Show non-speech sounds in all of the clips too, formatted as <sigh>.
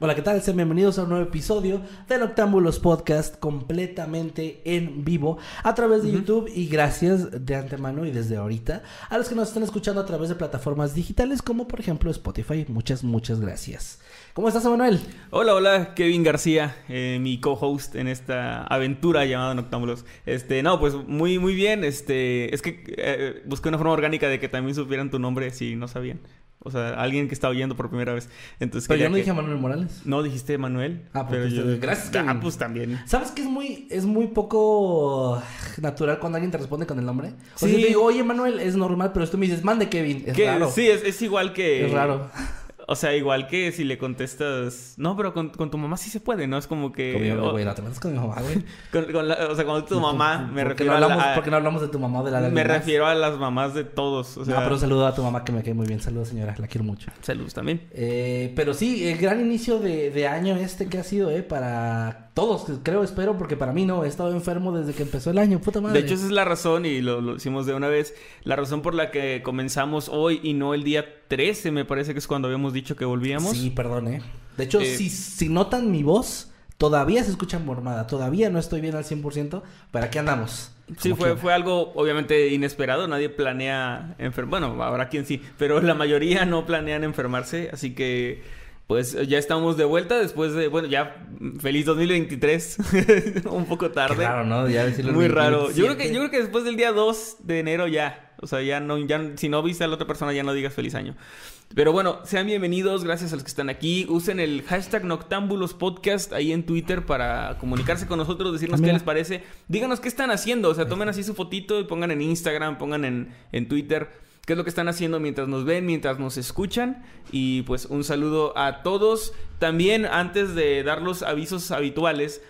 Hola, ¿qué tal? Sean bienvenidos a un nuevo episodio del Octámbulos Podcast completamente en vivo a través de YouTube y gracias de antemano y desde ahorita a los que nos están escuchando a través de plataformas digitales como por ejemplo Spotify. Muchas, muchas gracias. ¿Cómo estás, Manuel? Hola, hola, Kevin García, eh, mi co-host en esta aventura llamada Noctámbulos. Este, no, pues muy, muy bien. Este, es que eh, busqué una forma orgánica de que también supieran tu nombre si no sabían. O sea, alguien que está oyendo por primera vez. Entonces, Pero yo no que- dije a Manuel Morales. No dijiste Manuel. Ah, pues, pero yo... gracias, Ah, Kevin. pues también. ¿Sabes que es muy, es muy poco natural cuando alguien te responde con el nombre? O sea, Sí. yo te digo, oye, Manuel, es normal, pero tú me dices, mande Kevin. Es Que- raro. Sí, es, es igual que. Es raro. O sea, igual que si le contestas. No, pero con, con tu mamá sí se puede, ¿no? Es como que. Con mi mamá, o- güey, no te metas con mi mamá, güey. <laughs> con- con la- o sea, cuando tu mamá, me ¿Por qué refiero no hablamos, a la- ¿Por qué no hablamos de tu mamá o de la de Me refiero a las mamás de todos. O sea, no, pero un saludo a tu mamá que me cae muy bien. Saludos, señora. La quiero mucho. saludos también. Eh, pero sí, el gran inicio de, de año este que ha sido, eh, para todos, creo, espero, porque para mí no, he estado enfermo desde que empezó el año, puta madre. De hecho, esa es la razón, y lo, lo hicimos de una vez, la razón por la que comenzamos hoy y no el día 13, me parece que es cuando habíamos dicho que volvíamos. Sí, perdón, eh. De hecho, Eh, si, si notan mi voz, todavía se escucha mormada, todavía no estoy bien al 100%, pero aquí andamos. Sí, fue, fue algo obviamente inesperado, nadie planea enfermar, bueno, habrá quien sí, pero la mayoría no planean enfermarse, así que pues ya estamos de vuelta después de, bueno, ya mm, feliz 2023, <laughs> un poco tarde. Qué raro, ¿no? Ya decirlo Muy raro. Yo creo 27. que yo creo que después del día 2 de enero ya, o sea, ya no ya si no viste a la otra persona ya no digas feliz año. Pero bueno, sean bienvenidos, gracias a los que están aquí. Usen el hashtag Noctámbulos Podcast ahí en Twitter para comunicarse con nosotros, decirnos Ah, qué les parece. Díganos qué están haciendo, o sea, tomen así su fotito y pongan en Instagram, pongan en, en Twitter qué es lo que están haciendo mientras nos ven, mientras nos escuchan. Y pues un saludo a todos. También antes de dar los avisos habituales,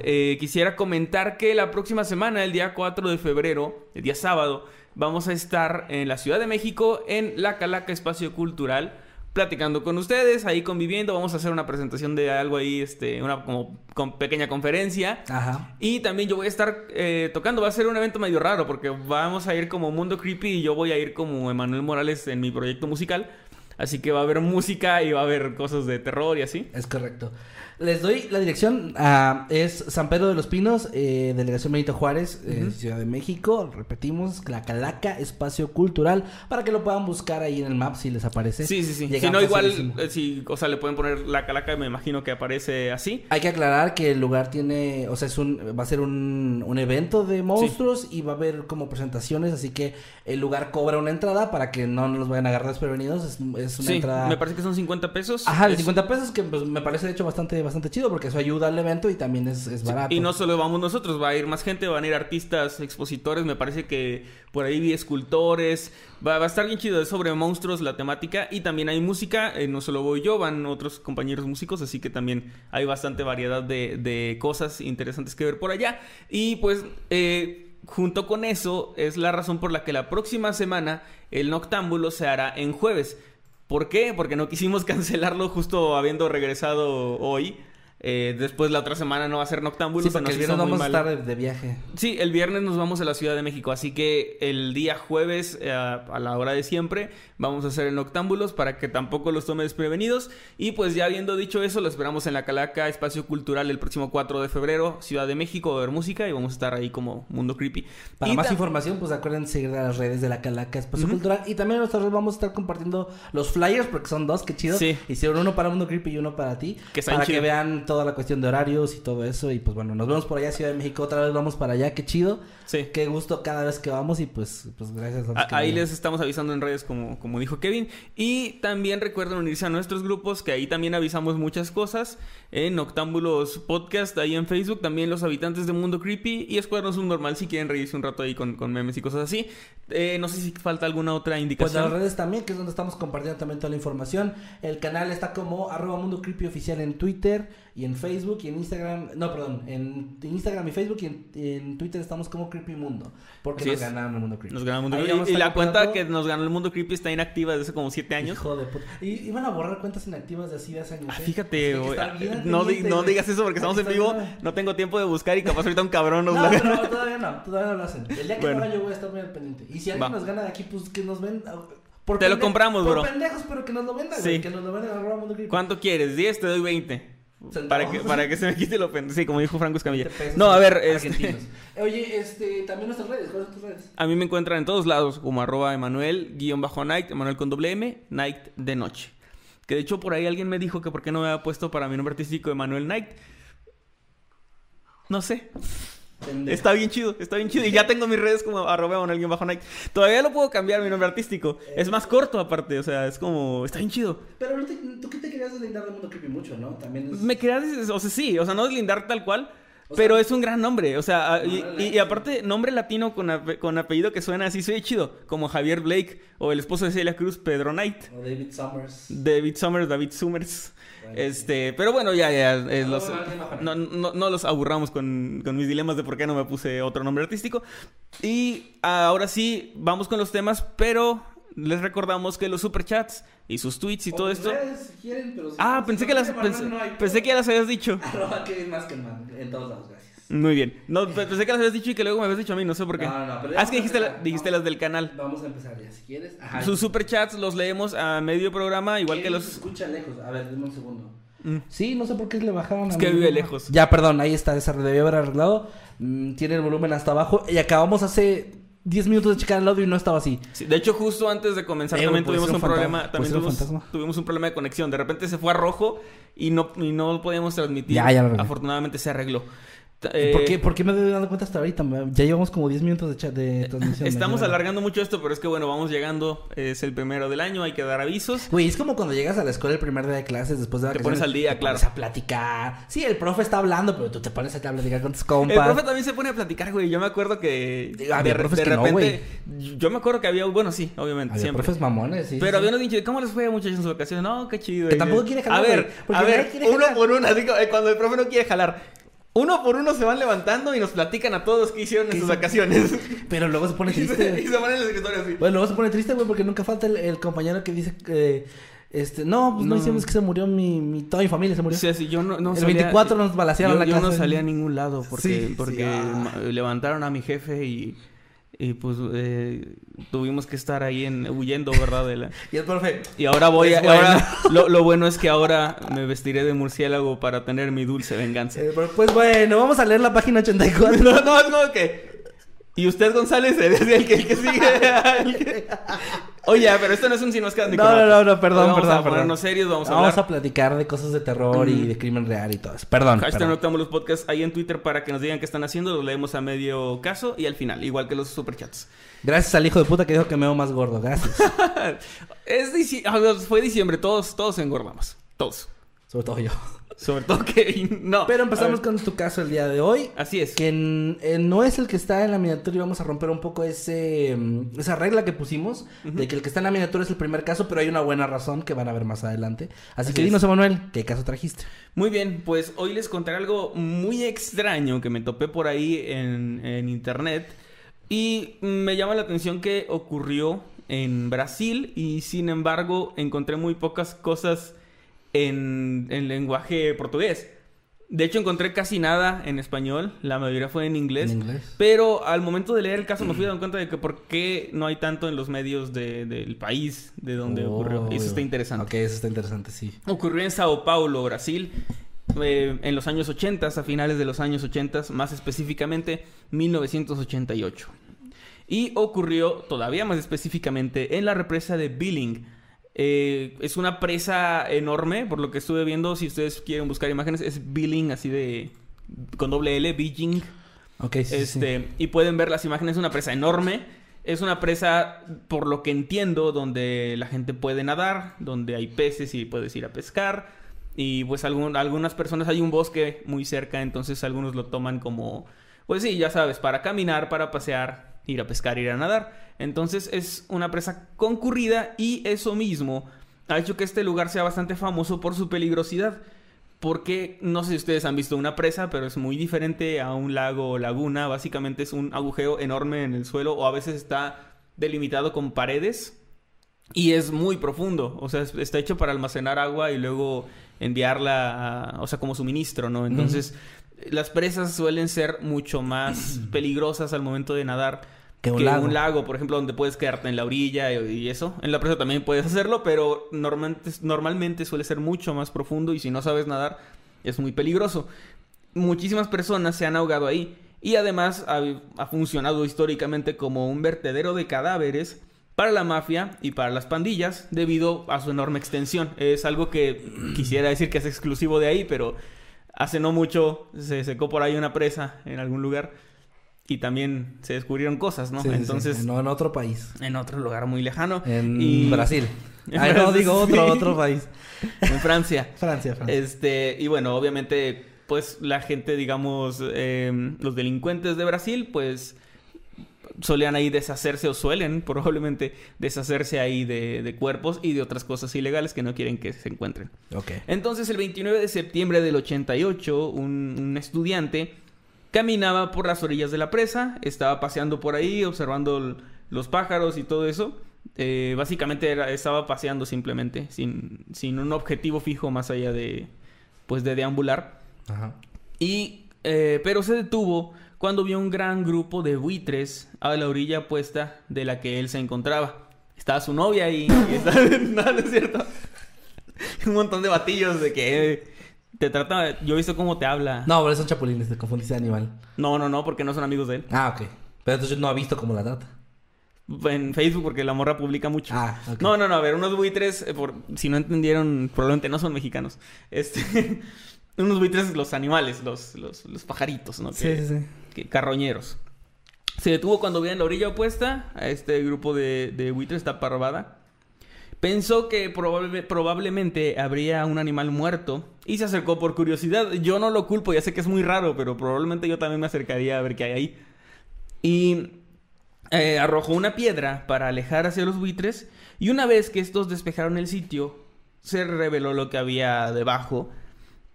eh, quisiera comentar que la próxima semana, el día 4 de febrero, el día sábado, vamos a estar en la Ciudad de México en La Calaca Espacio Cultural platicando con ustedes, ahí conviviendo, vamos a hacer una presentación de algo ahí, este, una como con pequeña conferencia. Ajá. Y también yo voy a estar eh, tocando, va a ser un evento medio raro porque vamos a ir como Mundo Creepy y yo voy a ir como Emanuel Morales en mi proyecto musical. Así que va a haber música y va a haber cosas de terror y así. Es correcto. Les doy la dirección. ah, es San Pedro de los Pinos, eh, Delegación Benito Juárez, eh, Ciudad de México. Repetimos, La Calaca, Espacio Cultural, para que lo puedan buscar ahí en el map si les aparece. Sí, sí, sí. Llegan Si no, igual, facilísimo. eh, si, o sea, le pueden poner la calaca, me imagino que aparece así. Hay que aclarar que el lugar tiene, o sea, es un, va a ser un, un evento de monstruos y va a haber como presentaciones, así que el lugar cobra una entrada para que no nos vayan a agarrar desprevenidos. Es, es una Sí, entrada. me parece que son 50 pesos. Ajá, de Es- 50 pesos, que pues, me parece de hecho bastante, bastante chido porque eso ayuda al evento y también es, es barato. Y no solo vamos nosotros, va a ir más gente, van a ir artistas, expositores, me parece que por ahí vi escultores, va, va a estar bien chido, es sobre monstruos la temática y también hay música, eh, no solo voy yo, van otros compañeros músicos, así que también hay bastante variedad de, de cosas interesantes que ver por allá. Y pues eh, junto con eso es la razón por la que la próxima semana el Noctámbulo se hará en jueves. ¿Por qué? Porque no quisimos <laughs> cancelarlo justo habiendo regresado hoy. Eh, después la otra semana no va a ser Noctámbulos. Sí, porque el viernes vamos a estar de, viaje. Sí, el viernes nos vamos a la Ciudad de México, así que el día jueves eh, a la hora de siempre vamos a hacer el Noctámbulos para que tampoco los tome desprevenidos. Y pues ya habiendo dicho eso, lo esperamos en la Calaca Espacio Cultural el próximo 4 de febrero, Ciudad de México, a ver música y vamos a estar ahí como Mundo Creepy. Para Y más información, pues acuérdense seguir a las redes de la Calaca Espacio Cultural. Y también nosotros vamos a estar compartiendo los flyers, porque son dos, qué chido. Sí. Hicieron uno para Mundo Creepy y uno para ti. Que para bien que chido. vean toda la cuestión de horarios y todo eso. Y pues bueno, nos vemos por allá, Ciudad de México. Otra vez vamos para allá, qué chido. Sí. Qué gusto cada vez que vamos y pues, pues gracias a A- Ahí les estamos avisando en redes como, como dijo Kevin. Y también recuerden unirse a nuestros grupos, que ahí también avisamos muchas cosas. En Octámbulos Podcast, ahí en Facebook. También los habitantes de Mundo Creepy. Y Escuadrón Subnormal si quieren reírse un rato ahí con, con memes y cosas así. Eh, no sé si falta alguna otra Pues indicación. las redes también, que es donde estamos compartiendo también toda la información. El canal está como arroba mundo creepy oficial en Twitter y en Facebook y en Instagram. No, perdón, en Instagram y Facebook y en, en Twitter estamos como Creepy Mundo. Porque nos ganaron el mundo creepy. Nos ganó el Mundo Creepy. Y, y la cuenta compartiendo que nos ganó el Mundo Creepy está inactiva desde hace como 7 años. Hijo de puta. Y iban a borrar cuentas inactivas de así de hace años. Ah, ¿eh? Fíjate, güey, bien no, di- no digas eso porque estamos en vivo. bien. No tengo tiempo de buscar y capaz ahorita un cabrón nos No, la gana. no, todavía no, todavía no lo hacen. El día que Bueno. haga yo voy a estar muy al pendiente. Y si alguien Va. nos gana de aquí, pues que nos ven. Por Te lo compramos, por bro. pendejos, pero que nos lo vendan, Sí. güey. Que nos lo vendan arroba mundo creepy. ¿Cuánto quieres? 10, te doy 20. Para que, para que se me quite lo pendejo. Sí, como dijo Franco Escamilla. 20 pesos No, a ver, este. Oye, este, también nuestras redes, ¿cuáles son tus redes? a mí me encuentran en todos lados como arroba Emanuel, guion bajo Night, Emanuel con doble M, Night de noche. Que de hecho por ahí alguien me dijo que por qué no me había puesto para mi nombre artístico Emanuel Night. No sé. Pendejo. Está bien chido, está bien chido. Y ya <laughs> tengo mis redes como arroba Emanuel guion bajo Night. Todavía lo puedo cambiar mi nombre artístico. Es más corto aparte, o sea, es como... Está bien chido. Pero no te- tú que te querías deslindar del mundo creepy mucho, ¿no? También es... Me quería, des- o sea, sí, o sea, no deslindar tal cual, O pero sea, es un gran nombre, o sea, a- y, Manuel y- y aparte, nombre latino con, ape- con apellido que suena así, soy chido, como Javier Blake o el esposo de Celia Cruz, Pedro Knight, O David Summers. David Summers, David Summers. Bueno, Este, pero bueno, ya, ya, eh, los- no, no, no los aburramos con, con mis dilemas de por qué no me puse otro nombre artístico. Y ahora sí, vamos con los temas, pero les recordamos que los superchats y sus tweets y O todo tus esto... redes, si quieren, pero si Ah, pensé que las pensé, que ya las habías dicho. Arroba Kevin Maskelman, en todos lados, gracias. Muy bien. No, pe- pensé que las habías dicho y que luego me habías dicho a mí, no sé por qué. No, no, no, pero ah, es que dijiste, la- empezar. dijiste Vamos. las del canal. Vamos a empezar ya, si quieres. Ajá. Sus superchats los leemos a medio programa, igual que los... se escucha lejos. A ver, dime un segundo. Mm. Sí, no sé por qué le bajaron Es a que vive lejos. Ya, perdón, ahí está, se debió haber arreglado. Mm, tiene el volumen hasta abajo. Y acabamos hace 10 minutos de checar el audio y no estaba así. Sí, de hecho, justo antes de comenzar Eh, también puede tuvimos un problema. fantasma, También un tuvimos, un problema de conexión. De repente se fue a rojo y no, y no podíamos transmitir. Ya, ya lo. Afortunadamente se arregló. Ta- ¿Y ¿Por eh, qué, ¿Por qué me doy dando cuenta hasta ahorita? Ya llevamos como 10 minutos de, chat, de <laughs> transmisión. Estamos alargando mucho esto, pero es que bueno, vamos llegando. Es el primero del año, hay que dar avisos. Güey, es como cuando llegas a la escuela el primer día de clases después de Te pones al día, te claro. pones a platicar. Sí, el profe está hablando, pero tú te pones a platicar con tus compas. El profe también se pone a platicar, güey. Yo me acuerdo que. Había de, profes de que no, repente. yo me acuerdo que había. Bueno, sí, obviamente, Había siempre. profes mamones, sí. Pero sí, había sí. unos dicho, ¿cómo les fue muchachos en sus vacaciones? No, qué chido. Que tampoco quiere jalar, A ver, a ver, uno jalar. por uno. Digo, eh, cuando el profe no quiere jalar. Uno por uno se van levantando y nos platican a todos qué hicieron en ¿Qué sus hizo? vacaciones. <laughs> Pero luego se pone y, se, y triste. se ponen en el escritorio así. Bueno, luego se pone triste, güey, porque nunca falta el, el compañero que dice que... Este, no, pues no, No. hicimos que se murió mi, mi... Toda mi familia se murió. Sea, si yo no, no el salía- 24 nos balacearon yo, la yo casa. no salía a ningún lado porque, Sí, sí, porque ah. levantaron a mi jefe y, y pues eh, tuvimos que estar ahí en, huyendo, ¿verdad? De la... <laughs> Y el profe... Y ahora voy a... bueno. ahora- <laughs> lo, lo bueno es que ahora me vestiré de murciélago para tener mi dulce venganza. eh, pues bueno, vamos a leer la página 84. <laughs> No, no, como que... Y usted, González, es el que, el que sigue. El <laughs> que- Oye, pero esto no es un sin máscaras ni No, no, no, no, perdón, Vamos perdón, a ponernos perdón. serios, vamos a Vamos hablar. a platicar de cosas de terror y de crimen real y todo eso. Perdón, Hashtag perdón. Noctámbulos Podcast ahí en Twitter para que nos digan qué están haciendo. Los leemos a medio caso y al final, igual que los superchats. Gracias al hijo de puta que dijo que me veo más gordo. Gracias. <laughs> es dici- ah, fue diciembre, todos, todos engordamos. Todos. Sobre todo yo. Sobre todo que <laughs> no. Pero empezamos con tu caso el día de hoy. Así es. Que no es el que está en la miniatura y vamos a romper un poco ese mm, esa regla que pusimos de que el que está en la miniatura es el primer caso, pero hay una buena razón que van a ver más adelante. Así, Así que dinos, Emanuel, ¿qué caso trajiste? Muy bien, pues hoy les contaré algo muy extraño que me topé por ahí en, en internet. Y me llama la atención que ocurrió en Brasil y sin embargo encontré muy pocas cosas en, en lenguaje portugués. De hecho, encontré casi nada en español. La mayoría fue en inglés. En inglés. Pero al momento de leer el caso me fui dando cuenta de que por qué no hay tanto en los medios de- del país de donde ocurrió. Y eso está interesante. Oh, Ok, eso está interesante, sí. Ocurrió en Sao Paulo, Brasil, eh, en los años 80, a finales de los años 80, más específicamente 1988. Y ocurrió todavía más específicamente en la represa de Billing. Eh, es una presa enorme, por lo que estuve viendo, si ustedes quieren buscar imágenes, es Billing, así de... con doble L, Billing. Ok, sí. Este, y pueden ver las imágenes, es una presa enorme. Es una presa, por lo que entiendo, donde la gente puede nadar, donde hay peces y puedes ir a pescar. Y pues algún- algunas personas, hay un bosque muy cerca, entonces algunos lo toman como, pues sí, ya sabes, para caminar, para pasear, ir a pescar, ir a nadar. Entonces es una presa concurrida y eso mismo ha hecho que este lugar sea bastante famoso por su peligrosidad. Porque no sé si ustedes han visto una presa, pero es muy diferente a un lago o laguna. Básicamente es un agujero enorme en el suelo o a veces está delimitado con paredes y es muy profundo. O sea, es- está hecho para almacenar agua y luego enviarla, a- o sea, como suministro, ¿no? Entonces, las presas suelen ser mucho más <clears throat> peligrosas al momento de nadar Que un lago. por ejemplo, donde puedes quedarte en la orilla y, y eso. En la presa también puedes hacerlo, pero normalmente, normalmente suele ser mucho más profundo y si no sabes nadar es muy peligroso. Muchísimas personas se han ahogado ahí y además ha, ha funcionado históricamente como un vertedero de cadáveres para la mafia y para las pandillas debido a su enorme extensión. Es algo que <clears throat> quisiera decir que es exclusivo de ahí, pero hace no mucho se secó por ahí una presa en algún lugar y también se descubrieron cosas, ¿no? Sí, sí, sí. Entonces, No, en otro país. en otro lugar muy lejano. En y- Brasil. <laughs> En Ay, no, digo otro, otro país. <laughs> En Francia. Francia, Francia. Este, y bueno, obviamente, pues la gente, digamos, eh, los delincuentes de Brasil, pues solían ahí deshacerse o suelen <laughs> probablemente deshacerse ahí de, de cuerpos y de otras cosas ilegales que no quieren que se encuentren. Ok. Entonces, el 29 de septiembre del 88, un, un estudiante caminaba por las orillas de la presa, estaba paseando por ahí, observando los pájaros y todo eso. Eh, básicamente era- estaba paseando simplemente, sin, sin un objetivo fijo más allá de, pues, de deambular. Ajá. Y, eh, pero se detuvo cuando vio un gran grupo de buitres a la orilla opuesta de la que él se encontraba. Estaba su novia ahí. Y estaba... <laughs> no, no es cierto. <laughs> un montón de batillos de que eh, te trata... Yo he visto cómo te habla. No, pero son chapulines, te confundiste de animal. No, no, no, porque no son amigos de él. Ah, ok. Pero entonces no ha visto cómo la trata. En Facebook, porque la morra publica mucho. Ah, ok. No, no, no, a ver, unos buitres, eh, por, si no entendieron, probablemente no son mexicanos. Este, <laughs> unos buitres, los animales, los, los, los pajaritos, ¿no? Sí, Que- sí, sí. que- carroñeros. Se detuvo cuando vio en la orilla opuesta a este grupo de, de buitres taparrabada. Pensó que probable- probablemente habría un animal muerto y se acercó por curiosidad. Yo no lo culpo, ya sé que es muy raro, pero probablemente yo también me acercaría a ver qué hay ahí. Y eh, arrojó una piedra para alejar hacia los buitres y una vez que estos despejaron el sitio, se reveló lo que había debajo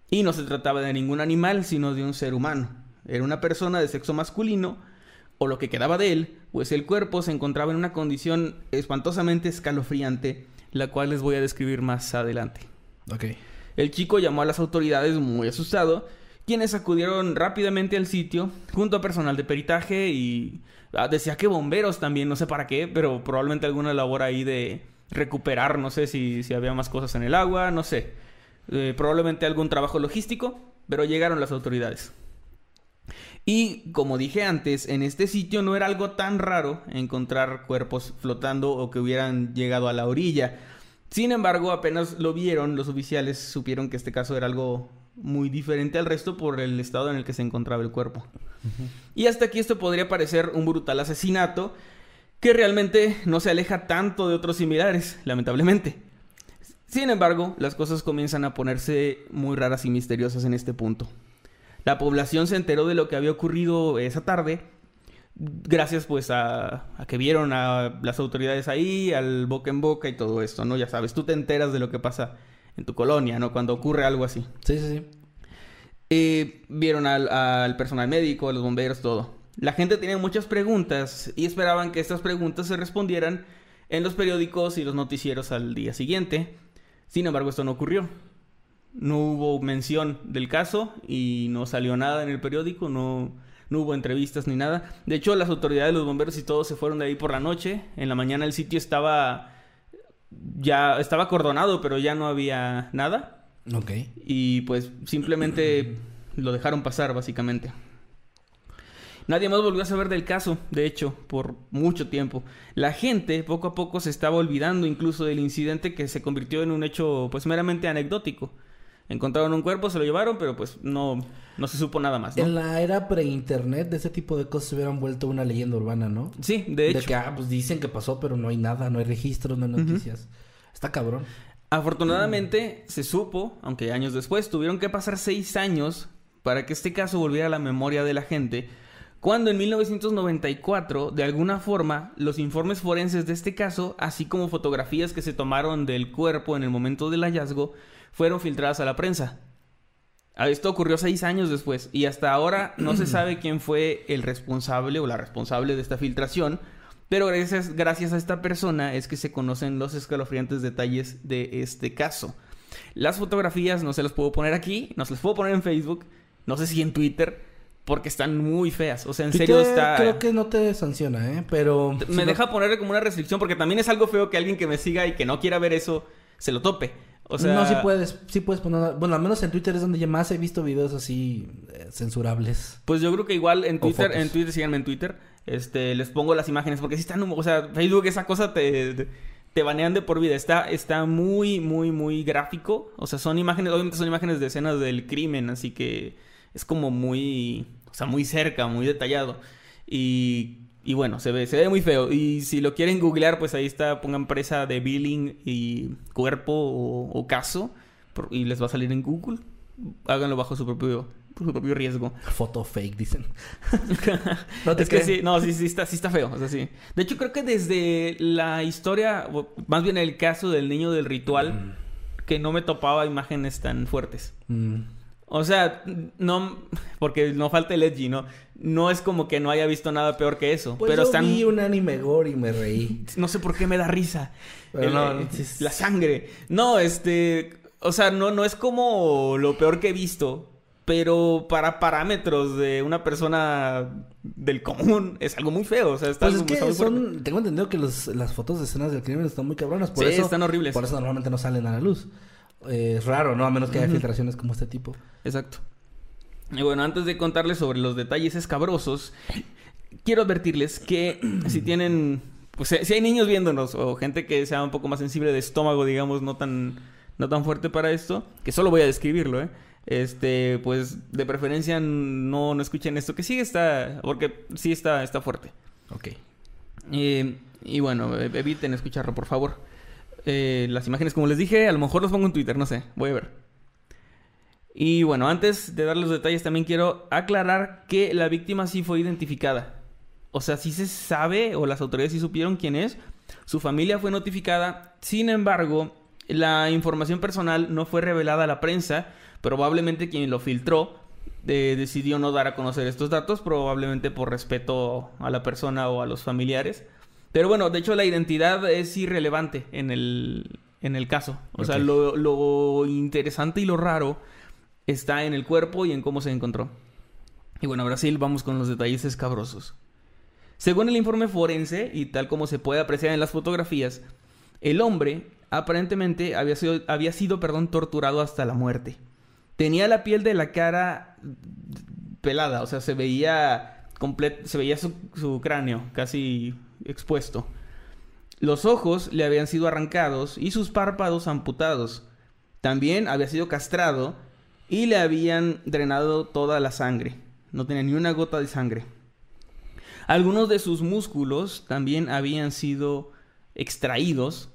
y no se trataba de ningún animal, sino de un ser humano. Era una persona de sexo masculino, o lo que quedaba de él, pues el cuerpo se encontraba en una condición espantosamente escalofriante, la cual les voy a describir más adelante. Ok. El chico llamó a las autoridades muy asustado, quienes acudieron rápidamente al sitio junto a personal de peritaje y ah, decía que bomberos también, no sé para qué, pero probablemente alguna labor ahí de recuperar, no sé si, si había más cosas en el agua, no sé. Eh, probablemente algún trabajo logístico, pero llegaron las autoridades. Y como dije antes, en este sitio no era algo tan raro encontrar cuerpos flotando o que hubieran llegado a la orilla. Sin embargo, apenas lo vieron, los oficiales supieron que este caso era algo muy diferente al resto por el estado en el que se encontraba el cuerpo. Y hasta aquí esto podría parecer un brutal asesinato que realmente no se aleja tanto de otros similares, lamentablemente. Sin embargo, las cosas comienzan a ponerse muy raras y misteriosas en este punto. La población se enteró de lo que había ocurrido esa tarde, gracias pues a, a que vieron a las autoridades ahí, al boca en boca y todo esto, ¿no? Ya sabes, tú te enteras de lo que pasa en tu colonia, ¿no? Cuando ocurre algo así. Sí, sí, sí. Eh, vieron al, al personal médico, a los bomberos, todo. La gente tenía muchas preguntas y esperaban que estas preguntas se respondieran en los periódicos y los noticieros al día siguiente. Sin embargo, esto no ocurrió. No hubo mención del caso y no salió nada en el periódico, no, no hubo entrevistas ni nada. De hecho, las autoridades, los bomberos y todos se fueron de ahí por la noche. En la mañana el sitio estaba ya estaba acordonado, pero ya no había nada. Ok. Y pues simplemente <clears throat> lo dejaron pasar, básicamente. Nadie más volvió a saber del caso, de hecho, por mucho tiempo. La gente poco a poco se estaba olvidando incluso del incidente que se convirtió en un hecho pues meramente anecdótico. Encontraron un cuerpo, se lo llevaron, pero pues no, no se supo nada más. ¿no? En la era pre-internet, de ese tipo de cosas se hubieran vuelto una leyenda urbana, ¿no? Sí, de hecho. De que, ah, pues dicen que pasó, pero no hay nada, no hay registros, no hay noticias. Está cabrón. Afortunadamente se supo, aunque años después, tuvieron que pasar seis años para que este caso volviera a la memoria de la gente, cuando en 1994, de alguna forma, los informes forenses de este caso, así como fotografías que se tomaron del cuerpo en el momento del hallazgo, fueron filtradas a la prensa. Ah, Esto ocurrió seis años después y hasta ahora no se <clears throat> sabe quién fue el responsable o la responsable de esta filtración, pero gracias, gracias a esta persona es que se conocen los escalofriantes detalles de este caso. Las fotografías no se las puedo poner aquí, no se las puedo poner en Facebook, no sé si en Twitter, porque están muy feas. O sea, en serio está... Creo que no te sanciona, ¿eh? Pero... Me si no- deja ponerle como una restricción porque también es algo feo que alguien que me siga y que no quiera ver eso se lo tope. O sea, No, sí puedes, sí puedes poner... Bueno, al menos en Twitter es donde ya más he visto videos así eh, censurables. Pues yo creo que igual en Twitter, en Twitter, síganme en Twitter, este, les pongo las imágenes porque si están, o sea, Facebook esa cosa te, te, te banean de por vida. Está, está muy, muy, muy gráfico. O sea, son imágenes, obviamente son imágenes de escenas del crimen, así que es como muy, o sea, muy cerca, muy detallado. Y, y bueno, se ve, se ve muy feo. Y si lo quieren googlear, pues ahí está, pongan presa de billing y cuerpo o, o caso por- y les va a salir en Google. Háganlo bajo su propio, su propio riesgo. <laughs> Foto fake, dicen. <laughs> No te es que sí, no, sí, sí está, sí está feo. O sea, sí. De hecho, creo que desde la historia, más bien el caso del niño del ritual, que no me topaba imágenes tan fuertes. Mm. O sea, no, porque no falta el edgy, ¿no? No es como que no haya visto nada peor que eso. Pues pero yo están. vi un anime gore y me reí. <laughs> No sé por qué me da risa. El- no, eh, es- La sangre. No, este. O sea, no, no es como lo peor que he visto. Pero para parámetros de una persona del común <laughs> es algo muy feo. O sea, está, Pues es que está muy fuerte. Tengo entendido que los- las fotos de escenas del crimen están muy cabronas. Por Sí, eso, están horribles. Por eso normalmente no salen a la luz. Eh, es raro, ¿no? A menos que haya filtraciones como este tipo. Exacto. Y bueno, antes de contarles sobre los detalles escabrosos, quiero advertirles que si tienen, pues si hay niños viéndonos o gente que sea un poco más sensible de estómago, digamos, no tan, no tan fuerte para esto, que solo voy a describirlo, ¿eh? Este, pues de preferencia no, no escuchen esto que sí está, porque sí está, está fuerte. Ok. Eh, y bueno, e- eviten escucharlo, por favor. Eh, las imágenes, como les dije, a lo mejor los pongo en Twitter, no sé, voy a ver. Y bueno, antes de dar los detalles, también quiero aclarar que la víctima sí fue identificada. O sea, sí se sabe, o las autoridades sí supieron quién es. Su familia fue notificada. Sin embargo, la información personal no fue revelada a la prensa. Probablemente quien lo filtró eh, decidió no dar a conocer estos datos, probablemente por respeto a la persona o a los familiares. Pero bueno, de hecho la identidad es irrelevante en el, en el caso. O sea, lo, lo interesante y lo raro está en el cuerpo y en cómo se encontró. Y bueno, sí vamos con los detalles escabrosos. Según el informe forense y tal como se puede apreciar en las fotografías, el hombre aparentemente había sido, había sido perdón, torturado hasta la muerte. Tenía la piel de la cara pelada, o sea, se veía se veía su cráneo casi expuesto. Los ojos le habían sido arrancados y sus párpados amputados. También había sido castrado y le habían drenado toda la sangre. No tenía ni una gota de sangre. Algunos de sus músculos también habían sido extraídos.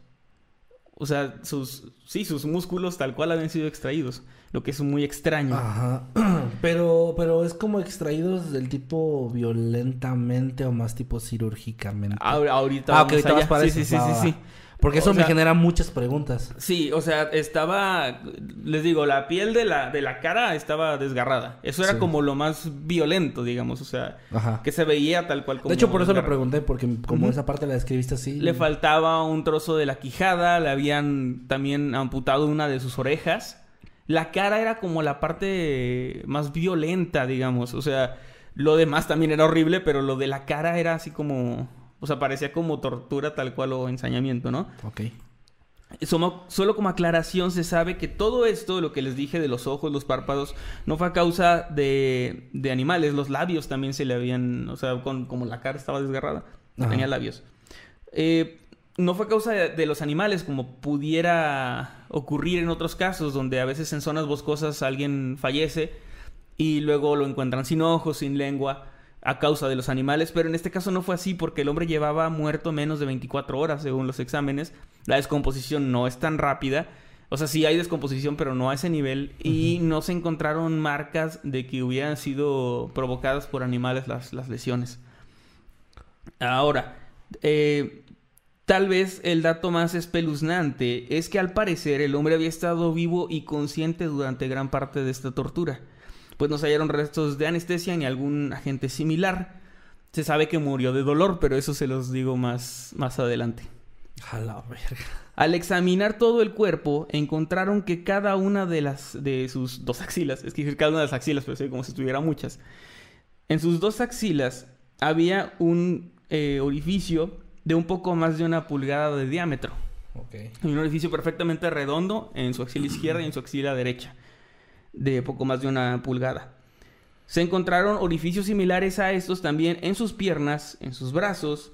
O sea, sus sí, sus músculos tal cual habían sido extraídos, lo que es muy extraño. Ajá. <clears throat> Pero, pero es como extraídos del tipo violentamente o más tipo quirúrgicamente. Ahor- ahorita Ah, vamos allá. para sí, eso. sí, sí, sí, sí. Porque eso O me genera muchas preguntas. Sí, o sea, estaba, les digo, la piel de la, de la cara estaba desgarrada. Eso era Sí. como lo más violento, digamos, o sea, Ajá. que se veía tal cual como... De hecho, por eso lo pregunté, porque como esa parte la describiste así. Le faltaba un trozo de la quijada, le habían también amputado una de sus orejas. La cara era como la parte más violenta, digamos. O sea, lo demás también era horrible, pero lo de la cara era así como... O sea, parecía como tortura tal cual o ensañamiento, ¿no? Ok. Solo, solo como aclaración se sabe que todo esto, lo que les dije de los ojos, los párpados, no fue a causa de, de animales. Los labios también se le habían, o sea, con, como la cara estaba desgarrada, no tenía labios. Eh, no fue a causa de, de los animales, como pudiera ocurrir en otros casos, donde a veces en zonas boscosas alguien fallece y luego lo encuentran sin ojos, sin lengua, a causa de los animales, pero en este caso no fue así porque el hombre llevaba muerto menos de 24 horas según los exámenes. La descomposición no es tan rápida. O sea, sí hay descomposición, pero no a ese nivel. Y no se encontraron marcas de que hubieran sido provocadas por animales las, las lesiones. Ahora, eh, tal vez el dato más espeluznante es que al parecer el hombre había estado vivo y consciente durante gran parte de esta tortura. Pues no se hallaron restos de anestesia ni algún agente similar. Se sabe que murió de dolor, pero eso se los digo más, más adelante. A la verga. Al examinar todo el cuerpo, encontraron que cada una de las de sus dos axilas, es que decir cada una de las axilas, pero sí, como si tuviera muchas. En sus dos axilas había un eh, orificio de un poco más de una pulgada de diámetro. Ok. Y un orificio perfectamente redondo en su axila izquierda y en su axila derecha, de poco más de una pulgada. Se encontraron orificios similares a estos también en sus piernas, en sus brazos,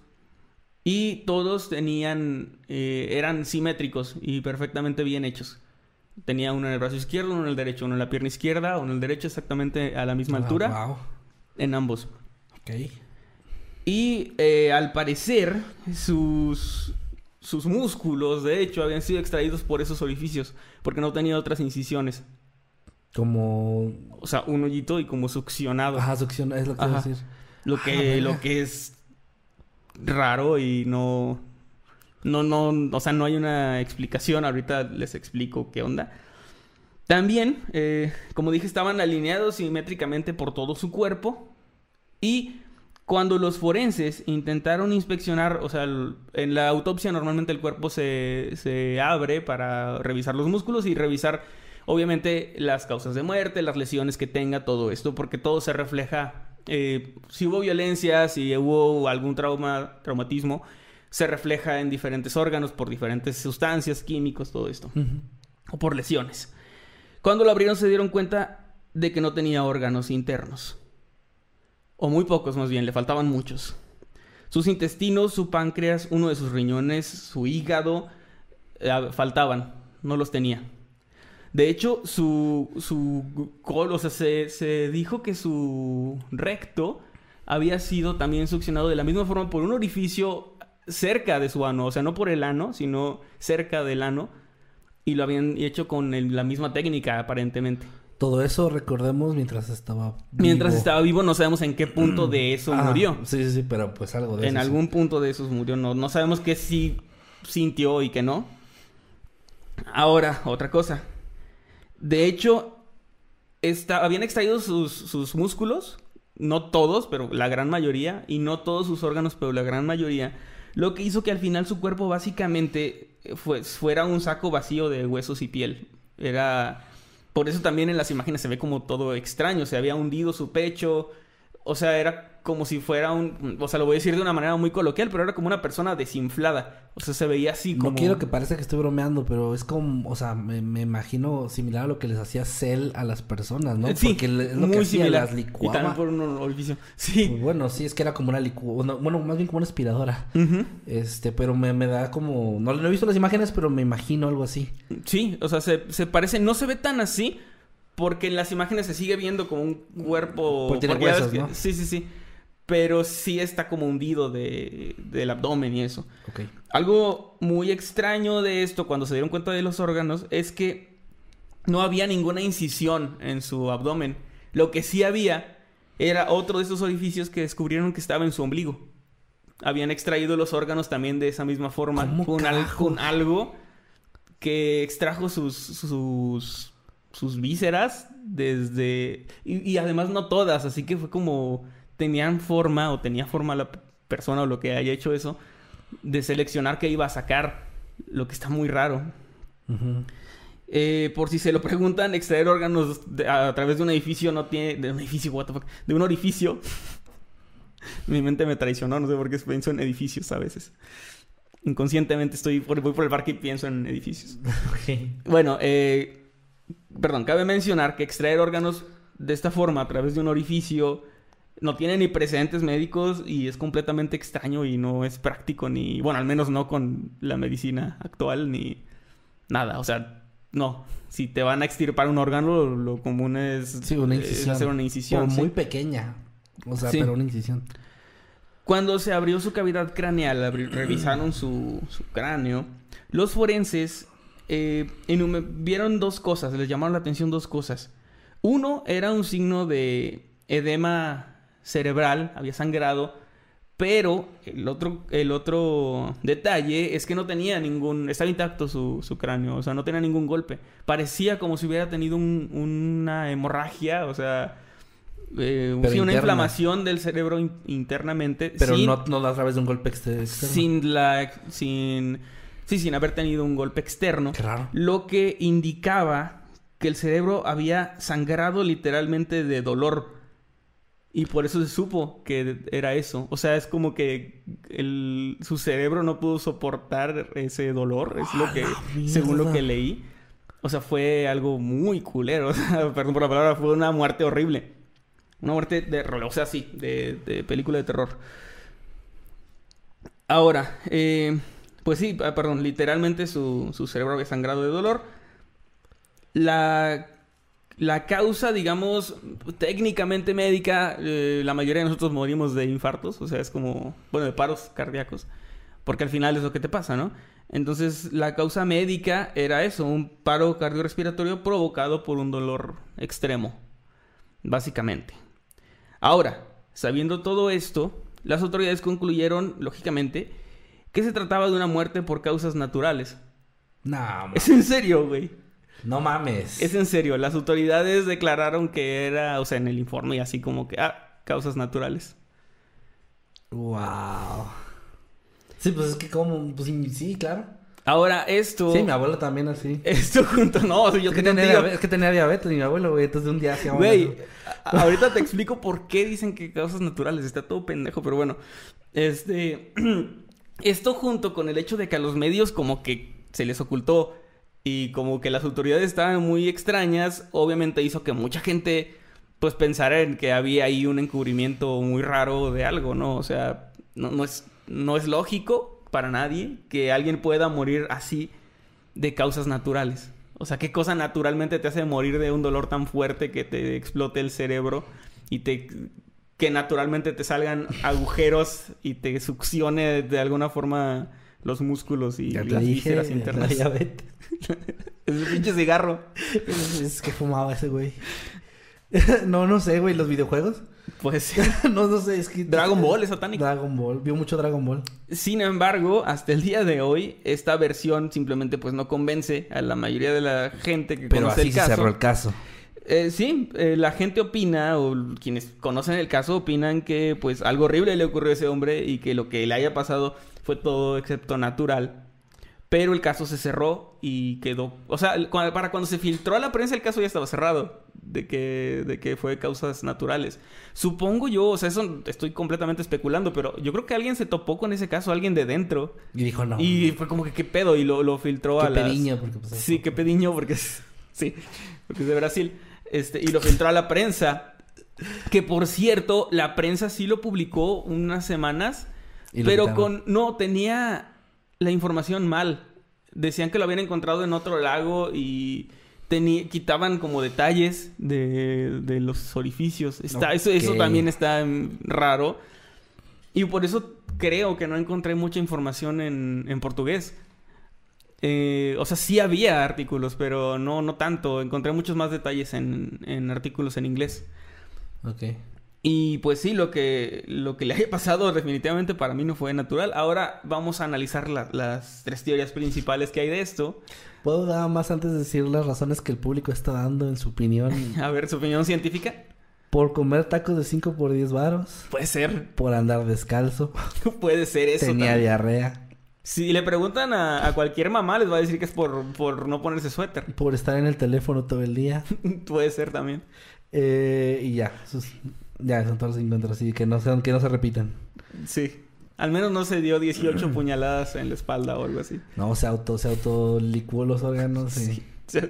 y todos tenían, eh, eran simétricos y perfectamente bien hechos. Tenía uno en el brazo izquierdo, uno en el derecho, uno en la pierna izquierda, uno en el derecho exactamente a la misma altura, Wow. en ambos. Ok. Y eh, al parecer, sus, sus músculos, de hecho, habían sido extraídos por esos orificios, porque no tenía otras incisiones. Como. O sea, un hoyito y como succionado. Ajá, succión, es lo que Ajá. decir. Lo Ah, que, lo que es raro y no, no, no, o sea, no hay una explicación. Ahorita les explico qué onda. También, eh, como dije, estaban alineados simétricamente por todo su cuerpo. Y cuando los forenses intentaron inspeccionar, o sea, en la autopsia normalmente el cuerpo se, se abre para revisar los músculos y revisar, obviamente, las causas de muerte, las lesiones que tenga, todo esto, porque todo se refleja, eh, si hubo violencia, si hubo algún trauma, traumatismo, se refleja en diferentes órganos por diferentes sustancias, químicos, todo esto, o por lesiones. Cuando lo abrieron se dieron cuenta de que no tenía órganos internos. O muy pocos más bien, le faltaban muchos. Sus intestinos, su páncreas, uno de sus riñones, su hígado, eh, faltaban, no los tenía. De hecho, su, su col, o sea, se, se dijo que su recto había sido también succionado de la misma forma por un orificio cerca de su ano, o sea, no por el ano, sino cerca del ano, y lo habían hecho con el- la misma técnica, aparentemente. Todo eso recordemos mientras estaba. Mientras vivo. estaba vivo, no sabemos en qué punto de <clears throat> eso Ah, murió. Sí, sí, sí, pero pues algo de En eso. sí. algún punto de esos murió. No, no sabemos qué sí sintió y qué no. Ahora, otra cosa. De hecho, habían extraído sus, sus músculos. No todos, pero la gran mayoría. Y no todos sus órganos, pero la gran mayoría. Lo que hizo que al final su cuerpo básicamente eh, fue- fuera un saco vacío de huesos y piel. Era... Por eso también en las imágenes se ve como todo extraño. Se había hundido su pecho. O sea, era como si fuera un... O sea, lo voy a decir de una manera muy coloquial, pero era como una persona desinflada. O sea, se veía así como... No quiero que parezca que estoy bromeando, pero es como, o sea, me, me imagino similar a lo que les hacía Cell a las personas, ¿no? Eh, Sí, Porque es lo muy que hacía, similar. las Y licuaba. también por un orificio. Sí. Pues Bueno, sí, es que era como una licuadora, bueno, más bien como una aspiradora. Este, pero me, me da como, no, no he visto las imágenes, pero me imagino algo así. Sí, o sea, se, se parece, no se ve tan así, porque en las imágenes se sigue viendo como un cuerpo. Porque tiene ya ves huesos, ¿no? Sí, sí, sí. Pero sí está como hundido de, del abdomen y eso. Algo muy extraño de esto, cuando se dieron cuenta de los órganos, es que no había ninguna incisión en su abdomen. Lo que sí había era otro de esos orificios que descubrieron que estaba en su ombligo. Habían extraído los órganos también de esa misma forma, ¿Cómo con, al- carajo? con algo que extrajo sus, sus, sus vísceras desde... Y, y además no todas, así que fue como... Tenían forma o tenía forma la persona o lo que haya hecho eso de seleccionar qué iba a sacar, lo que está muy raro. Eh, por si se lo preguntan, extraer órganos de- a, través de un edificio no tiene... De un edificio, what the fuck. De un orificio. <laughs> Mi mente me traicionó, no sé por qué pienso en edificios a veces. Inconscientemente estoy por, voy por el parque y pienso en edificios. <laughs> Bueno, eh, perdón, cabe mencionar que extraer órganos de esta forma a través de un orificio no tiene ni precedentes médicos y es completamente extraño y no es práctico ni, bueno, al menos no con la medicina actual ni nada. O sea, no. Si te van a extirpar un órgano, lo, lo común es, Sí, una es incisión. hacer una incisión. Por sí. muy pequeña. O sea, Sí. pero una incisión. Cuando se abrió su cavidad craneal, revisaron su, su cráneo, los forenses eh, vieron dos cosas, les llamaron la atención dos cosas. Uno era un signo de edema cerebral, había sangrado, pero el otro, el otro detalle es que no tenía ningún, estaba intacto su, su cráneo, o sea, no tenía ningún golpe. Parecía como si hubiera tenido un- una hemorragia, o sea, eh, sí, una inflamación del cerebro in- internamente. Pero sin- no, no a través de un golpe exter- externo. sin la sin sí sin haber tenido un golpe externo raro. lo que indicaba que el cerebro había sangrado literalmente de dolor y por eso se supo que era eso. O sea es como que el, su cerebro no pudo soportar ese dolor es lo que según lo que leí. O sea fue algo muy culero <laughs> o sea, perdón por la palabra fue una muerte horrible. Una muerte de o sea sí de, de película de terror. Ahora, eh, pues sí, ah, perdón, literalmente su, su cerebro había sangrado de dolor. La, la causa, digamos, técnicamente médica, eh, la mayoría de nosotros morimos de infartos, o sea, es como, bueno, de paros cardíacos, porque al final es lo que te pasa, ¿no? Entonces, la causa médica era eso, un paro cardiorrespiratorio provocado por un dolor extremo, básicamente. Ahora, sabiendo todo esto, las autoridades concluyeron, lógicamente, que se trataba de una muerte por causas naturales. No, ma- Es en serio, güey. No mames. Es en serio. Las autoridades declararon que era, o sea, en el informe y así como que, ah, causas naturales. Wow. Sí, pues es que como... Pues sí, claro. Ahora, esto... Sí, mi abuelo también así. <laughs> Esto junto... No, yo Es que, tenía diabetes, es que tenía diabetes mi abuelo, güey. Entonces un día hacía Güey, ahorita te explico por qué dicen que causas naturales. Está todo pendejo, pero bueno. Este. <clears throat> Esto junto con el hecho de que a los medios como que se les ocultó y como que las autoridades estaban muy extrañas, obviamente hizo que mucha gente pues pensara en que había ahí un encubrimiento muy raro de algo, ¿no? O sea, no, no es, no es lógico para nadie que alguien pueda morir así de causas naturales. O sea, ¿qué cosa naturalmente te hace morir de un dolor tan fuerte que te explote el cerebro y te que naturalmente te salgan agujeros y te succione de alguna forma los músculos y Ya las dije, vísceras la internas? <laughs> diabetes. <laughs> Es un pinche cigarro. Es, es que fumaba ese güey. no, no sé, güey, los videojuegos. Pues <laughs> no, no sé, es que... Dragon Ball es satánico. Dragon Ball, vio mucho Dragon Ball. Sin embargo, hasta el día de hoy, esta versión simplemente pues no convence a la mayoría de la gente que Pero conoce así el se caso. cerró el caso. Eh, sí, eh, la gente opina, o quienes conocen el caso opinan que pues algo horrible le ocurrió a ese hombre y que lo que le haya pasado fue todo excepto natural. Pero el caso se cerró y quedó... O sea, para cuando se filtró a la prensa el caso ya estaba cerrado. De que, de que fue causas naturales. Supongo yo, o sea, eso estoy completamente especulando, pero yo creo que alguien se topó con ese caso, alguien de dentro. Y dijo, no. Y fue como que qué pedo y lo, lo filtró Qué a las... pediño, porque, pues, Sí, qué pediño porque es... <laughs> Sí, porque es de Brasil. Este, y lo filtró a la prensa. Que por cierto, la prensa sí lo publicó unas semanas. Y Pero con... No, tenía la información mal. Decían que lo habían encontrado en otro lago y... quitaban como detalles de, de los orificios. Está, eso, eso también está raro. Y por eso creo que no encontré mucha información en, en portugués. Eh, o sea, sí había artículos, pero no, no tanto. Encontré muchos más detalles en, en artículos en inglés. Ok. Y pues sí, lo que, lo que le haya pasado definitivamente para mí no fue natural. Ahora vamos a analizar la- las tres teorías principales que hay de esto. ¿Puedo nada más antes de decir las razones que el público está dando en su opinión? <laughs> A ver, su opinión científica. por comer tacos de 5 por 10 varos. Puede ser. Por andar descalzo. <laughs> Puede ser eso. tenía también. diarrea. Si le preguntan a, a cualquier mamá, les va a decir que es por, por no ponerse suéter. Por estar en el teléfono todo el día. <laughs> Puede ser también. Eh, y ya. Ya, son todos los encuentros así que no, sean, que no se repitan. Sí. Al menos no se dio 18 <clears throat> puñaladas en la espalda o algo así. No, se auto, se auto licuó los órganos. y- <laughs>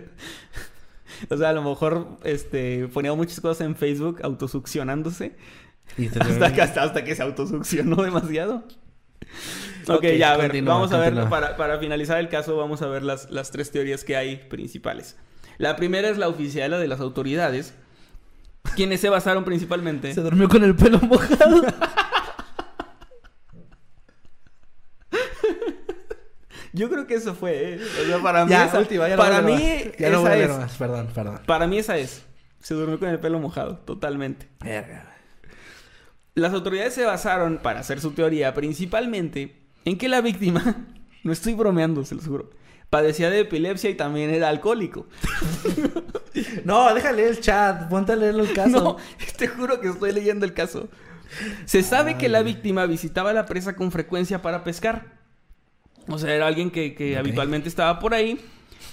O sea, a lo mejor este, ponía muchas cosas en Facebook autosuccionándose. Y <laughs> Hasta que, hasta, hasta que se autosuccionó demasiado. ok, ya, a ver, continúa, vamos a ver, para, para finalizar el caso, vamos a ver las, las tres teorías que hay principales. La primera es la oficial, la de las autoridades, quienes se basaron principalmente... Se durmió con el pelo mojado. Yo creo que eso fue, ¿eh? O sea, para mí ya, esa, última, ya no para a mí más. Ya no esa voy a ver es. más. Perdón, perdón. Para mí esa es. Se durmió con el pelo mojado, totalmente. Verga. Las autoridades se basaron para hacer su teoría principalmente en que la víctima, <laughs> no estoy bromeando, se lo juro, padecía de epilepsia y también era alcohólico. <laughs> No, déjale el chat. Ponte a leerlo el <laughs> caso. No, te juro que estoy leyendo el caso. Se sabe que la víctima visitaba la presa con frecuencia para pescar. O sea, era alguien que, habitualmente estaba por ahí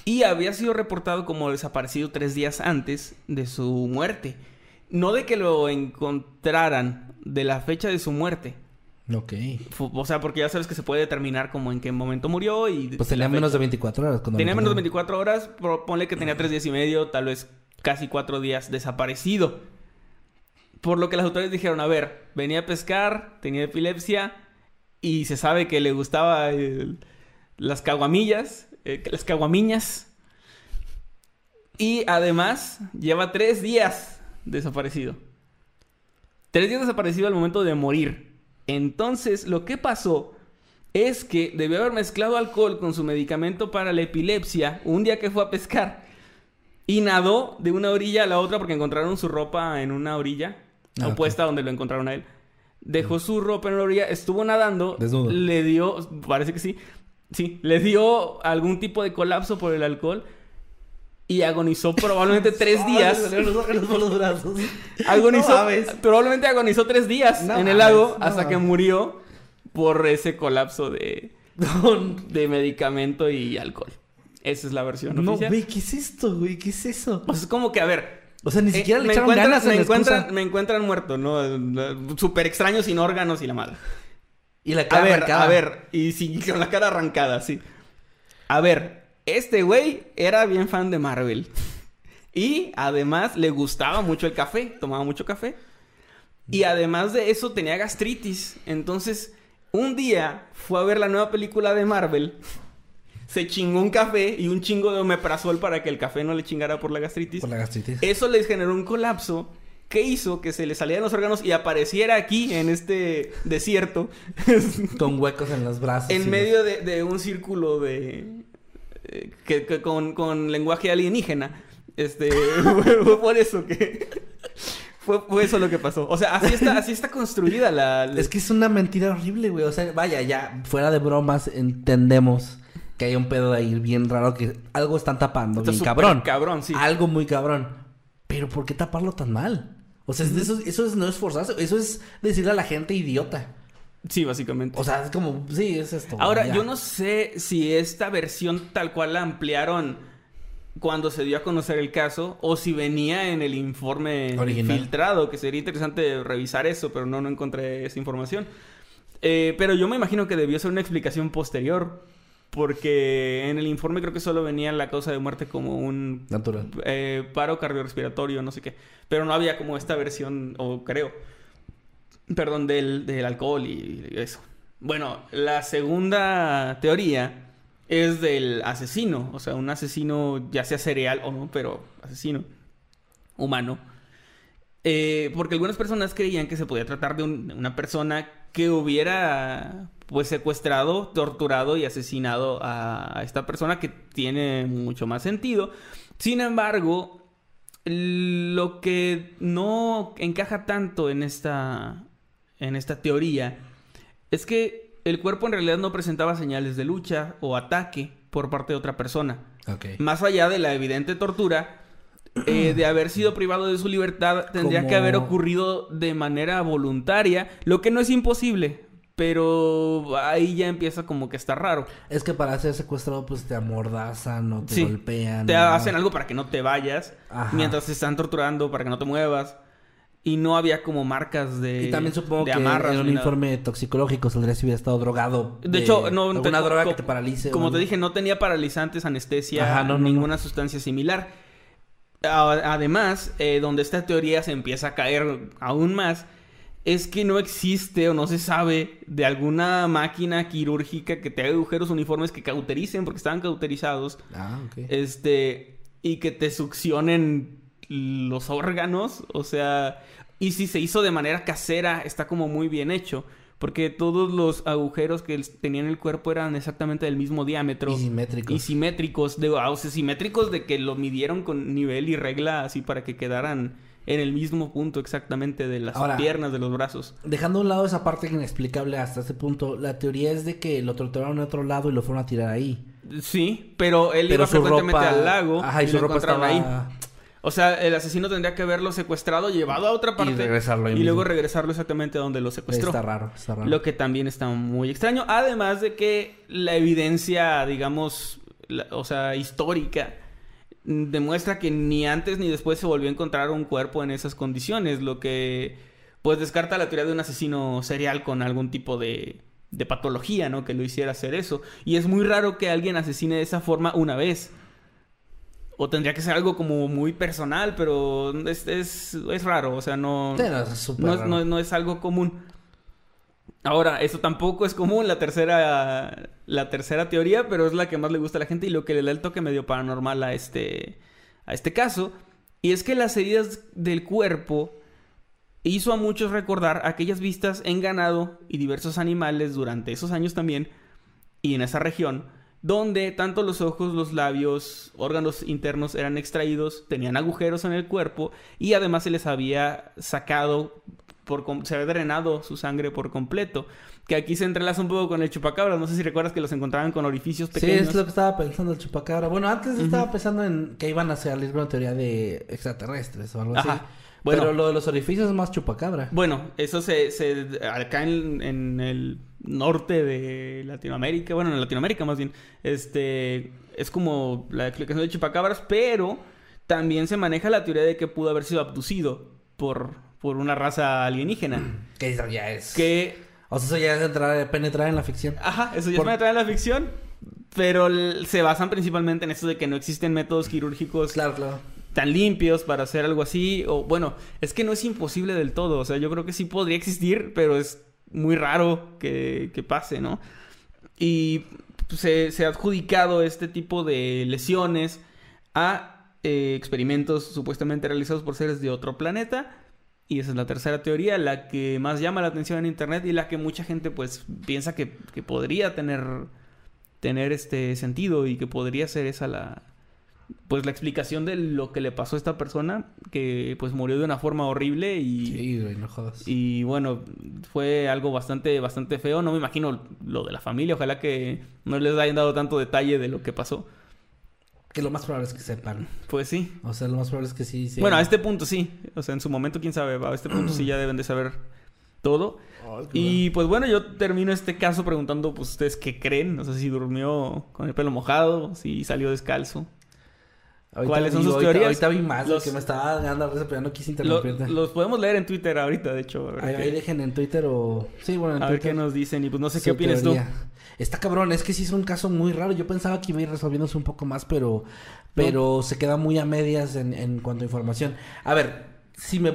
y había sido reportado como desaparecido tres días antes de su muerte. No de que lo encontraran, de la fecha de su muerte. Ok. O sea, porque ya sabes que se puede determinar como en qué momento murió y... Pues tenía menos de fecha. 24 horas. cuando Tenía menos de encontraron. 24 horas, ponle que tenía tres días y medio, tal vez casi cuatro días desaparecido. Por lo que las autoridades dijeron, a ver, venía a pescar, tenía epilepsia y se sabe que le gustaba el- las caguamillas, eh, las caguamiñas. Y además lleva tres días desaparecido. Tres días desaparecido al momento de morir. Entonces, lo que pasó es que debió haber mezclado alcohol con su medicamento para la epilepsia un día que fue a pescar. Y nadó de una orilla a la otra porque encontraron su ropa en una orilla Ah, opuesta donde lo encontraron a él. Dejó su ropa en la orilla, estuvo nadando, Desnudo. le dio, parece que sí, sí, le dio algún tipo de colapso por el alcohol y agonizó probablemente <laughs> tres días. <laughs> Agonizó, No probablemente agonizó tres días No en el lago no hasta que murió por ese colapso de, <laughs> de medicamento y alcohol. Esa es la versión No, oficial. güey, ¿qué es esto, güey? ¿Qué es eso? Sea, es como que, a ver. O sea, ni eh, siquiera le me echaron ganas en me la encuentran, me encuentran muerto, ¿no? Súper extraño sin órganos y la madre. Y la A cara ver, arrancada. a ver. Y sin, con la cara arrancada, sí. A ver, este güey era bien fan de Marvel. Y además le gustaba mucho el café, tomaba mucho café. Y además de eso tenía gastritis. Entonces, un día fue a ver la nueva película de Marvel. Se chingó un café y un chingo de omeprazol para que el café no le chingara por la gastritis. Por la gastritis. Eso les generó un colapso que hizo que se le salieran los órganos y apareciera aquí en este desierto Con huecos en los brazos. en los- medio de, de un círculo de que, que con, con lenguaje alienígena. Este <laughs> fue, fue por eso que fue, fue eso lo que pasó. O sea, así está, así está construida la, la- Es que es una mentira horrible, güey. O sea, vaya, ya, fuera de bromas, entendemos que hay un pedo ahí bien raro que algo están tapando, Está bien cabrón. cabrón, sí. Algo muy cabrón. Pero ¿por qué taparlo tan mal? O sea, eso, eso es, no es forzarse, eso es decirle a la gente idiota. Sí, básicamente. O sea, es como, sí, es esto. Ahora, ya. yo no sé si esta versión tal cual la ampliaron cuando se dio a conocer el caso o si venía en el informe Original. filtrado, que sería interesante revisar eso, pero no, no encontré esa información. Eh, pero yo me imagino que debió ser una explicación posterior, porque en el informe creo que solo venía la causa de muerte como un Natural. eh, paro cardiorrespiratorio, no sé qué. Pero no había como esta versión, o creo, perdón, del, del alcohol y eso. Bueno, la segunda teoría es del asesino, o sea, un asesino ya sea cereal o no, pero asesino humano. Eh, porque algunas personas creían que se podía tratar de un- una persona que hubiera pues secuestrado, torturado y asesinado a esta persona que tiene mucho más sentido. Sin embargo, lo que no encaja tanto en esta en esta teoría es que el cuerpo en realidad no presentaba señales de lucha o ataque por parte de otra persona. Más allá de la evidente tortura, eh, <clears throat> de haber sido privado de su libertad, tendría Como- que haber ocurrido de manera voluntaria, lo que no es imposible, Pero ahí ya empieza como que está raro. Es que para ser secuestrado, pues te amordazan o te Sí. golpean. Te hacen algo para que no te vayas. Ajá. Mientras te están torturando para que no te muevas. Y no había como marcas de. Y también supongo de que amarras en un informe toxicológico saldría si hubiera estado drogado. De hecho, no. Te- droga que te paralice. Como te dije, no tenía paralizantes, anestesia, Ajá, no, no, ninguna sustancia similar. Además, eh, donde esta teoría se empieza a caer aún más, es que no existe o no se sabe de alguna máquina quirúrgica que te haga agujeros uniformes que cautericen, porque estaban cauterizados, Ah, ok. este, y que te succionen los órganos, o sea, y si se hizo de manera casera, está como muy bien hecho, porque todos los agujeros que tenían el cuerpo eran exactamente del mismo diámetro. Y simétricos. Y simétricos, de, o sea, simétricos de que lo midieron con nivel y regla así para que quedaran en el mismo punto exactamente de las Ahora- piernas, de los brazos. Dejando a un lado esa parte inexplicable hasta ese punto, la teoría es de que lo torturaron a otro lado y lo fueron a tirar ahí. Sí, pero él Pero iba frecuentemente ropa- al lago Ajá, y y su lo ropa estaba- ahí. O sea, el asesino tendría que haberlo secuestrado, llevado a otra parte regresarlo ahí y luego regresarlo exactamente donde lo secuestró. Está raro, está raro. Lo que también está muy extraño. Además de que la evidencia, digamos, la- o sea, histórica, demuestra que ni antes ni después se volvió a encontrar un cuerpo en esas condiciones. Lo que, pues, descarta la teoría de un asesino serial con algún tipo de, de patología, ¿no? Que lo hiciera hacer eso. Y es muy raro que alguien asesine de esa forma una vez. O tendría que ser algo como muy personal, pero es, es, es raro, o sea, no... Sí, no, es no es algo común. Ahora, eso tampoco es común, la tercera, la tercera teoría, pero es la que más le gusta a la gente y lo que le da el toque medio paranormal a este, a este caso. Y es que las heridas del cuerpo hizo a muchos recordar aquellas vistas en ganado y diversos animales durante esos años también y en esa región, donde tanto los ojos, los labios, órganos internos eran extraídos, tenían agujeros en el cuerpo y además se les había sacado, por se había drenado su sangre por completo. Que aquí se entrelaza un poco con el chupacabras. No sé si recuerdas que los encontraban con orificios Sí, pequeños. es lo que estaba pensando el chupacabra. Bueno, antes estaba pensando en que iban a salir una teoría de extraterrestres o algo así. Bueno. Pero lo de los orificios es más chupacabra. Bueno, eso se, se acá en, en el norte de Latinoamérica, bueno, en Latinoamérica más bien, este es como la explicación de chupacabras, pero también se maneja la teoría de que pudo haber sido abducido por, por una raza alienígena. <clears throat> Que eso ya es. Que, O sea, eso ya es entrar, penetrar en la ficción. ajá, eso ya Por- es teoría de la ficción, pero se basan principalmente en esto de que no existen métodos quirúrgicos Claro, claro. tan limpios para hacer algo así. O bueno, es que no es imposible del todo. O sea, yo creo que sí podría existir, pero es muy raro que, que pase, ¿no? Y se, se ha adjudicado este tipo de lesiones a eh, experimentos supuestamente realizados por seres de otro planeta. Y esa es la tercera teoría, la que más llama la atención en internet y la que mucha gente pues piensa que, que podría tener, tener este sentido y que podría ser esa la, pues la explicación de lo que le pasó a esta persona que pues murió de una forma horrible y, Sí, güey, no jodas. y bueno fue algo bastante bastante feo no me imagino lo de la familia ojalá que no les hayan dado tanto detalle de lo que pasó Que lo más probable es que sepan. pues sí O sea, lo más probable es que sí. sí. bueno a este punto sí o sea en su momento quién sabe a este punto sí ya deben de saber todo y pues bueno yo termino este caso preguntando pues ustedes qué creen no sé si durmió con el pelo mojado si salió descalzo Ahorita ¿Cuáles son vi- sus ahorita- teorías? Ahorita vi más, Los- que me estaba dando risa, pero ya no quise Lo- interrumpirte. los podemos leer en Twitter ahorita, de hecho. Ahí, dejen en Twitter o... Sí, bueno, en a ver qué nos dicen. Y pues no sé su qué opinas tú. teoría. Está cabrón, es que sí es un caso muy raro. Yo pensaba que iba a ir resolviéndose un poco más, pero... Pero se queda muy a medias en, en cuanto a información. A ver, si me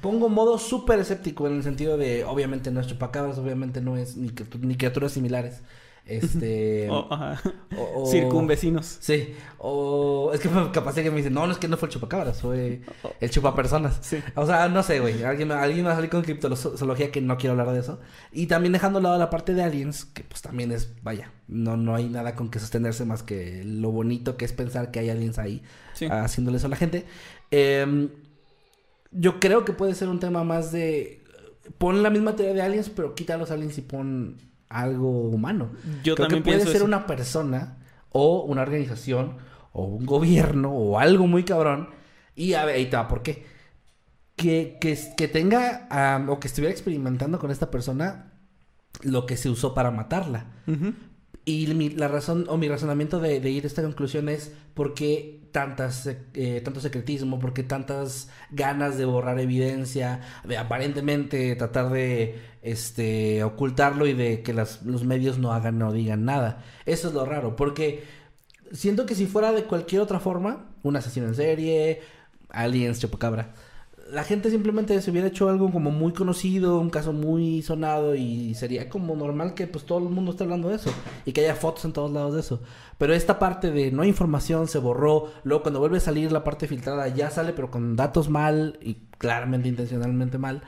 pongo modo súper escéptico en el sentido de... Obviamente no es chupacabras, obviamente no es ni, ni criaturas similares. Este... <laughs> O- ajá. o- o- Circunvecinos. Sí, o es que <laughs> capaz de que me dicen, no, no es que no fue el chupacabras, fue el chupapersonas. Sí. O sea, no sé, güey, alguien, alguien va a salir con criptozoología que no quiero hablar de eso. Y también dejando a un lado la parte de aliens, que pues también es, vaya, no, no hay nada con que sostenerse más que lo bonito que es pensar que hay aliens ahí Sí. haciéndole eso a la gente. Em, yo creo que puede ser un tema más de... Pon la misma teoría de aliens, pero quita a los aliens y pon algo humano. Yo Creo también que puede pienso ser eso. una persona o una organización o un gobierno o algo muy cabrón. Y a ver, ahí está, ¿por qué? Que, que, que tenga o que estuviera experimentando con esta persona lo que se usó para matarla. Y mi- la razón o mi razonamiento de, de ir a esta conclusión es por qué tantas, eh, tanto secretismo, por qué tantas ganas de borrar evidencia, de aparentemente tratar de este, ocultarlo y de que los medios no hagan o digan nada. Eso es lo raro, porque siento que si fuera de cualquier otra forma, un asesino en serie, aliens, chupacabra, la gente simplemente se hubiera hecho algo como muy conocido, un caso muy sonado y sería como normal que pues todo el mundo esté hablando de eso y que haya fotos en todos lados de eso. Pero esta parte de no hay información se borró, luego cuando vuelve a salir la parte filtrada ya sale pero con datos mal y claramente intencionalmente mal.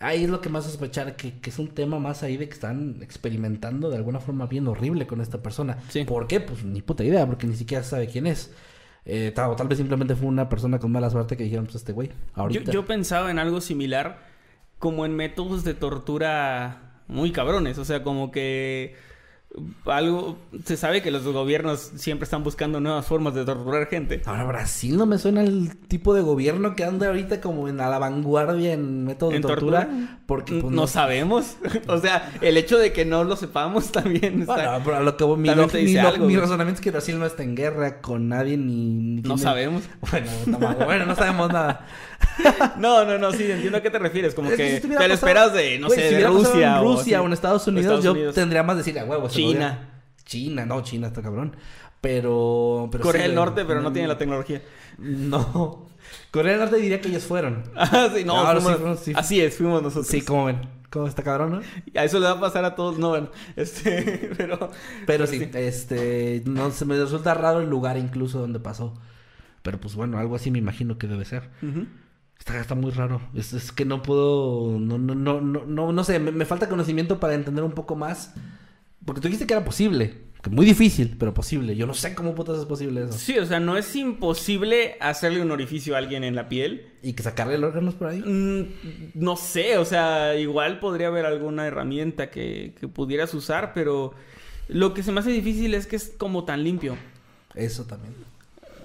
Ahí es lo que más sospechar que, que es un tema más ahí de que están experimentando de alguna forma bien horrible con esta persona. Sí. ¿Por qué? Pues ni puta idea, porque ni siquiera sabe quién es. Eh, tal, o tal vez simplemente fue una persona con mala suerte que dijeron, pues este güey, Yo, ahorita. yo pensaba en algo similar como en métodos de tortura muy cabrones. O sea, como que algo... Se sabe que los gobiernos siempre están buscando nuevas formas de torturar gente. Ahora Brasil no me suena el tipo de gobierno que anda ahorita como en a la vanguardia en métodos ¿En de tortura, tortura? porque pues, no, sabemos. <laughs> o sea, el hecho de que no lo sepamos también está... Bueno, pero a lo que mi, lo- mi lo- algo, mi razonamiento es que Brasil no está en guerra con nadie ni, ni No tiene- sabemos. <laughs> Bueno, tampoco- bueno, no sabemos nada. <laughs> No, no, no, sí, entiendo a qué te refieres. Como Es que si te lo esperas de, no sé, si de Rusia. en Rusia así. o en Estados Unidos, Estados yo Unidos. tendría más decir a huevo. China. China, no, China está cabrón. Pero. pero Corea del Norte, pero no tiene la tecnología. No. Corea del Norte diría que ellos fueron. <laughs> Ah, sí, no, Ahora fuimos- sí, fuimos- sí. así es, fuimos nosotros. Sí, como ven. ¿Cómo está cabrón, no? A eso le va a pasar a todos, no, bueno, <laughs> este, pero... Pero sí, este. No se me resulta raro el lugar incluso donde pasó. Pero pues bueno, algo así me imagino que debe ser. Está, está muy raro. Es, es que no puedo. No, no, no, no, no, no sé. Me, me falta conocimiento para entender un poco más. Porque tú dijiste que era posible. Que muy difícil, pero posible. Yo no sé cómo putas es posible eso. Sí, o sea, no es imposible hacerle un orificio a alguien en la piel. Y que sacarle el órganos por ahí. Mm, no sé, o sea, igual podría haber alguna herramienta que, que pudieras usar, pero lo que se me hace difícil es que es como tan limpio. Eso también.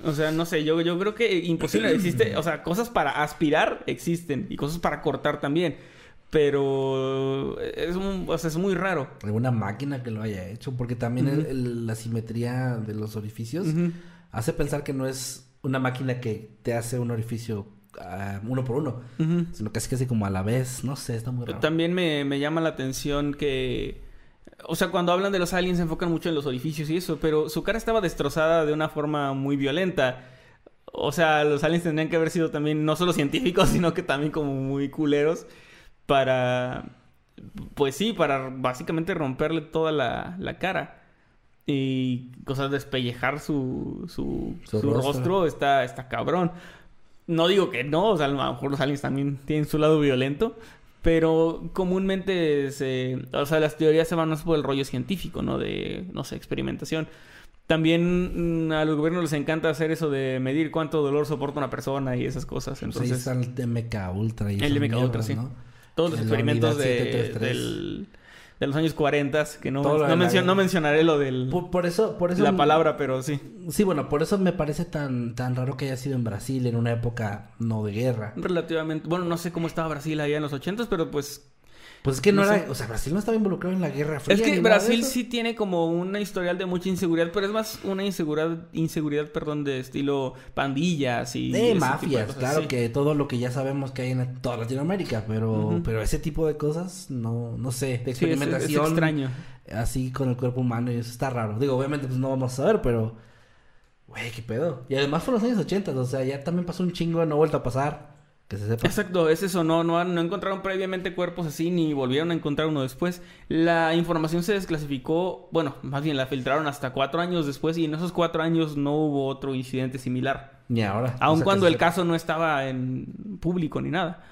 O sea, no sé, yo, yo creo que imposible <clears throat> existe, o sea, cosas para aspirar existen y cosas para cortar también, pero es, un- o sea, es muy raro. Alguna máquina que lo haya hecho. Porque también el- el- la simetría de los orificios hace pensar que no es una máquina que te hace un orificio ah, uno por uno. Sino casi casi como a la vez. No sé, está muy raro. También me, me llama la atención que... O sea, cuando hablan de los aliens se enfocan mucho en los orificios y eso, pero su cara estaba destrozada de una forma muy violenta. O sea, los aliens tendrían que haber sido también no solo científicos, <laughs> sino que también como muy culeros para... Pues sí, para básicamente romperle toda la, la cara. Y cosas despellejar su, su, Su su rostro. rostro está, está cabrón. No digo que no, o sea, a lo mejor los aliens también tienen su lado violento, pero comúnmente se, o sea, las teorías se van más por el rollo científico, ¿no? De, no sé, experimentación. También mm, a los gobiernos les encanta hacer eso de medir cuánto dolor soporta una persona y esas cosas. Pues ahí Entonces, está el MK Ultra y el esas MK Ultra, sí. ¿no? todos los experimentos de, 733. del- de los años 40, que no, no, la mencio- no mencionaré lo del Por, por eso, por eso. la palabra, pero sí. Sí, bueno, por eso me parece tan, tan raro que haya sido en Brasil en una época no de guerra. Relativamente, bueno, no sé cómo estaba Brasil allá en los 80 pero pues Pues es que no, No era, sé. o sea, Brasil no estaba involucrado en la Guerra Fría. Es que Brasil sí tiene como una historial de mucha inseguridad, pero es más una inseguridad, inseguridad, perdón, de estilo pandillas y... De mafias, claro sí. que todo lo que ya sabemos que hay en toda Latinoamérica, pero, pero ese tipo de cosas, no, no sé, de Sí, es- es, experimentación extraño. así con el cuerpo humano y eso está raro. Digo, obviamente pues no vamos a saber, pero güey, qué pedo. Y además fue en los años 80, o sea, ya también pasó un chingo, no ha vuelto a pasar, que se sepa. Exacto, es eso, no, no, no encontraron previamente cuerpos así ni volvieron a encontrar uno después. La información se desclasificó, bueno, más bien la filtraron hasta cuatro años después y en esos cuatro años no hubo otro incidente similar. Ni ahora. Aun o sea, que cuando el sepa. caso no estaba en público ni nada.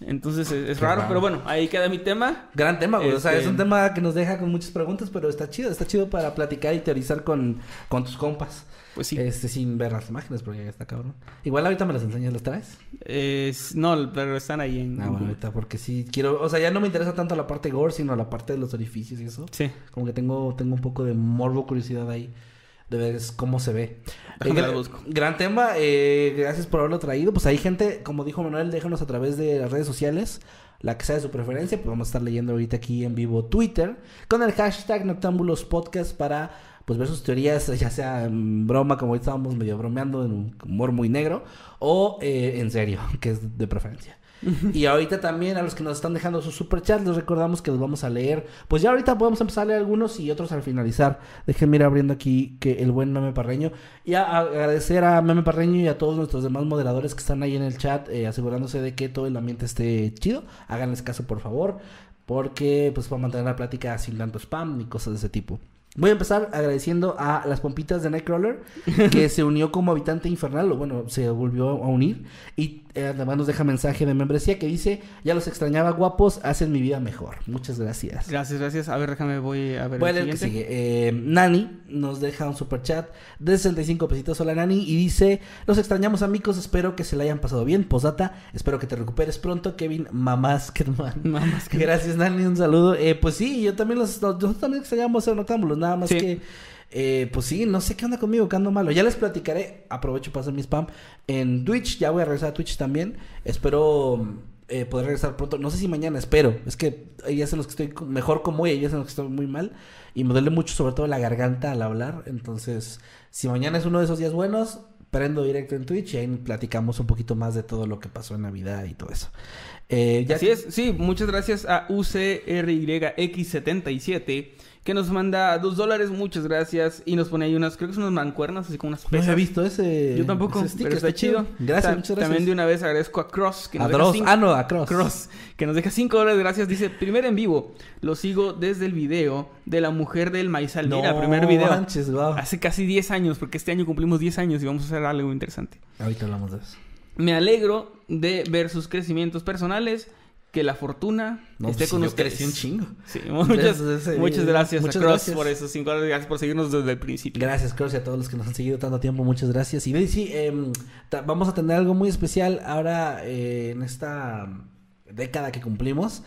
Entonces es, raro, raro. pero bueno, ahí queda mi tema. Gran tema, güey. O sea, Este- es un tema que nos deja con muchas preguntas, pero está chido. Está chido para platicar y teorizar con, con tus compas. Pues sí. Este, sin ver las imágenes, porque ya está cabrón. Igual ahorita me las enseñas, ¿las traes? Es- no, pero están ahí en... Ah, bueno, ahorita porque sí quiero... O sea, ya no me interesa tanto la parte gore, sino la parte de los orificios y eso. Sí. Como que tengo, tengo un poco de morbo, curiosidad ahí. De ver cómo se ve. Eh. Gran tema, eh, gracias por haberlo traído. Pues hay gente, como dijo Manuel, déjanos a través de las redes sociales, la que sea de su preferencia, pues vamos a estar leyendo ahorita aquí en vivo Twitter, con el hashtag Noctámbulos Podcast para pues ver sus teorías, ya sea en broma, como ahorita estábamos medio bromeando, en un humor muy negro, o eh, en serio, <laughs> que es de preferencia. <laughs> y ahorita también a los que nos están dejando sus superchats, les recordamos que los vamos a leer. Pues ya ahorita podemos empezar a leer algunos y otros al finalizar. Déjenme ir abriendo aquí que el buen Meme Parreño. Y a- agradecer a Meme Parreño y a todos nuestros demás moderadores que están ahí en el chat, eh, asegurándose de que todo el ambiente esté chido. Háganles caso, por favor, porque pues para mantener la plática sin tanto spam ni cosas de ese tipo. Voy a empezar agradeciendo a las pompitas de Nightcrawler, que <laughs> se unió como habitante infernal, o bueno, se volvió a unir. Y además nos deja mensaje de membresía que dice: Ya los extrañaba guapos, hacen mi vida mejor. Muchas gracias. Gracias, gracias. A ver, déjame, voy a ver a el el que sigue. Eh, Nani nos deja un super chat de 65 pesitos. Hola Nani. Y dice: Los extrañamos amigos. Espero que se la hayan pasado bien. Posdata. Espero que te recuperes pronto, Kevin Mamaskerman. <laughs> Mamás que- Gracias, Nani. Un saludo. Eh, pues sí, yo también los. Nosotros también extrañamos noctámbulos. Nada más Sí. que. Eh, pues sí, no sé qué onda conmigo, que ando malo. Ya les platicaré. Aprovecho para hacer mi spam. En Twitch, ya voy a regresar a Twitch también. Espero eh, poder regresar pronto. No sé si mañana, espero. Es que hay días en los que estoy mejor como hoy, hay días en los que estoy muy mal. Y me duele mucho, sobre todo la garganta al hablar. Entonces, si mañana es uno de esos días buenos, prendo directo en Twitch y ahí platicamos un poquito más de todo lo que pasó en Navidad y todo eso. Eh, ya Así es, sí, muchas gracias a UCRYX77 que nos manda dos dólares, muchas gracias. Y nos pone ahí unas, creo que son unas mancuernas, así como unas No pesas. había visto ese. Yo tampoco, ese sticker, pero está chido. Gracias, Ta- muchas gracias. También de una vez agradezco a Cross, que A nos deja Dross. cinco- Ah, no, a Cross. Cross, que nos deja 5 dólares, gracias. Dice, primer en vivo, lo sigo desde el video de la mujer del maizal. Mira, No primer video. manches, guau. Hace casi 10 años, porque este año cumplimos 10 años y vamos a hacer algo interesante. Ahorita hablamos de eso. Me alegro de ver sus crecimientos personales, que la fortuna No, esté pues con yo ustedes. crecí un chingo. Sí, muchas, muchas gracias Muchas a Cross gracias. por esos 5 dólares, gracias por seguirnos desde el principio. Gracias, Cross, y a todos los que nos han seguido tanto tiempo. Muchas gracias. Y sí, ta- vamos a tener algo muy especial ahora eh, en esta década que cumplimos.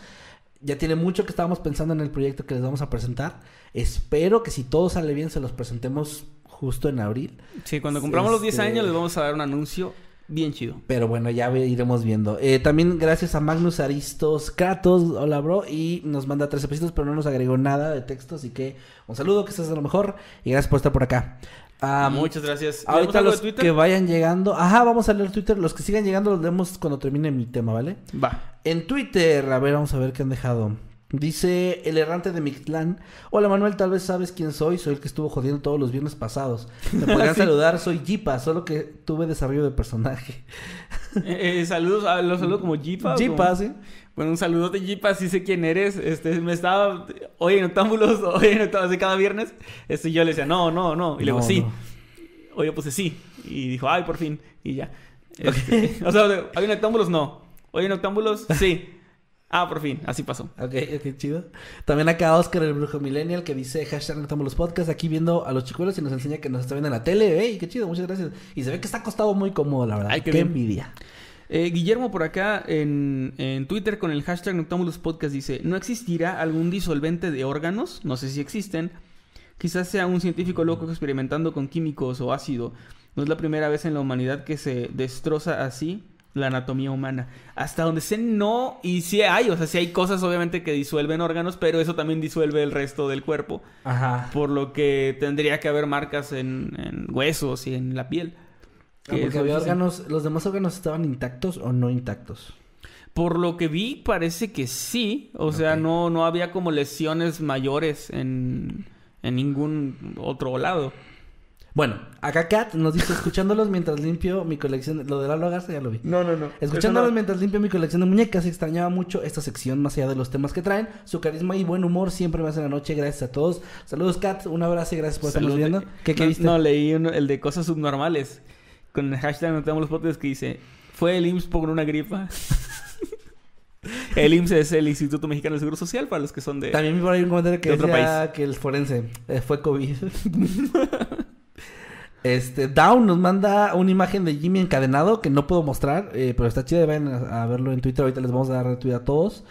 Ya tiene mucho que estábamos pensando en el proyecto que les vamos a presentar. Espero que si todo sale bien se los presentemos justo en abril. Sí, cuando compramos los 10 Este- años les vamos a dar un anuncio bien chido. Pero bueno, ya iremos viendo. Eh, también gracias a Magnus Aristos Kratos, hola bro, y nos manda 13 pesitos, pero no nos agregó nada de texto, así que un saludo, que estés de lo mejor, y gracias por estar por acá. Ah, Muchas gracias. ¿Leemos Ahorita los que vayan llegando, ajá, vamos a leer Twitter, los que sigan llegando los leemos cuando termine mi tema, ¿vale? Va. En Twitter, a ver, vamos a ver qué han dejado. Dice el errante de Mictlán. Hola Manuel, tal vez sabes quién soy. Soy el que estuvo jodiendo todos los viernes pasados. Me <laughs> podrían Sí. saludar, soy Jipa, solo que tuve desarrollo de personaje. <laughs> Eh, eh, saludos, ah, los saludo como Jipa. Jipa, como- sí. Bueno, un saludo de Jipa, sí sé quién eres. Este, me estaba, oye, en Octámbulos, <laughs> oye, en Octámbulos de cada viernes. Este, yo le decía, no, no, no. Y luego, No, sí. no. Oye, puse sí. Y dijo, ay, por fin. Y ya. Este, o sea, ¿hay en Octámbulos? No. Oye, en Octámbulos, sí. Ah, por fin. Así pasó. Ok, ok, chido. También acá Oscar, el brujo millennial, que dice hashtag no los podcasts, aquí viendo a los chicuelos y nos enseña que nos está viendo en la tele. ¡Ey, qué chido! Muchas gracias. Y se ve que está acostado muy cómodo, la verdad. Ay, qué envidia. Eh, Guillermo por acá en, en Twitter con el hashtag Noctámbulos Podcast dice, ¿no existirá algún disolvente de órganos? No sé si existen. Quizás sea un científico loco experimentando con químicos o ácido. No es la primera vez en la humanidad que se destroza así la anatomía humana. Hasta donde sé no, y sí hay, o sea, sí hay cosas obviamente que disuelven órganos, pero eso también disuelve el resto del cuerpo. Ajá. Por lo que tendría que haber marcas en, en huesos y en la piel. Ah, Que porque había órganos, ¿los demás órganos estaban intactos o no intactos? Por lo que vi, parece que sí. O sea, no, no había como lesiones mayores en, en ningún otro lado. Bueno, acá Kat nos dice, escuchándolos mientras limpio mi colección, lo de Lalo Garza ya lo vi. No, no, no. Escuchándolos mientras limpio mi colección de muñecas, extrañaba mucho esta sección más allá de los temas que traen. Su carisma y buen humor siempre me hacen la noche. Gracias a todos. Saludos, Kat. Un abrazo y gracias por estarnos viendo. ¿Qué, qué no, viste? No, leí uno- el de cosas subnormales. Con el hashtag no tenemos los podcasts que dice: Fue el IMSS por una gripa. <laughs> el IMSS es el Instituto Mexicano del Seguro Social para los que son de. También vi por ahí un comentario que de otro decía que el forense eh, fue COVID. <laughs> este, Down nos manda una imagen de Jimmy encadenado que no puedo mostrar, eh, pero está chida. Vayan a, a verlo en Twitter. Ahorita les vamos a dar retweet a todos.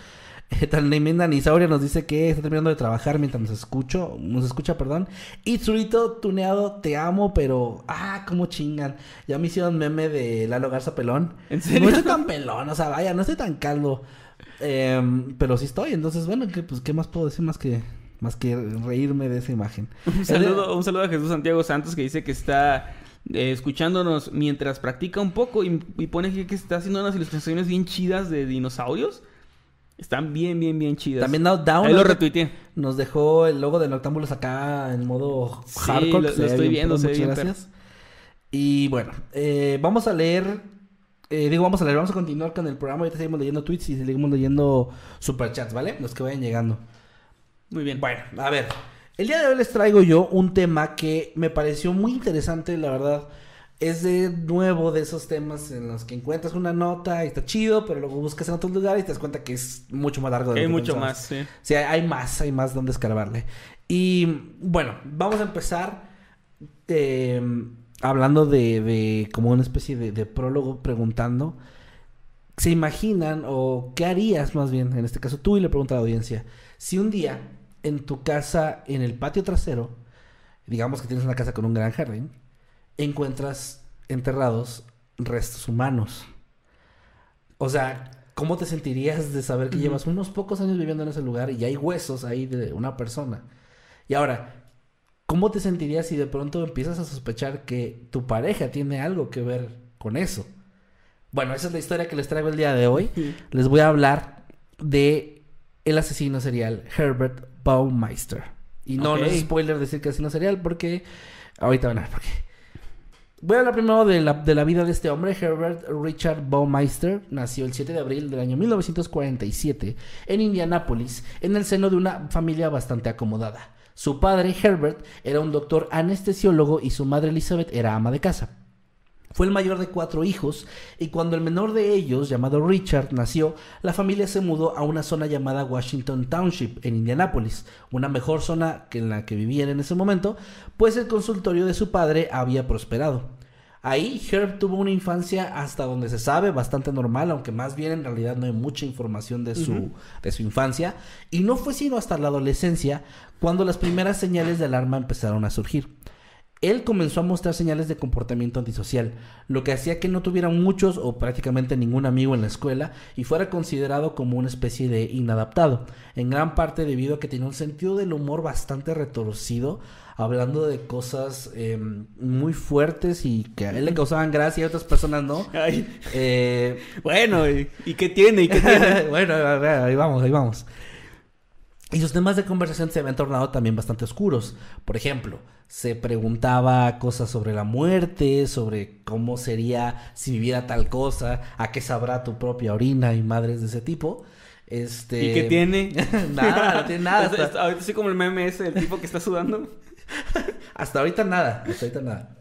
<laughs> Tremenda Nisauria nos dice que está terminando de trabajar mientras nos escucho, nos escucha, perdón. Y Zurito Tuneado, te amo, pero ah, cómo chingan. Ya me hicieron meme de Lalo Garza pelón. ¿En serio? No estoy tan pelón, o sea, vaya, no estoy tan caldo. Em, pero sí estoy, entonces bueno, ¿qué, pues qué más puedo decir más que más que reírme de esa imagen. <laughs> Un saludo, un saludo a Jesús Santiago Santos que dice que está eh, escuchándonos mientras practica un poco y, y pone que, que está haciendo unas ilustraciones bien chidas de dinosaurios. Están bien, bien, bien chidas. También Now Down Ahí lo retuiteé. Nos dejó el logo de Noctámbulos acá en modo Sí, hardcore. lo- estoy bien viendo, Muchas bien gracias. Y bueno, eh, vamos a leer. eh, digo, vamos a leer, vamos a continuar con el programa. Ahorita seguimos leyendo tweets y seguimos leyendo superchats, ¿vale? Los que vayan llegando. Muy bien. Bueno, a ver. El día de hoy les traigo yo un tema que me pareció muy interesante, la verdad. Es de nuevo de esos temas en los que encuentras una nota y está chido, pero luego buscas en otros lugares y te das cuenta que es mucho más largo de lo Hay que mucho pensabas. más, sí. Sí, hay más, hay más donde escarbarle. Y bueno, vamos a empezar eh, hablando de, de como una especie de, de prólogo preguntando. ¿Se imaginan o qué harías más bien, en este caso tú y le pregunto a la audiencia, si un día en tu casa, en el patio trasero, digamos que tienes una casa con un gran jardín, encuentras enterrados restos humanos? O sea, ¿cómo te sentirías de saber que llevas unos pocos años viviendo en ese lugar y hay huesos ahí de una persona? Y ahora, ¿cómo te sentirías si de pronto empiezas a sospechar que tu pareja tiene algo que ver con eso? Bueno, esa es la historia que les traigo el día de hoy. Les voy a hablar de el asesino serial Herbert Baumeister. Y no, no Ok. es spoiler decir que asesino serial porque ahorita van a ver por qué. Voy a hablar primero de la, de la vida de este hombre, Herbert Richard Baumeister. Nació el 7 de abril del año 1947 en Indianápolis, en el seno de una familia bastante acomodada. Su padre, Herbert, era un doctor anestesiólogo y su madre, Elizabeth, era ama de casa. Fue el mayor de cuatro hijos y cuando el menor de ellos, llamado Richard, nació, la familia se mudó a una zona llamada Washington Township en Indianápolis, una mejor zona que en la que vivían en ese momento, pues el consultorio de su padre había prosperado. Ahí Herb tuvo una infancia hasta donde se sabe bastante normal, aunque más bien en realidad no hay mucha información de su, de su infancia, y no fue sino hasta la adolescencia cuando las primeras señales de alarma empezaron a surgir. Él comenzó a mostrar señales de comportamiento antisocial, lo que hacía que no tuviera muchos o prácticamente ningún amigo en la escuela y fuera considerado como una especie de inadaptado, en gran parte debido a que tenía un sentido del humor bastante retorcido, hablando de cosas eh, muy fuertes y que a él le causaban gracia y a otras personas no. <laughs> Ay, Eh, bueno, ¿y, y qué tiene? ¿Y qué tiene? <laughs> bueno, ahí vamos, ahí vamos. Y sus temas de conversación se habían tornado también bastante oscuros. Por ejemplo, se preguntaba cosas sobre la muerte, sobre cómo sería si viviera tal cosa, a qué sabrá tu propia orina y madres de ese tipo. Este... ¿Y qué tiene? <laughs> nada, no tiene nada. <laughs> Hasta, ahorita soy como el meme ese del tipo que está sudando. <laughs> hasta ahorita nada, hasta ahorita nada.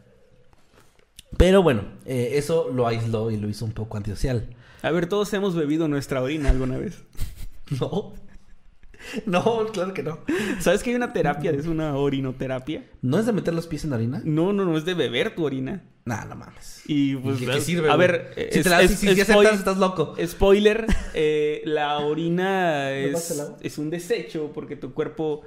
Pero bueno, eh, eso lo aisló y lo hizo un poco antisocial. A ver, todos hemos bebido nuestra orina alguna vez. No. <laughs> No, claro que no. ¿Sabes que hay una terapia? Es una orinoterapia. ¿No es de meter los pies en la orina? No, no, no, es de beber tu orina. Nah, no mames. Y pues. ¿Qué- sirve, A ver, Si es- te la- es- si- si es aceptas, estás loco. Spoiler: <laughs> eh, la orina ¿Me pasas el es, es un desecho porque tu cuerpo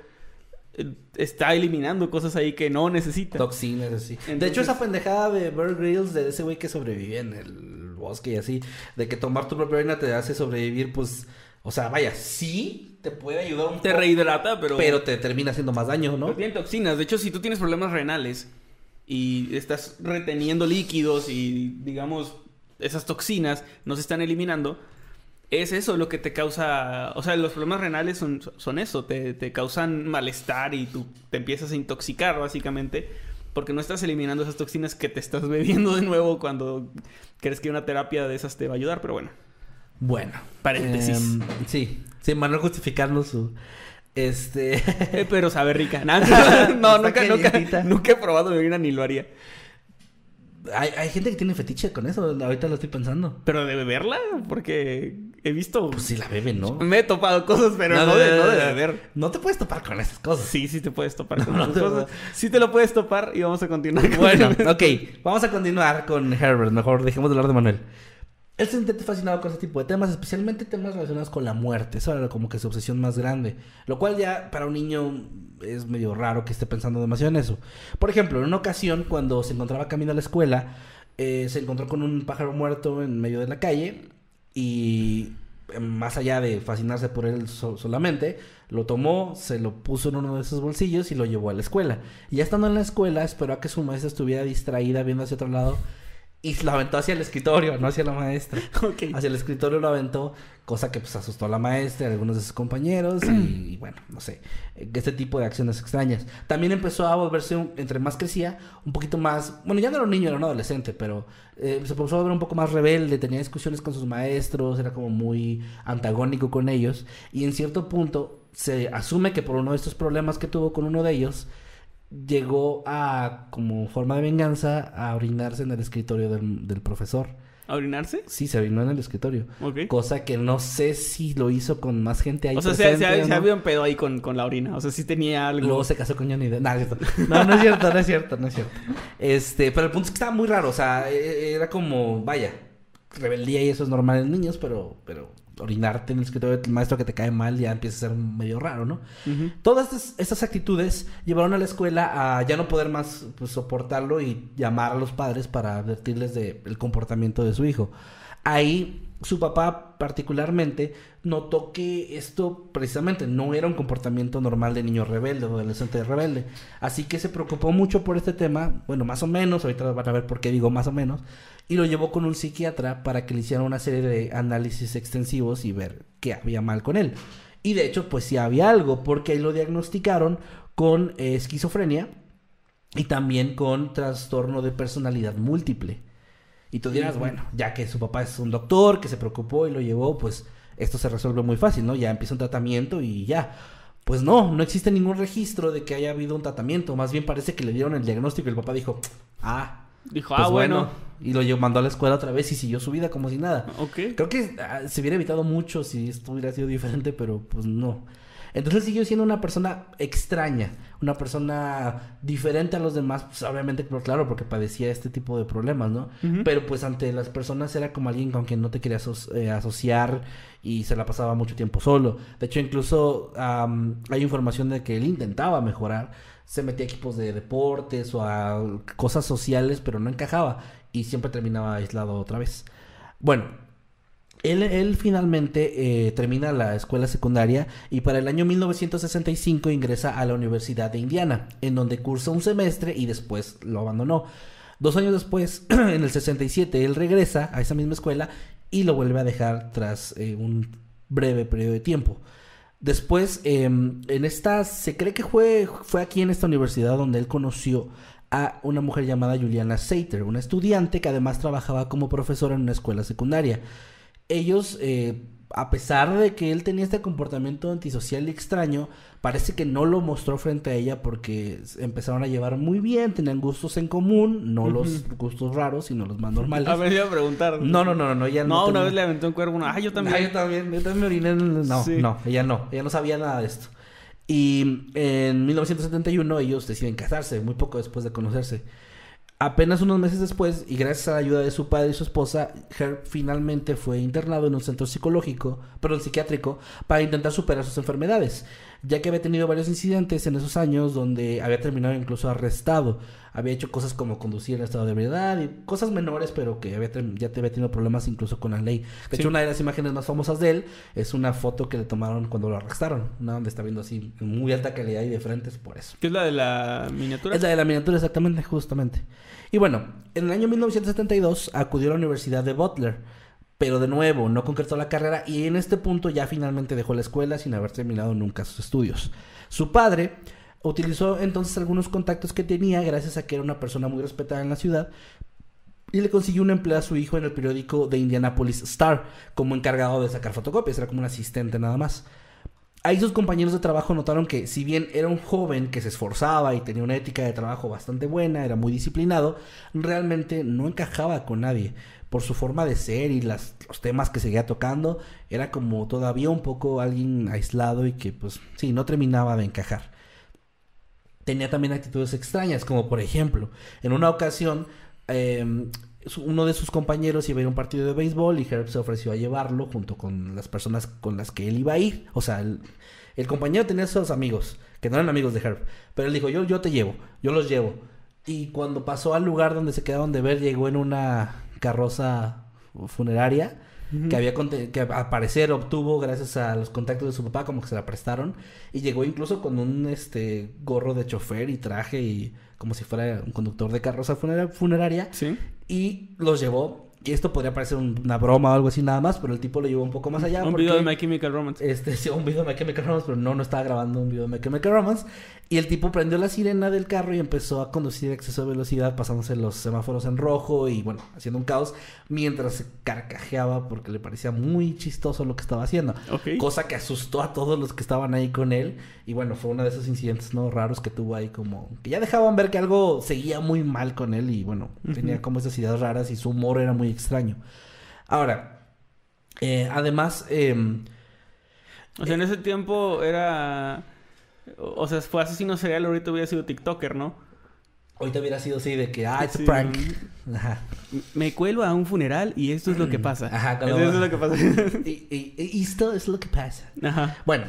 eh, está eliminando cosas ahí que no necesita. Toxinas, así. de hecho, esa pendejada de Bear Grylls, de ese güey que sobrevive en el bosque y así, de que tomar tu propia orina te hace sobrevivir, pues, o sea, vaya, sí te puede ayudar un Te poco, rehidrata, pero. pero te termina haciendo más daño, ¿no? Pero tiene toxinas. De hecho, si tú tienes problemas renales y estás reteniendo líquidos y, digamos, esas toxinas no se están eliminando, es eso lo que te causa. O sea, los problemas renales son, son eso, te, te causan malestar y tú te empiezas a intoxicar, básicamente. Porque no estás eliminando esas toxinas que te estás bebiendo de nuevo cuando crees que una terapia de esas te va a ayudar, pero bueno. Bueno. Paréntesis. em, sí, sí, Manuel justificando su... Este... <laughs> Eh, pero sabe rica. <laughs> No, Está nunca, nunca, nunca he probado orina ni lo haría. hay, hay gente que tiene fetiche con eso, ahorita lo estoy pensando. Pero de beberla, porque he visto. Pues sí la beben, ¿no? Me he topado cosas, pero no, de, no de beber. No te puedes topar con esas cosas. Sí, sí te puedes topar <laughs> con No, esas no cosas. Sí te lo puedes topar y vamos a continuar. con Bueno, ok. Vamos a continuar con Herbert. Mejor dejemos de hablar de Manuel. Él se sentía fascinado con ese tipo de temas, especialmente temas relacionados con la muerte. Eso era como que su obsesión más grande. Lo cual ya para un niño es medio raro que esté pensando demasiado en eso. Por ejemplo, en una ocasión, cuando se encontraba camino a la escuela, eh, se encontró con un pájaro muerto en medio de la calle y eh, más allá de fascinarse por él so- solamente, lo tomó, se lo puso en uno de sus bolsillos y lo llevó a la escuela. Y ya estando en la escuela, esperó a que su maestra estuviera distraída viendo hacia otro lado y lo aventó hacia el escritorio, no hacia la maestra. <laughs> Hacia el escritorio lo aventó, cosa que pues asustó a la maestra y a algunos de sus compañeros y, <clears throat> y, bueno, no sé, eh, este tipo de acciones extrañas. También empezó a volverse, un- entre más crecía, un poquito más, bueno, ya no era un niño, era un adolescente, pero eh, se empezó a volver un poco más rebelde, tenía discusiones con sus maestros, era como muy antagónico con ellos y en cierto punto se asume que por uno de estos problemas que tuvo con uno de ellos, llegó a, como forma de venganza, a orinarse en el escritorio del, del profesor. ¿A orinarse? Sí, se orinó en el escritorio. Ok. Cosa que no sé si lo hizo con más gente ahí O sea, se, presente se, no. había un pedo ahí con, con la orina. O sea, sí tenía algo. Luego se casó con Johnny Depp. Nah, no, <laughs> no, no es cierto, no es cierto, no es cierto. Este, pero el punto es que estaba muy raro. O sea, e- era como, vaya, rebeldía y eso es normal en niños, pero, pero orinarte en el escritorio del maestro que te cae mal ya empieza a ser medio raro, ¿no? Todas estas, estas actitudes llevaron a la escuela a ya no poder más pues, soportarlo y llamar a los padres para advertirles del comportamiento de su hijo. Ahí su papá particularmente notó que esto precisamente no era un comportamiento normal de niño rebelde o adolescente rebelde. Así que se preocupó mucho por este tema, bueno, más o menos, ahorita van a ver por qué digo más o menos, y lo llevó con un psiquiatra para que le hiciera una serie de análisis extensivos y ver qué había mal con él. Y de hecho, pues sí había algo, porque ahí lo diagnosticaron con eh, esquizofrenia y también con trastorno de personalidad múltiple. Y tú dirás, bueno, ya que su papá es un doctor que se preocupó y lo llevó, pues esto se resuelve muy fácil, ¿no? Ya empieza un tratamiento y ya. Pues no, no existe ningún registro de que haya habido un tratamiento. Más bien parece que le dieron el diagnóstico y el papá dijo, ah, Dijo, pues ah, bueno. Y lo llevó, mandó a la escuela otra vez y siguió su vida como si nada. Ok. Creo que ah, se hubiera evitado mucho si esto hubiera sido diferente, pero pues no. Entonces siguió siendo una persona extraña, una persona diferente a los demás, pues obviamente, pero claro, porque padecía este tipo de problemas, ¿no? Pero pues ante las personas era como alguien con quien no te querías aso- eh, asociar y se la pasaba mucho tiempo solo. De hecho, incluso hay información de que él intentaba mejorar, se metía a equipos de deportes o a cosas sociales, pero no encajaba y siempre terminaba aislado otra vez. Bueno, él, finalmente eh, termina la escuela secundaria y para el año 1965 ingresa a la Universidad de Indiana, en donde cursa un semestre y después lo abandonó. Dos años después, <clears throat> en el 67, él regresa a esa misma escuela y lo vuelve a dejar tras eh, un breve periodo de tiempo. Después, eh, en esta, se cree que fue, fue aquí en esta universidad donde él conoció a una mujer llamada Juliana Sater, una estudiante que además trabajaba como profesora en una escuela secundaria. Ellos, eh, a pesar de que él tenía este comportamiento antisocial y extraño, parece que no lo mostró frente a ella porque empezaron a llevar muy bien, tenían gustos en común, no los gustos raros, sino los más normales. <laughs> A ver, iba a preguntar. No, no, no, no, no, ella No, no. una vez le aventó un cuervo. uno. Ah, yo también. Ah, yo también, yo también me oriné en No, Sí. no, ella no, ella no sabía nada de esto. Y en 1971 ellos deciden casarse, muy poco después de conocerse. Apenas unos meses después, y gracias a la ayuda de su padre y su esposa, Herb finalmente fue internado en un centro psicológico, perdón, psiquiátrico, para intentar superar sus enfermedades, ya que había tenido varios incidentes en esos años donde había terminado incluso arrestado. Había hecho cosas como conducir en estado de ebriedad y cosas menores, pero que había ya te había tenido problemas incluso con la ley. De Sí. hecho, una de las imágenes más famosas de él es una foto que le tomaron cuando lo arrestaron, una donde está viendo así en muy alta calidad y de frente, es por eso. ¿Qué es la de la miniatura? Es la de la miniatura, exactamente, justamente. Y bueno, en el año 1972 acudió a la Universidad de Butler, pero de nuevo no concretó la carrera y en este punto ya finalmente dejó la escuela sin haber terminado nunca sus estudios. Su padre utilizó entonces algunos contactos que tenía gracias a que era una persona muy respetada en la ciudad y le consiguió un empleo a su hijo en el periódico de Indianapolis Star como encargado de sacar fotocopias, era como un asistente nada más. Ahí sus compañeros de trabajo notaron que si bien era un joven que se esforzaba y tenía una ética de trabajo bastante buena, era muy disciplinado, realmente no encajaba con nadie. Por su forma de ser y los temas que seguía tocando, era como todavía un poco alguien aislado y que pues sí, no terminaba de encajar. Tenía también actitudes extrañas, como por ejemplo, en una ocasión su- uno de sus compañeros iba a ir a un partido de béisbol y Herb se ofreció a llevarlo junto con las personas con las que él iba a ir. O sea, el, el compañero tenía esos amigos, que no eran amigos de Herb, pero él dijo, yo, yo te llevo, yo los llevo. Y cuando pasó al lugar donde se quedaron de ver, llegó en una carroza funeraria que había que al parecer obtuvo gracias a los contactos de su papá como que se la prestaron y llegó incluso con un este gorro de chofer y traje y como si fuera un conductor de carroza funera- funeraria Sí. Y los llevó y esto podría parecer un- una broma o algo así nada más pero el tipo lo llevó un poco más allá un porque- video de My Chemical Romance. este, <laughs> sí, un video de My Chemical Romance, pero no, no estaba grabando un video de My Chemical Romance. Y el tipo prendió la sirena del carro y empezó a conducir a exceso de velocidad, pasándose los semáforos en rojo y, bueno, haciendo un caos, mientras se carcajeaba porque le parecía muy chistoso lo que estaba haciendo. Ok. Cosa que asustó a todos los que estaban ahí con él. Y, bueno, fue uno de esos incidentes, ¿no? Raros que tuvo ahí como... Que ya dejaban ver que algo seguía muy mal con él y, bueno, tenía como esas ideas raras y su humor era muy extraño. Ahora, eh, además... em, O sea, en ese tiempo era... O sea, fue asesino serial, ahorita hubiera sido TikToker, ¿no? Ahorita hubiera sido así de que, ah, it's Sí. a prank. <laughs> Ajá. Me cuelo a un funeral y esto es lo que pasa. Ajá, Eso es lo que pasa. <laughs> Y, y- y esto es lo que pasa. Ajá. Bueno.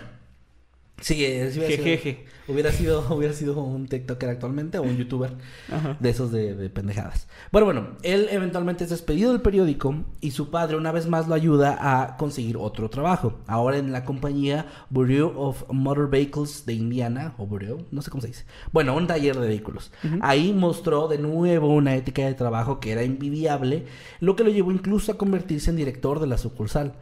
Sí, eh, sí hubiera, sido, hubiera sido <laughs> hubiera sido un TikToker actualmente o un YouTuber Ajá. de esos de, de pendejadas. Bueno, bueno, él eventualmente es despedido del periódico y su padre una vez más lo ayuda a conseguir otro trabajo. Ahora en la compañía Bureau of Motor Vehicles de Indiana, o Bureau, no sé cómo se dice. Bueno, un taller de vehículos. Ahí mostró de nuevo una ética de trabajo que era envidiable, lo que lo llevó incluso a convertirse en director de la sucursal.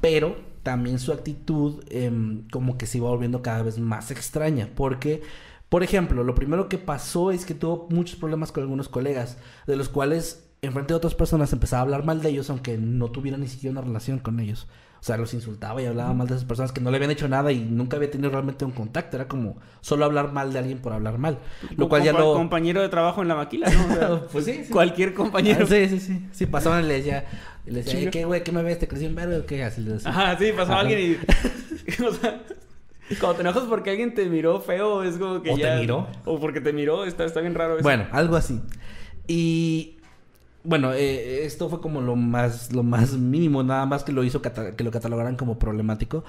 Pero también su actitud em, como que se iba volviendo cada vez más extraña, porque por ejemplo, lo primero que pasó es que tuvo muchos problemas con algunos colegas, de los cuales enfrente de otras personas empezaba a hablar mal de ellos, aunque no tuviera ni siquiera una relación con ellos. O sea, los insultaba y hablaba mal de esas personas que no le habían hecho nada y nunca había tenido realmente un contacto. Era como solo hablar mal de alguien por hablar mal. Lo cual ya lo... Compañero de trabajo en la maquila, ¿no? O sea, <laughs> Pues sí, sí. Cualquier compañero. Ah, sí, sí, sí. Sí, pasaban y le decía... y le decía, Chinga. "Ey, ¿qué güey? ¿Qué me ves? ¿Te crecí un verde o qué? Así le decía. Ajá, sí, pasaba Ajá. alguien y... <laughs> <laughs> o sea, cuando te enojas porque alguien te miró feo, es como que ¿O te ya... miró? O porque te miró, está, está bien raro eso. Bueno, algo así. Y bueno, eh, esto fue como lo más, lo más mínimo, nada más que lo hizo que lo catalogaran como problemático.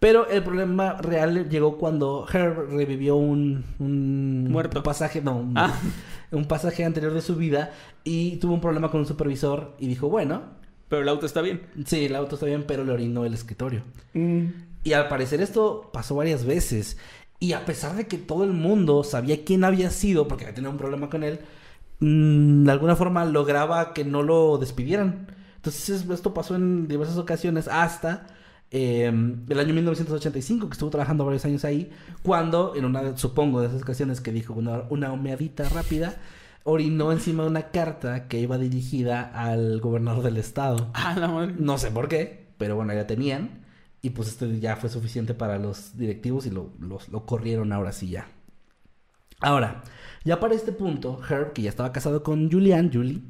Pero el problema real llegó cuando Herb revivió un, un Muerto. pasaje, no, un, Ah. <laughs> un pasaje anterior de su vida y tuvo un problema con un supervisor y dijo, bueno, Pero el auto está bien. sí, el auto está bien, pero le orinó el escritorio. Mm. Y al parecer esto pasó varias veces. Y a pesar de que todo el mundo sabía quién había sido, porque había tenido un problema con él, de alguna forma lograba que no lo despidieran. Entonces esto pasó en diversas ocasiones hasta eh, el año 1985, que estuvo trabajando varios años ahí, cuando en una, supongo, de esas ocasiones que dijo una, una humeadita rápida, orinó encima de una carta que iba dirigida al gobernador del estado. <laughs> Ah, la madre. No sé por qué, pero bueno, ya tenían. Y pues esto ya fue suficiente para los directivos y lo, los- lo corrieron ahora sí ya. Ahora, ya para este punto, Herb, que ya estaba casado con Julianne, Julie,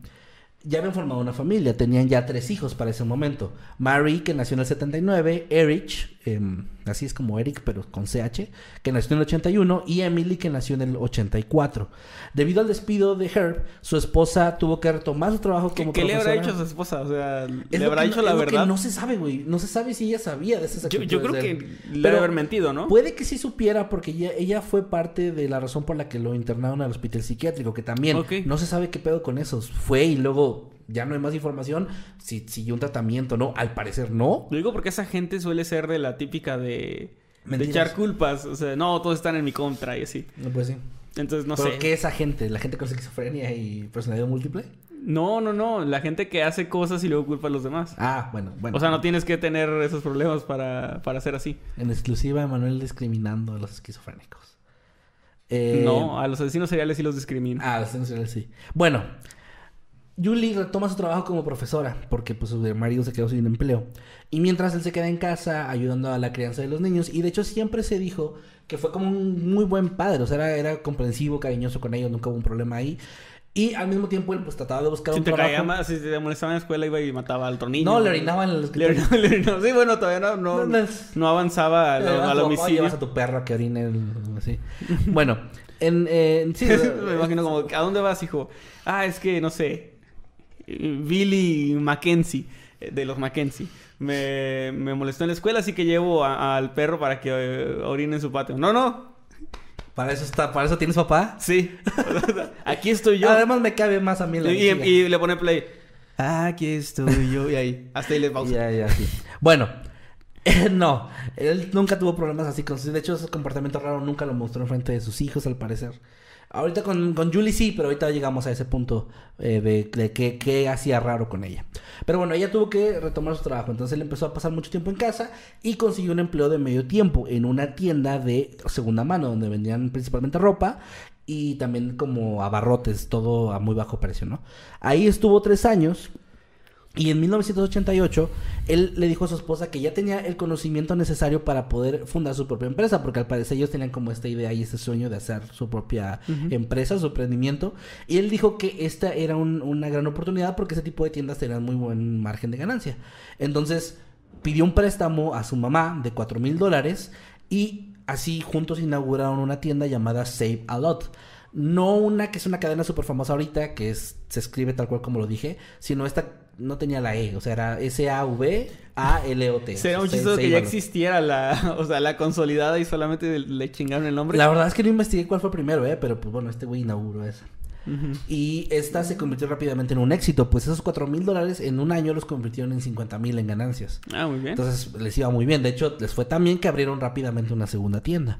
ya habían formado una familia. Tenían ya tres hijos para ese momento. Mary, que nació en el 79, Erich, em, así es como Eric, pero con CH, que nació en el 81, y Emily, que nació en el 84. Debido al despido de Herb, su esposa tuvo que retomar su trabajo ¿Qué, como qué le habrá hecho a su esposa? O sea, Es ¿le habrá que dicho no- la es lo que verdad? no se sabe, güey. No se sabe si ella sabía de esas actitudes. yo creo que le debe haber mentido, ¿no? Puede que sí supiera porque ella, ella fue parte de la razón por la que lo internaron al hospital psiquiátrico, que también no se sabe qué pedo con eso. Fue y luego ya no hay más información si siguió un tratamiento, ¿no? Al parecer no. Lo digo porque esa gente suele ser de la típica de... Echar culpas. O sea, no, todos están en mi contra y así. No puede ser. Entonces, no ¿Pero sé. qué esa gente? ¿La gente con esquizofrenia y personalidad múltiple? No, no, no. La gente que hace cosas y luego culpa a los demás. Ah, bueno, bueno. O sea, no tienes que tener esos problemas para, para ser así. En exclusiva, Manuel discriminando a los esquizofrénicos. Eh, No, a los asesinos seriales sí los discrimina. Ah, los tengo que decir, sí. Bueno, Julie retoma su trabajo como profesora porque pues su marido se quedó sin empleo. Y mientras él se queda en casa ayudando a la crianza de los niños. Y de hecho siempre se dijo que fue como un muy buen padre. O sea, era, era comprensivo, cariñoso con ellos, nunca hubo un problema ahí. Y al mismo tiempo él pues trataba de buscar Si un te trabajo. caía más, si te molestaba en la escuela, iba y mataba al otro niño. No, le orinaban en el Le escritorio. orinaba- <laughs> le orinaba. Sí, bueno, todavía no, no, No, no avanzaba al, Le llevas al homicidio. llevas a tu perro que orine el- así. Bueno, en, eh, sí, <laughs> Me imagino como, ¿a dónde vas, hijo? Ah, es que, no sé. Billy Mackenzie, eh, de los Mackenzie. Me, me molestó en la escuela, así que llevo a- al perro para que eh, orine en su patio. No, no, Para eso está, para eso tienes papá. sí. <laughs> Aquí estoy yo. Además me cabe más a mí la y, le pone play. Aquí estoy yo. Y ahí. <laughs> Hasta ahí le pausa. Ya, ya, sí. Bueno, <laughs> no, él nunca tuvo problemas así con De hecho, ese comportamiento raro nunca lo mostró en frente de sus hijos, al parecer. Ahorita con, con Julie sí, pero ahorita llegamos a ese punto eh, de, de qué, qué hacía raro con ella. Pero bueno, ella tuvo que retomar su trabajo. Entonces él empezó a pasar mucho tiempo en casa y consiguió un empleo de medio tiempo en una tienda de segunda mano, donde vendían principalmente ropa y también como abarrotes, todo a muy bajo precio, ¿no? Ahí estuvo tres años y en 1988, él le dijo a su esposa que ya tenía el conocimiento necesario para poder fundar su propia empresa, porque al parecer ellos tenían como esta idea y este sueño de hacer su propia empresa, su emprendimiento. Y él dijo que esta era un- una gran oportunidad porque ese tipo de tiendas tenían muy buen margen de ganancia. Entonces, pidió un préstamo a su mamá de 4 mil dólares y así juntos inauguraron una tienda llamada Save a Lot. No una que es una cadena súper famosa ahorita, que es, se escribe tal cual como lo dije, sino esta no tenía la E, o sea, era S-A-V-A-L-O-T. Será o un chistoso que ya existiera la, <laughs> o sea, la consolidada y solamente le chingaron el nombre. La verdad es que no investigué cuál fue primero, ¿eh? Pero pues bueno, este güey inauguró esa. Y esta se convirtió rápidamente en un éxito, pues esos 4 mil dólares en un año los convirtieron en 50 mil en ganancias. Ah, muy bien. Entonces les iba muy bien. De hecho, les fue tan bien que abrieron rápidamente una segunda tienda.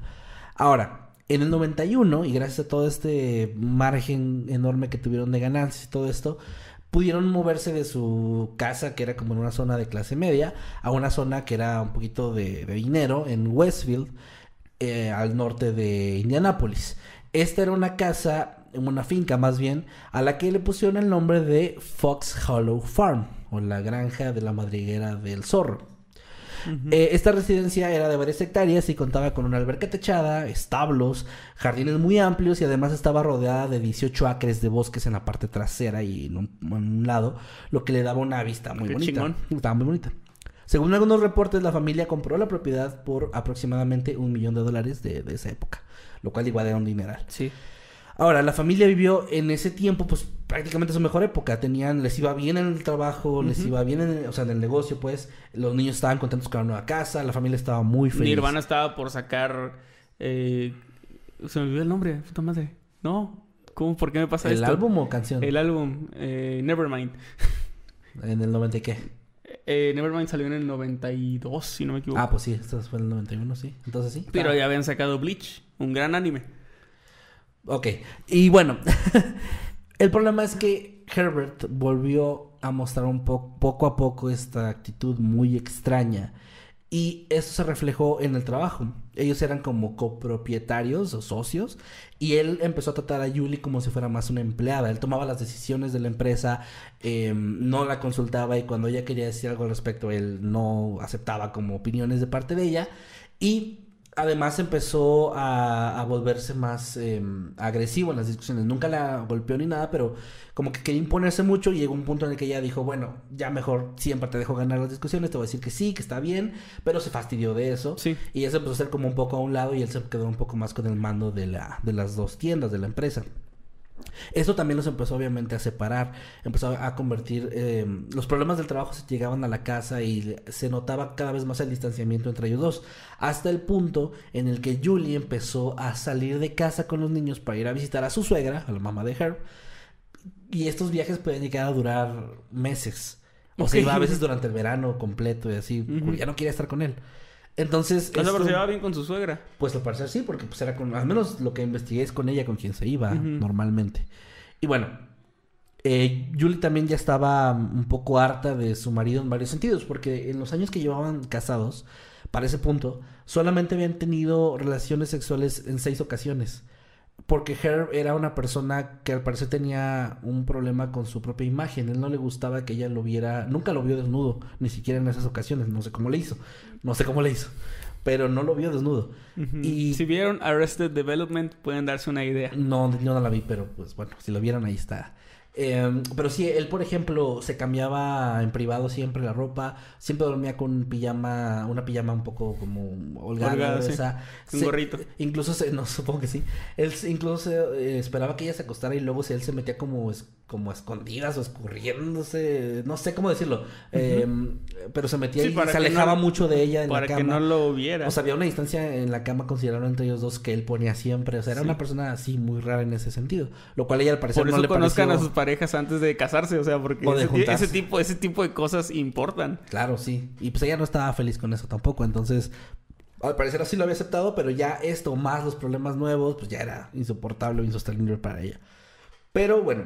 Ahora, en el 91, y gracias a todo este margen enorme que tuvieron de ganancias y todo esto, pudieron moverse de su casa, que era como en una zona de clase media, a una zona que era un poquito de, dinero, en Westfield, eh, al norte de Indianápolis. Esta era una casa, una finca más bien, a la que le pusieron el nombre de Fox Hollow Farm, o la granja de la madriguera del zorro. Eh, esta residencia era de varias hectáreas y contaba con una alberca techada, establos, jardines muy amplios y además estaba rodeada de 18 acres de bosques en la parte trasera y en un, en un lado, lo que le daba una vista muy Qué bonita. chingón. Estaba muy bonita. Según algunos reportes, la familia compró la propiedad por aproximadamente un millón de dólares de, de esa época, lo cual igual era un dineral. Sí. Ahora, la familia vivió en ese tiempo, pues prácticamente su mejor época. Tenían, les iba bien en el trabajo, les iba bien en, el- o sea, en el negocio, pues. Los niños estaban contentos con la nueva casa, la familia estaba muy feliz. Nirvana estaba por sacar. eh, se me olvidó el nombre, puta madre. No. ¿Cómo? ¿Por qué me pasa ¿El esto? álbum o canción? El álbum. Eh, Nevermind. <laughs> En el 90 y qué. Eh, Nevermind salió en el 92, si no me equivoco. Ah, pues sí, esto fue en el 91, sí. Entonces sí. Pero ya habían sacado Bleach, un gran anime. Ok. Y bueno, <laughs> el problema es que Herbert volvió a mostrar un po- poco a poco esta actitud muy extraña. Y eso se reflejó en el trabajo. Ellos eran como copropietarios o socios. Y él empezó a tratar a Julie como si fuera más una empleada. Él tomaba las decisiones de la empresa, eh, no la consultaba y cuando ella quería decir algo al respecto, él no aceptaba como opiniones de parte de ella. Y además empezó a, a volverse más eh, agresivo en las discusiones. Nunca la golpeó ni nada, pero como que quería imponerse mucho y llegó un punto en el que ella dijo, bueno, ya mejor siempre te dejo ganar las discusiones, te voy a decir que sí, que está bien, pero se fastidió de eso. Sí. Y ella se empezó a hacer como un poco a un lado y él se quedó un poco más con el mando de, la, de las dos tiendas de la empresa. Esto también los empezó obviamente a separar, empezó a convertir, eh, los problemas del trabajo se llegaban a la casa y se notaba cada vez más el distanciamiento entre ellos dos, hasta el punto en el que Julie empezó a salir de casa con los niños para ir a visitar a su suegra, a la mamá de Herb, y estos viajes pueden llegar a durar meses. O sea, Ok. iba a veces durante el verano completo y así, porque ya no quería estar con él. Entonces, O sea, pero esto- se llevaba bien con su suegra. pues al parecer sí, porque pues era con, al menos lo que investigué es con ella con quien se iba normalmente. Y bueno, eh, Julie también ya estaba un poco harta de su marido en varios sentidos, porque en los años que llevaban casados, para ese punto, solamente habían tenido relaciones sexuales en seis ocasiones. Porque Herb era una persona que al parecer tenía un problema con su propia imagen. Él no le gustaba que ella lo viera, nunca lo vio desnudo, ni siquiera en esas ocasiones. No sé cómo le hizo, no sé cómo le hizo, pero no lo vio desnudo. Y Si vieron Arrested Development, pueden darse una idea. no, yo no la vi, pero pues bueno, si lo vieron ahí está. Eh, pero sí, él, por ejemplo, se cambiaba en privado siempre la ropa, siempre dormía con pijama, una pijama un poco como holgada, Holgada, sí. gruesa. Un gorrito. Incluso, se, no, <laughs> supongo que sí. Él incluso se, eh, esperaba que ella se acostara y luego se- él se metía como, es- como a escondidas o escurriéndose, no sé cómo decirlo. Eh, pero se metía Sí, y para se alejaba no- mucho de ella en Para la que cama. no lo viera. O sea, había una distancia en la cama considerable entre ellos dos que él ponía siempre. O sea, era Sí. una persona así muy rara en ese sentido. Lo cual ella al parecer Por no eso le conozcan pareció... a sus parejas antes de casarse, o sea, porque O de ese, ti- juntarse. ese tipo, ese tipo de cosas importan. Claro, sí. Y pues ella no estaba feliz con eso tampoco. Entonces, al parecer así lo había aceptado, pero ya esto, más los problemas nuevos, pues ya era insoportable o insostenible para ella. Pero bueno,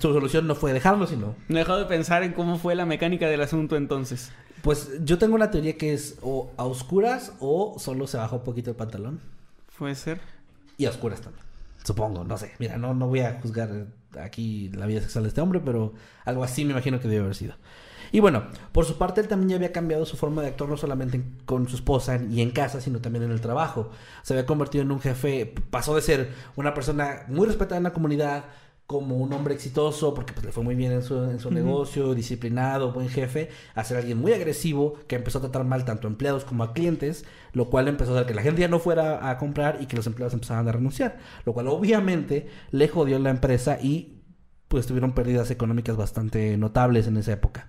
su solución no fue dejarlo, sino... No he dejado de pensar en cómo fue la mecánica del asunto entonces. Pues yo tengo una teoría que es o a oscuras o solo se bajó un poquito el pantalón. Puede ser. Y a oscuras también. Supongo, no sé. Mira, no, no voy a juzgar eh, aquí la vida sexual de este hombre, pero algo así me imagino que debe haber sido. Y bueno, por su parte él también ya había cambiado su forma de actuar no solamente en- con su esposa y en casa, sino también en el trabajo. Se había convertido en un jefe, pasó de ser una persona muy respetada en la comunidad, como un hombre exitoso, porque pues, le fue muy bien en su, en su negocio, disciplinado, buen jefe, a ser alguien muy agresivo, que empezó a tratar mal tanto a empleados como a clientes, lo cual empezó a hacer que la gente ya no fuera a comprar y que los empleados empezaran a renunciar, lo cual obviamente le jodió la empresa y pues tuvieron pérdidas económicas bastante notables en esa época.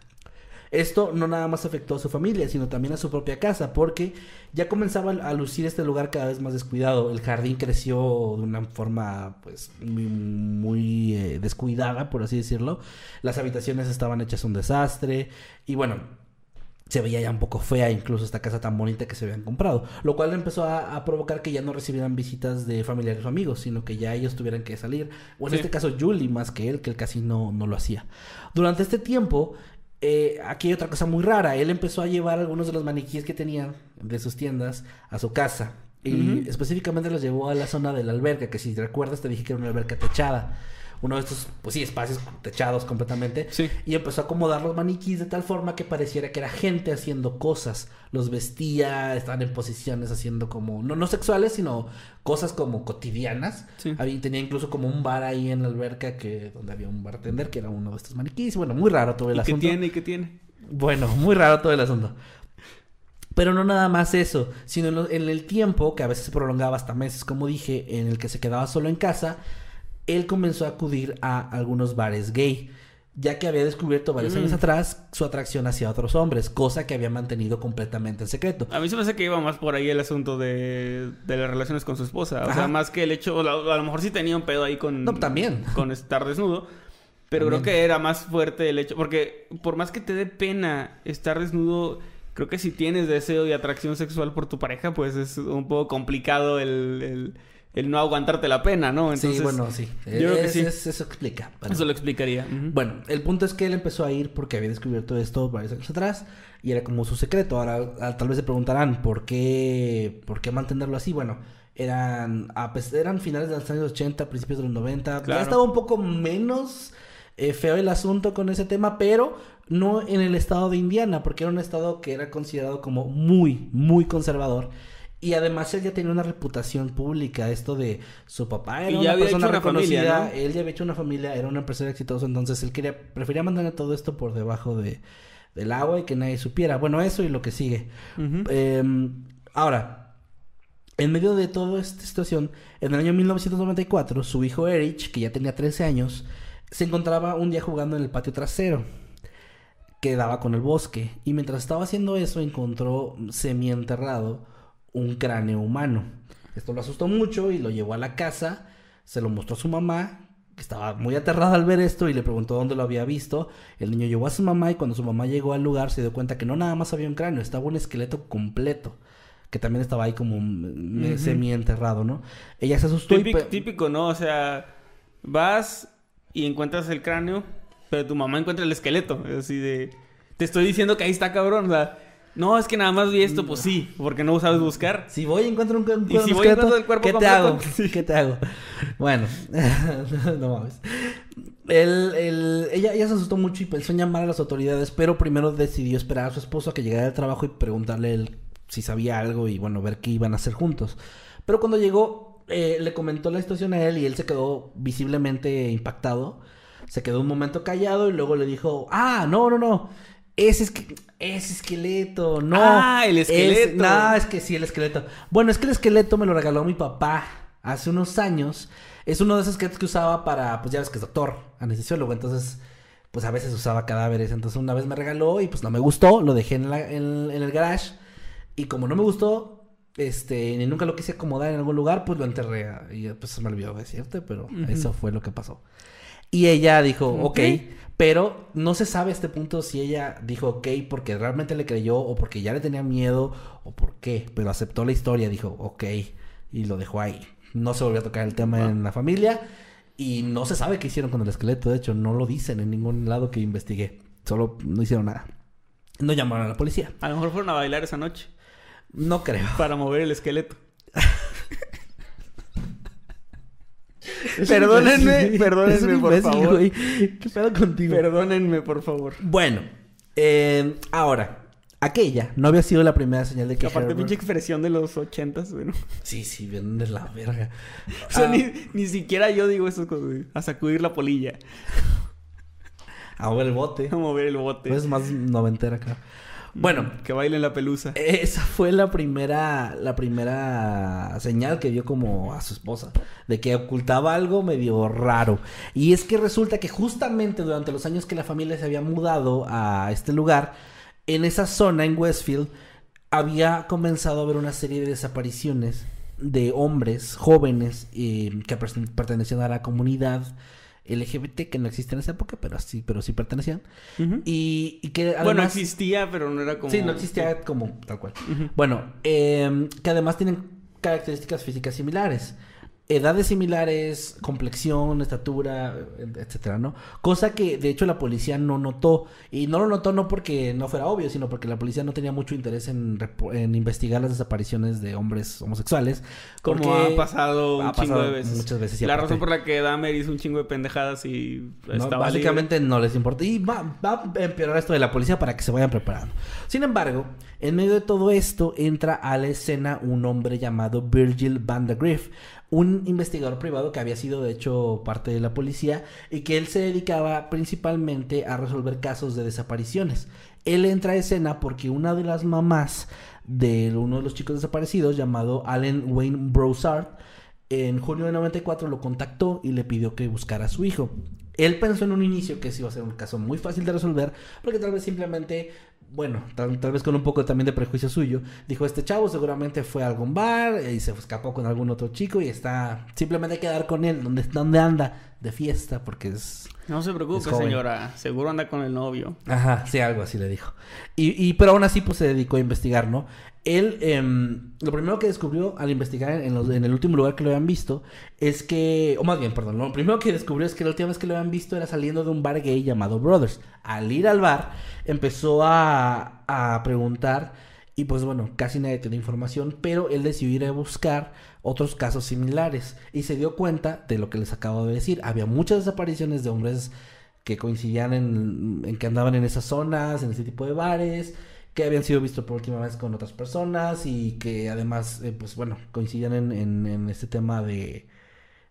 Esto no nada más afectó a su familia, sino también a su propia casa, porque ya comenzaba a lucir este lugar cada vez más descuidado. El jardín creció de una forma, pues, muy, muy, eh, descuidada, por así decirlo. Las habitaciones estaban hechas un desastre. Y bueno, se veía ya un poco fea incluso esta casa tan bonita que se habían comprado, lo cual empezó a, a provocar que ya no recibieran visitas de familiares o amigos, sino que ya ellos tuvieran que salir, o en Sí. este caso Julie más que él, que él casi no, no lo hacía. Durante este tiempo, eh, aquí hay otra cosa muy rara, él empezó a llevar algunos de los maniquíes que tenía de sus tiendas a su casa. Y específicamente los llevó a la zona de la alberca, que si te recuerdas te dije que era una alberca techada. Uno de estos, pues sí, espacios techados completamente. Sí. Y empezó a acomodar los maniquís de tal forma que pareciera que era gente haciendo cosas. Los vestía, estaban en posiciones haciendo como, no, no sexuales, sino cosas como cotidianas. Sí. Había, tenía incluso como un bar ahí en la alberca que, donde había un bartender que era uno de estos maniquís. Bueno, muy raro todo el ¿Y qué asunto. tiene? ¿Y qué tiene? Bueno, muy raro todo el asunto. Pero no nada más eso, sino en el tiempo, que a veces se prolongaba hasta meses, como dije, en el que se quedaba solo en casa, él comenzó a acudir a algunos bares gay, ya que había descubierto varios Mm. años atrás su atracción hacia otros hombres, cosa que había mantenido completamente en secreto. A mí se me hace que iba más por ahí el asunto de, de las relaciones con su esposa. O Ajá. sea, más que el hecho, a lo mejor sí tenía un pedo ahí con... No, también. <laughs> Con estar desnudo. Pero También. creo que era más fuerte el hecho... Porque por más que te dé pena estar desnudo... Creo que si tienes deseo y atracción sexual por tu pareja, pues es un poco complicado el, el, el no aguantarte la pena, ¿no? Entonces, sí, bueno, sí. Yo creo que Es- sí. es- eso explica. Bueno. Eso lo explicaría. Bueno, el punto es que él empezó a ir porque había descubierto esto varios años atrás y era como su secreto. Ahora, ah, tal vez se preguntarán por qué, por qué mantenerlo así. Bueno, eran, a eran finales de los años 80, principios de los 90. Claro. Ya estaba un poco menos eh, feo el asunto con ese tema, pero no en el estado de Indiana, porque era un estado que era considerado como muy, muy conservador. Y además él ya tenía una reputación pública, esto de su papá era Y ya una persona familia, reconocida, ¿no? él ya había hecho una familia, era un empresario exitoso, entonces él quería, prefería mantener todo esto por debajo de, del agua y que nadie supiera. Bueno, eso y lo que sigue. Em, ahora, en medio de toda esta situación, en el año 1994, su hijo Erich, que ya tenía 13 años, se encontraba un día jugando en el patio trasero que daba con el bosque. Y mientras estaba haciendo eso, encontró semienterrado un cráneo humano. Esto lo asustó mucho y lo llevó a la casa, se lo mostró a su mamá, que estaba muy aterrada al ver esto y le preguntó dónde lo había visto. El niño llevó a su mamá y cuando su mamá llegó al lugar se dio cuenta que no nada más había un cráneo, estaba un esqueleto completo. Que también estaba ahí como mm, Ujú. semi-enterrado, ¿no? Ella se asustó Típico, típico, ¿no? O sea, vas y encuentras el cráneo, pero tu mamá encuentra el esqueleto. Es así de... Te estoy diciendo que ahí está cabrón. O sea, no, es que nada más vi esto. Pues sí, porque no sabes buscar. Si voy y encuentro un, un Y si voy encuentro el cuerpo ¿qué te hago? Sí. ¿Qué te hago? Bueno, <laughs> no mames. El, el- ella, ella se asustó mucho y pensó en llamar a las autoridades, pero primero decidió esperar a su esposo a que llegara del trabajo y preguntarle él si sabía algo y bueno, ver qué iban a hacer juntos. Pero cuando llegó, eh, le comentó la situación a él y él se quedó visiblemente impactado. Se quedó un momento callado y luego le dijo, ah, no, no, no. Ese, es que, ese esqueleto, no. Ah, el esqueleto. Es- no, es que sí, el esqueleto. Bueno, es que el esqueleto me lo regaló mi papá hace unos años. Es uno de esos esqueletos que usaba para, pues ya ves que es doctor, anestesiólogo. Entonces, pues a veces usaba cadáveres. Entonces una vez me regaló y pues no me gustó. Lo dejé en, la- en- en el garage. Y como no me gustó, este, ni nunca lo quise acomodar en algún lugar, pues lo enterré. Y pues se me olvidó decirte, pero eso fue lo que pasó. Y ella dijo, ok, pero no se sabe a este punto si ella dijo ok porque realmente le creyó o porque ya le tenía miedo o por qué, pero aceptó la historia, dijo ok y lo dejó ahí. No se volvió a tocar el tema en la familia y no se sabe qué hicieron con el esqueleto, de hecho no lo dicen en ningún lado que investigué, solo no hicieron nada. No llamaron a la policía. A lo mejor fueron a bailar esa noche No creo. para mover el esqueleto. <laughs> Perdónenme, Es perdónenme, por imbécil, favor. güey. ¿Qué pedo contigo? Perdónenme, por favor. Bueno, eh, ahora, aquella no había sido la primera señal de que Aparte, Herbert- pinche expresión de los ochentas, bueno. Sí, sí, vienen de la verga. <laughs> O sea, Ah, ni, ni siquiera yo digo eso güey. a sacudir la polilla, <laughs> a ver el bote. a mover el bote, Pues más noventera acá. Bueno, <laughs> que bailen la pelusa. esa fue la primera, la primera señal que vio como a su esposa, de que ocultaba algo medio raro. Y es que resulta que justamente durante los años que la familia se había mudado a este lugar, en esa zona, en Westfield, había comenzado a haber una serie de desapariciones de hombres jóvenes eh, que perten- pertenecían a la comunidad LGBT, que no existía en esa época, pero sí, pero sí pertenecían. Y, y que además... Bueno, existía, pero no era como... Sí, no existía como tal cual. Bueno, eh, que además tienen características físicas similares. Edades similares, complexión, estatura, etcétera, ¿no? Cosa que de hecho la policía no notó. Y no lo notó no porque no fuera obvio, sino porque la policía no tenía mucho interés en, en investigar las desapariciones de hombres homosexuales. Como ha pasado un ha chingo pasado de veces. muchas veces, y la aparte- razón por la que Dahmer hizo un chingo de pendejadas y No, estaba básicamente no les importa. Y va, va a empeorar esto de la policía para que se vayan preparando. Sin embargo, en medio de todo esto entra a la escena un hombre llamado Virgil Van de Griff, un investigador privado que había sido de hecho parte de la policía y que él se dedicaba principalmente a resolver casos de desapariciones. Él entra a escena porque una de las mamás de uno de los chicos desaparecidos llamado Allen Wayne Broussard en junio de 94 lo contactó y le pidió que buscara a su hijo. Él pensó en un inicio que ese iba a ser un caso muy fácil de resolver, porque tal vez simplemente, bueno, tal, tal vez con un poco también de prejuicio suyo, dijo, este chavo seguramente fue a algún bar y se escapó con algún otro chico y está, simplemente hay que dar con él, donde, donde anda, de fiesta, porque es... No se preocupe, señora. Seguro anda con el novio. Ajá, sí, algo así le dijo. Y, y pero aún así, pues se dedicó a investigar, ¿no? Él, em, lo primero que descubrió al investigar en, el último lugar que lo habían visto es que, o más bien, perdón, lo primero que descubrió es que la última vez que lo habían visto era saliendo de un bar gay llamado Brothers. Al ir al bar, empezó a, a preguntar y pues bueno, casi nadie tenía información, pero él decidió ir a buscar otros casos similares y se dio cuenta de lo que les acabo de decir. Había muchas desapariciones de hombres que coincidían en, en que andaban en esas zonas, en ese tipo de bares, que habían sido vistos por última vez con otras personas y que además, eh, pues bueno, coincidían en, en, este tema de,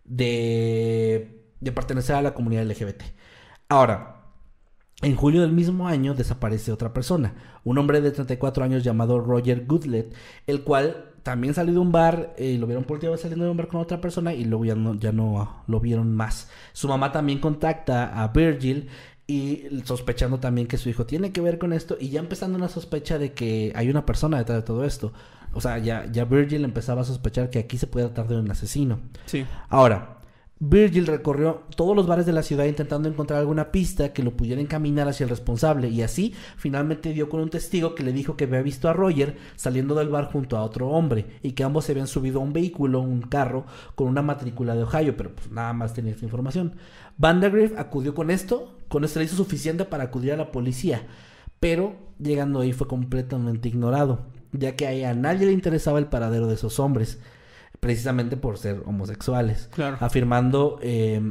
de, de pertenecer a la comunidad LGBT. Ahora, en julio del mismo año desaparece otra persona, un hombre de 34 años llamado Roger Goodlet, el cual también salió de un bar, eh, lo vieron por última vez saliendo de un bar con otra persona y luego ya no, ya no lo vieron más. Su mamá también contacta a Virgil y sospechando también que su hijo tiene que ver con esto y ya empezando una sospecha de que hay una persona detrás de todo esto. O sea, ya, ya Virgil empezaba a sospechar que aquí se puede tratar de un asesino. Sí. Ahora, Virgil recorrió todos los bares de la ciudad intentando encontrar alguna pista que lo pudiera encaminar hacia el responsable y así finalmente dio con un testigo que le dijo que había visto a Roger saliendo del bar junto a otro hombre y que ambos se habían subido a un vehículo, un carro, con una matrícula de Ohio, pero pues nada más tenía esta información. Vandergriff acudió con esto, con esto le hizo suficiente para acudir a la policía, pero llegando ahí fue completamente ignorado, ya que ahí a nadie le interesaba el paradero de esos hombres precisamente por ser homosexuales. Claro. Afirmando eh,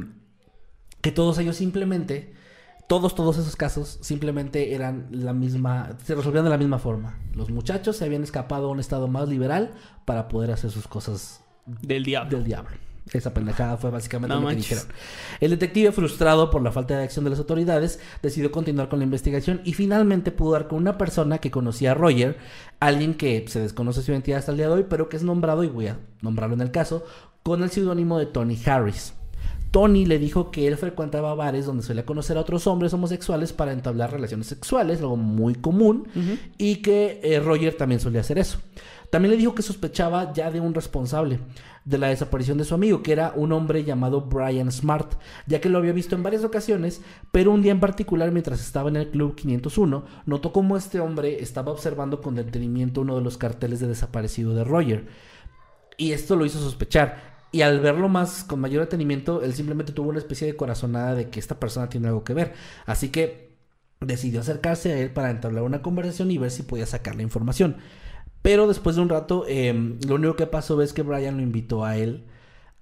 que todos ellos simplemente, todos, todos esos casos, simplemente eran la misma, se resolvían de la misma forma. Los muchachos se habían escapado a un estado más liberal para poder hacer sus cosas Del diablo. del diablo. Esa pendejada fue básicamente No lo que dijeron. El detective, frustrado por la falta de acción de las autoridades, decidió continuar con la investigación y finalmente pudo dar con una persona que conocía a Roger, alguien que se desconoce su identidad hasta el día de hoy, pero que es nombrado, y voy a nombrarlo en el caso, con el seudónimo de Tony Harris. Tony le dijo que él frecuentaba bares donde solía conocer a otros hombres homosexuales para entablar relaciones sexuales, algo muy común, y que eh, Roger también solía hacer eso. También le dijo que sospechaba ya de un responsable de la desaparición de su amigo, que era un hombre llamado Brian Smart, ya que lo había visto en varias ocasiones, pero un día en particular mientras estaba en el Club 501, notó cómo este hombre estaba observando con detenimiento uno de los carteles de desaparecido de Roger. Y esto lo hizo sospechar. Y al verlo más con mayor detenimiento, él simplemente tuvo una especie de corazonada de que esta persona tiene algo que ver. Así que decidió acercarse a él para entablar una conversación y ver si podía sacar la información. Pero después de un rato, eh, lo único que pasó es que Brian lo invitó a él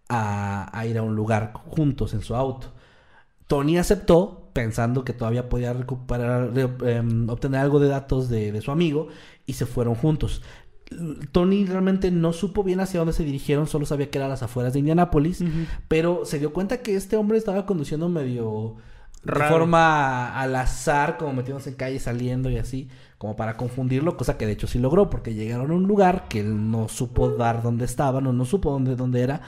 a, a ir a un lugar juntos en su auto. Tony aceptó, pensando que todavía podía recuperar, re- em, obtener algo de datos de, de su amigo, y se fueron juntos. Tony realmente no supo bien hacia dónde se dirigieron, solo sabía que era a las afueras de Indianápolis, pero se dio cuenta que este hombre estaba conduciendo medio de forma al azar, como metiéndose en calle, saliendo y así, como para confundirlo, cosa que de hecho sí logró, porque llegaron a un lugar que él no supo dar dónde estaban, o no supo dónde, dónde era,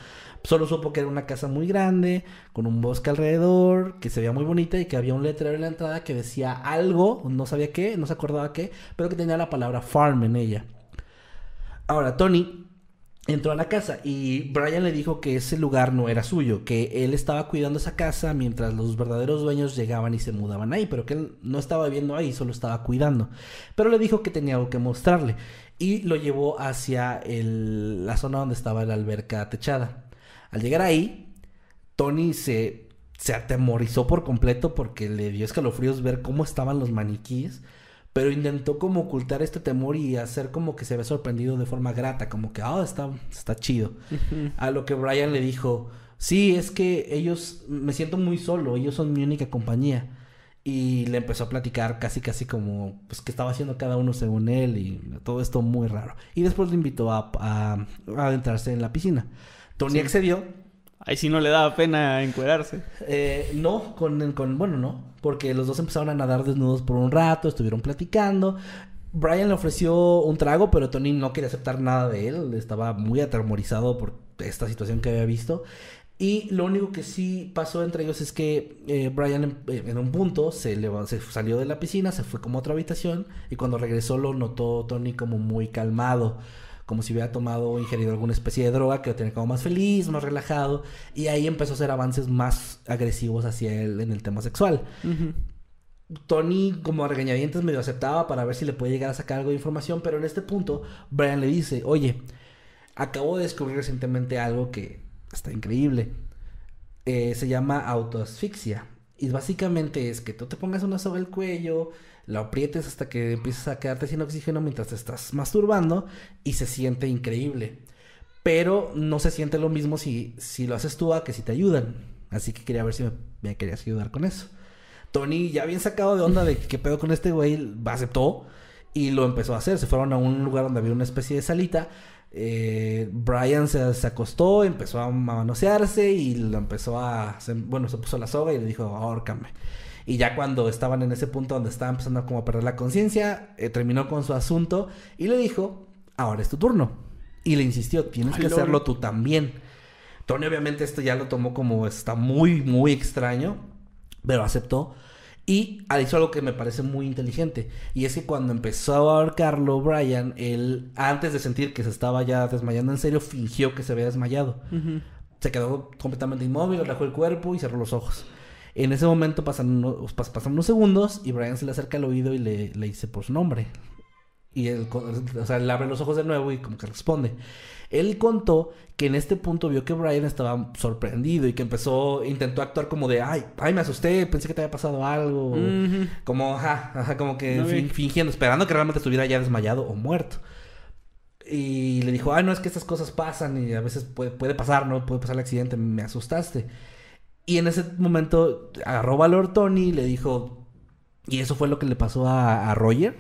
solo supo que era una casa muy grande, con un bosque alrededor, que se veía muy bonita y que había un letrero en la entrada que decía algo, no sabía qué, no se acordaba qué, pero que tenía la palabra farm en ella. Ahora, Tony entró a la casa y Brian le dijo que ese lugar no era suyo, que él estaba cuidando esa casa mientras los verdaderos dueños llegaban y se mudaban ahí, pero que él no estaba viviendo ahí, solo estaba cuidando. Pero le dijo que tenía algo que mostrarle y lo llevó hacia la zona donde estaba la alberca techada. Al llegar ahí, Tony se, se atemorizó por completo porque le dio escalofríos ver cómo estaban los maniquíes, pero intentó como ocultar este temor y hacer como que se había sorprendido de forma grata, como que, ah, está, está chido. A lo que Brian le dijo, sí, es que ellos, me siento muy solo, ellos son mi única compañía. Y le empezó a platicar casi, casi como, pues, que estaba haciendo cada uno según él y todo esto muy raro. Y después le invitó a, a- a adentrarse en la piscina. Tony accedió, Ahí sí no le daba pena encuerarse. eh, no, con, con, bueno, no, porque los dos empezaron a nadar desnudos por un rato, estuvieron platicando. Brian le ofreció un trago, pero Tony no quería aceptar nada de él, estaba muy atemorizado por esta situación que había visto. Y lo único que sí pasó entre ellos es que eh, Brian en, en un punto se, leva- se salió de la piscina, se fue como a otra habitación y cuando regresó lo notó Tony como muy calmado, como si hubiera tomado o ingerido alguna especie de droga que lo tenía como más feliz, más relajado y ahí empezó a hacer avances más agresivos hacia él en el tema sexual. Tony como a regañadientes medio aceptaba para ver si le puede llegar a sacar algo de información, pero en este punto Brian le dice, oye, acabo de descubrir recientemente algo que está increíble. Eh, se llama autoasfixia. Y básicamente es que tú te pongas una soga al cuello, lo aprietes hasta que empieces a quedarte sin oxígeno mientras te estás masturbando y se siente increíble. Pero no se siente lo mismo si, si lo haces tú a que si te ayudan. Así que quería ver si me, me querías ayudar con eso. Tony, ya bien sacado de onda de qué pedo con este güey, aceptó y lo empezó a hacer. Se fueron a un lugar donde había una especie de salita. Eh, Brian se, se acostó, empezó a manosearse y lo empezó a. se- bueno, se puso la soga y le dijo, ahórcame. Y ya cuando estaban en ese punto donde estaba empezando como a perder la conciencia, eh, terminó con su asunto y le dijo, ahora es tu turno. Y le insistió, tienes Ay, que hacerlo tú también. Tony obviamente esto ya lo tomó como está muy, muy extraño, pero aceptó. Y hizo algo que me parece muy inteligente. Y es que cuando empezó a ahorcarlo, Brian, él, antes de sentir que se estaba ya desmayando en serio, fingió que se había desmayado. Se quedó completamente inmóvil, relajó el cuerpo y cerró los ojos. En ese momento pasan unos, pas- pasan unos segundos y Brian se le acerca al oído y le, le dice por su nombre. Y él, o sea, le abre los ojos de nuevo y como que responde. Él contó que en este punto vio que Brian estaba sorprendido y que empezó, intentó actuar como de, ay, ay, me asusté, pensé que te había pasado algo. Como, ajá, ajá, como que No, fin- fingiendo, esperando que realmente estuviera ya desmayado o muerto. Y le dijo, ay, no, es que estas cosas pasan y a veces puede, puede pasar, ¿no? Puede pasar el accidente, me asustaste. Y en ese momento agarró valor Tony y le dijo, ¿y eso fue lo que le pasó a, a Roger?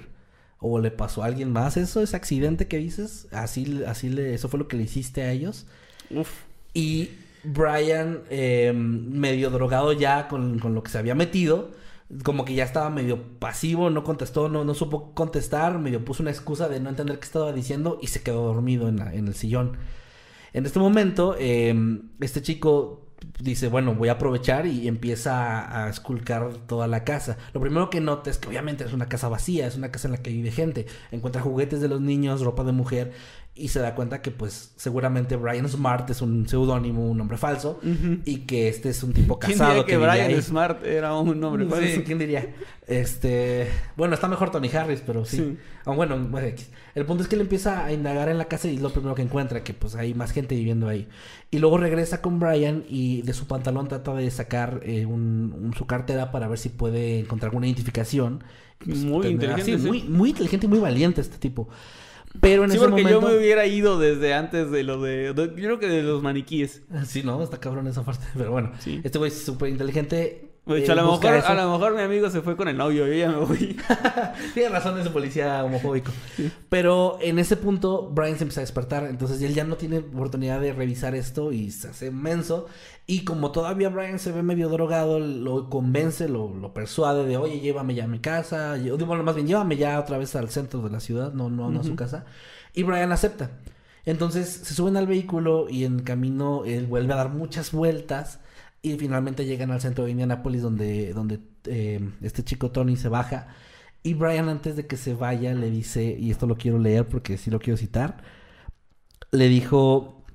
¿O le pasó a alguien más eso, ese accidente que dices? Así, así le, eso fue lo que le hiciste a ellos. Uf. Y Brian, eh, medio drogado ya con, con lo que se había metido, como que ya estaba medio pasivo, no contestó, no, no supo contestar, medio puso una excusa de no entender qué estaba diciendo y se quedó dormido en, la- en el sillón. En este momento, eh, este chico dice, bueno, voy a aprovechar y empieza a, esculcar toda la casa. Lo primero que nota es que obviamente es una casa vacía, es una casa en la que vive gente. Encuentra juguetes de los niños, ropa de mujer y se da cuenta que pues seguramente Brian Smart es un seudónimo, un nombre falso y que este es un tipo ¿Quién casado diría que Brian ahí. Smart era un nombre Sí, falso? ¿quién diría? Este, bueno, está mejor Tony Harris, pero sí. Sí. Ah, bueno, el punto es que él empieza a indagar en la casa y es lo primero que encuentra, que pues hay más gente viviendo ahí. Y luego regresa con Brian y de su pantalón trata de sacar eh, un, un- su cartera para ver si puede encontrar alguna identificación. Pues, Muy tendrá- inteligente, sí. Muy, muy inteligente y muy valiente este tipo. Pero en Sí, ese porque momento... yo me hubiera ido desde antes de lo de... de- yo creo que de los maniquíes. Sí, no, está cabrón esa parte. <laughs> Pero bueno, Sí. este güey es súper inteligente. De hecho, a lo, mejor, eso. a lo mejor mi amigo se fue con el novio. Yo ya me voy. <laughs> Tiene razón ese policía homofóbico. Pero en ese punto, Brian se empieza a despertar. Entonces él ya no tiene oportunidad de revisar esto y se hace menso. Y como todavía Brian se ve medio drogado, lo convence, lo, lo persuade de, oye, llévame ya a mi casa. Yo, bueno, más bien, llévame ya otra vez al centro de la ciudad, no, no, no a su casa. Y Brian acepta. Entonces se suben al vehículo y en camino él vuelve a dar muchas vueltas. Y finalmente llegan al centro de Indianapolis donde, donde eh, este chico Tony se baja. Y Brian antes de que se vaya le dice, y esto lo quiero leer porque sí lo quiero citar, le dijo,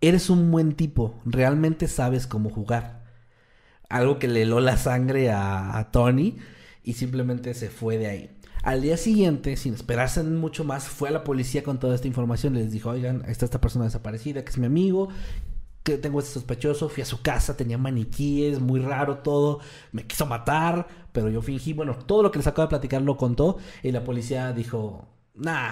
eres un buen tipo, realmente sabes cómo jugar. Algo que le heló la sangre a, a Tony y simplemente se fue de ahí. Al día siguiente, sin esperarse mucho más, fue a la policía con toda esta información. Les dijo, oigan, está esta persona desaparecida, que es mi amigo, que tengo este sospechoso, fui a su casa, tenía maniquíes, muy raro todo, me quiso matar, pero yo fingí, bueno, todo lo que les acabo de platicar lo contó y la policía dijo, nah,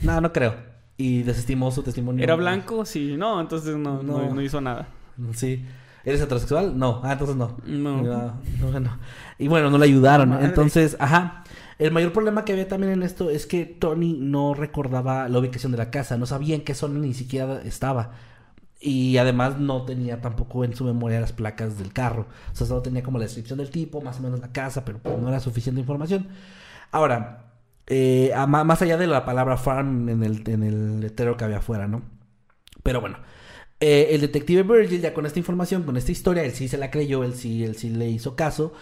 nah, no creo. Y desestimó su testimonio. ¿Era blanco? Sí. No, entonces no, no. No. no hizo nada. Sí. ¿Eres heterosexual? No. Ah, entonces no. No. No, no, bueno. Y bueno, no le ayudaron. Madre. Entonces, ajá. El mayor problema que había también en esto es que Tony no recordaba la ubicación de la casa. No sabía en qué zona ni siquiera estaba. Y además no tenía tampoco en su memoria las placas del carro. O sea, solo tenía como la descripción del tipo, más o menos la casa, pero pues no era suficiente información. Ahora, eh, más allá de la palabra farm en el, en el letrero que había afuera, ¿no? Pero bueno, eh, el detective Virgil ya con esta información, con esta historia, él sí se la creyó, él sí, él sí le hizo caso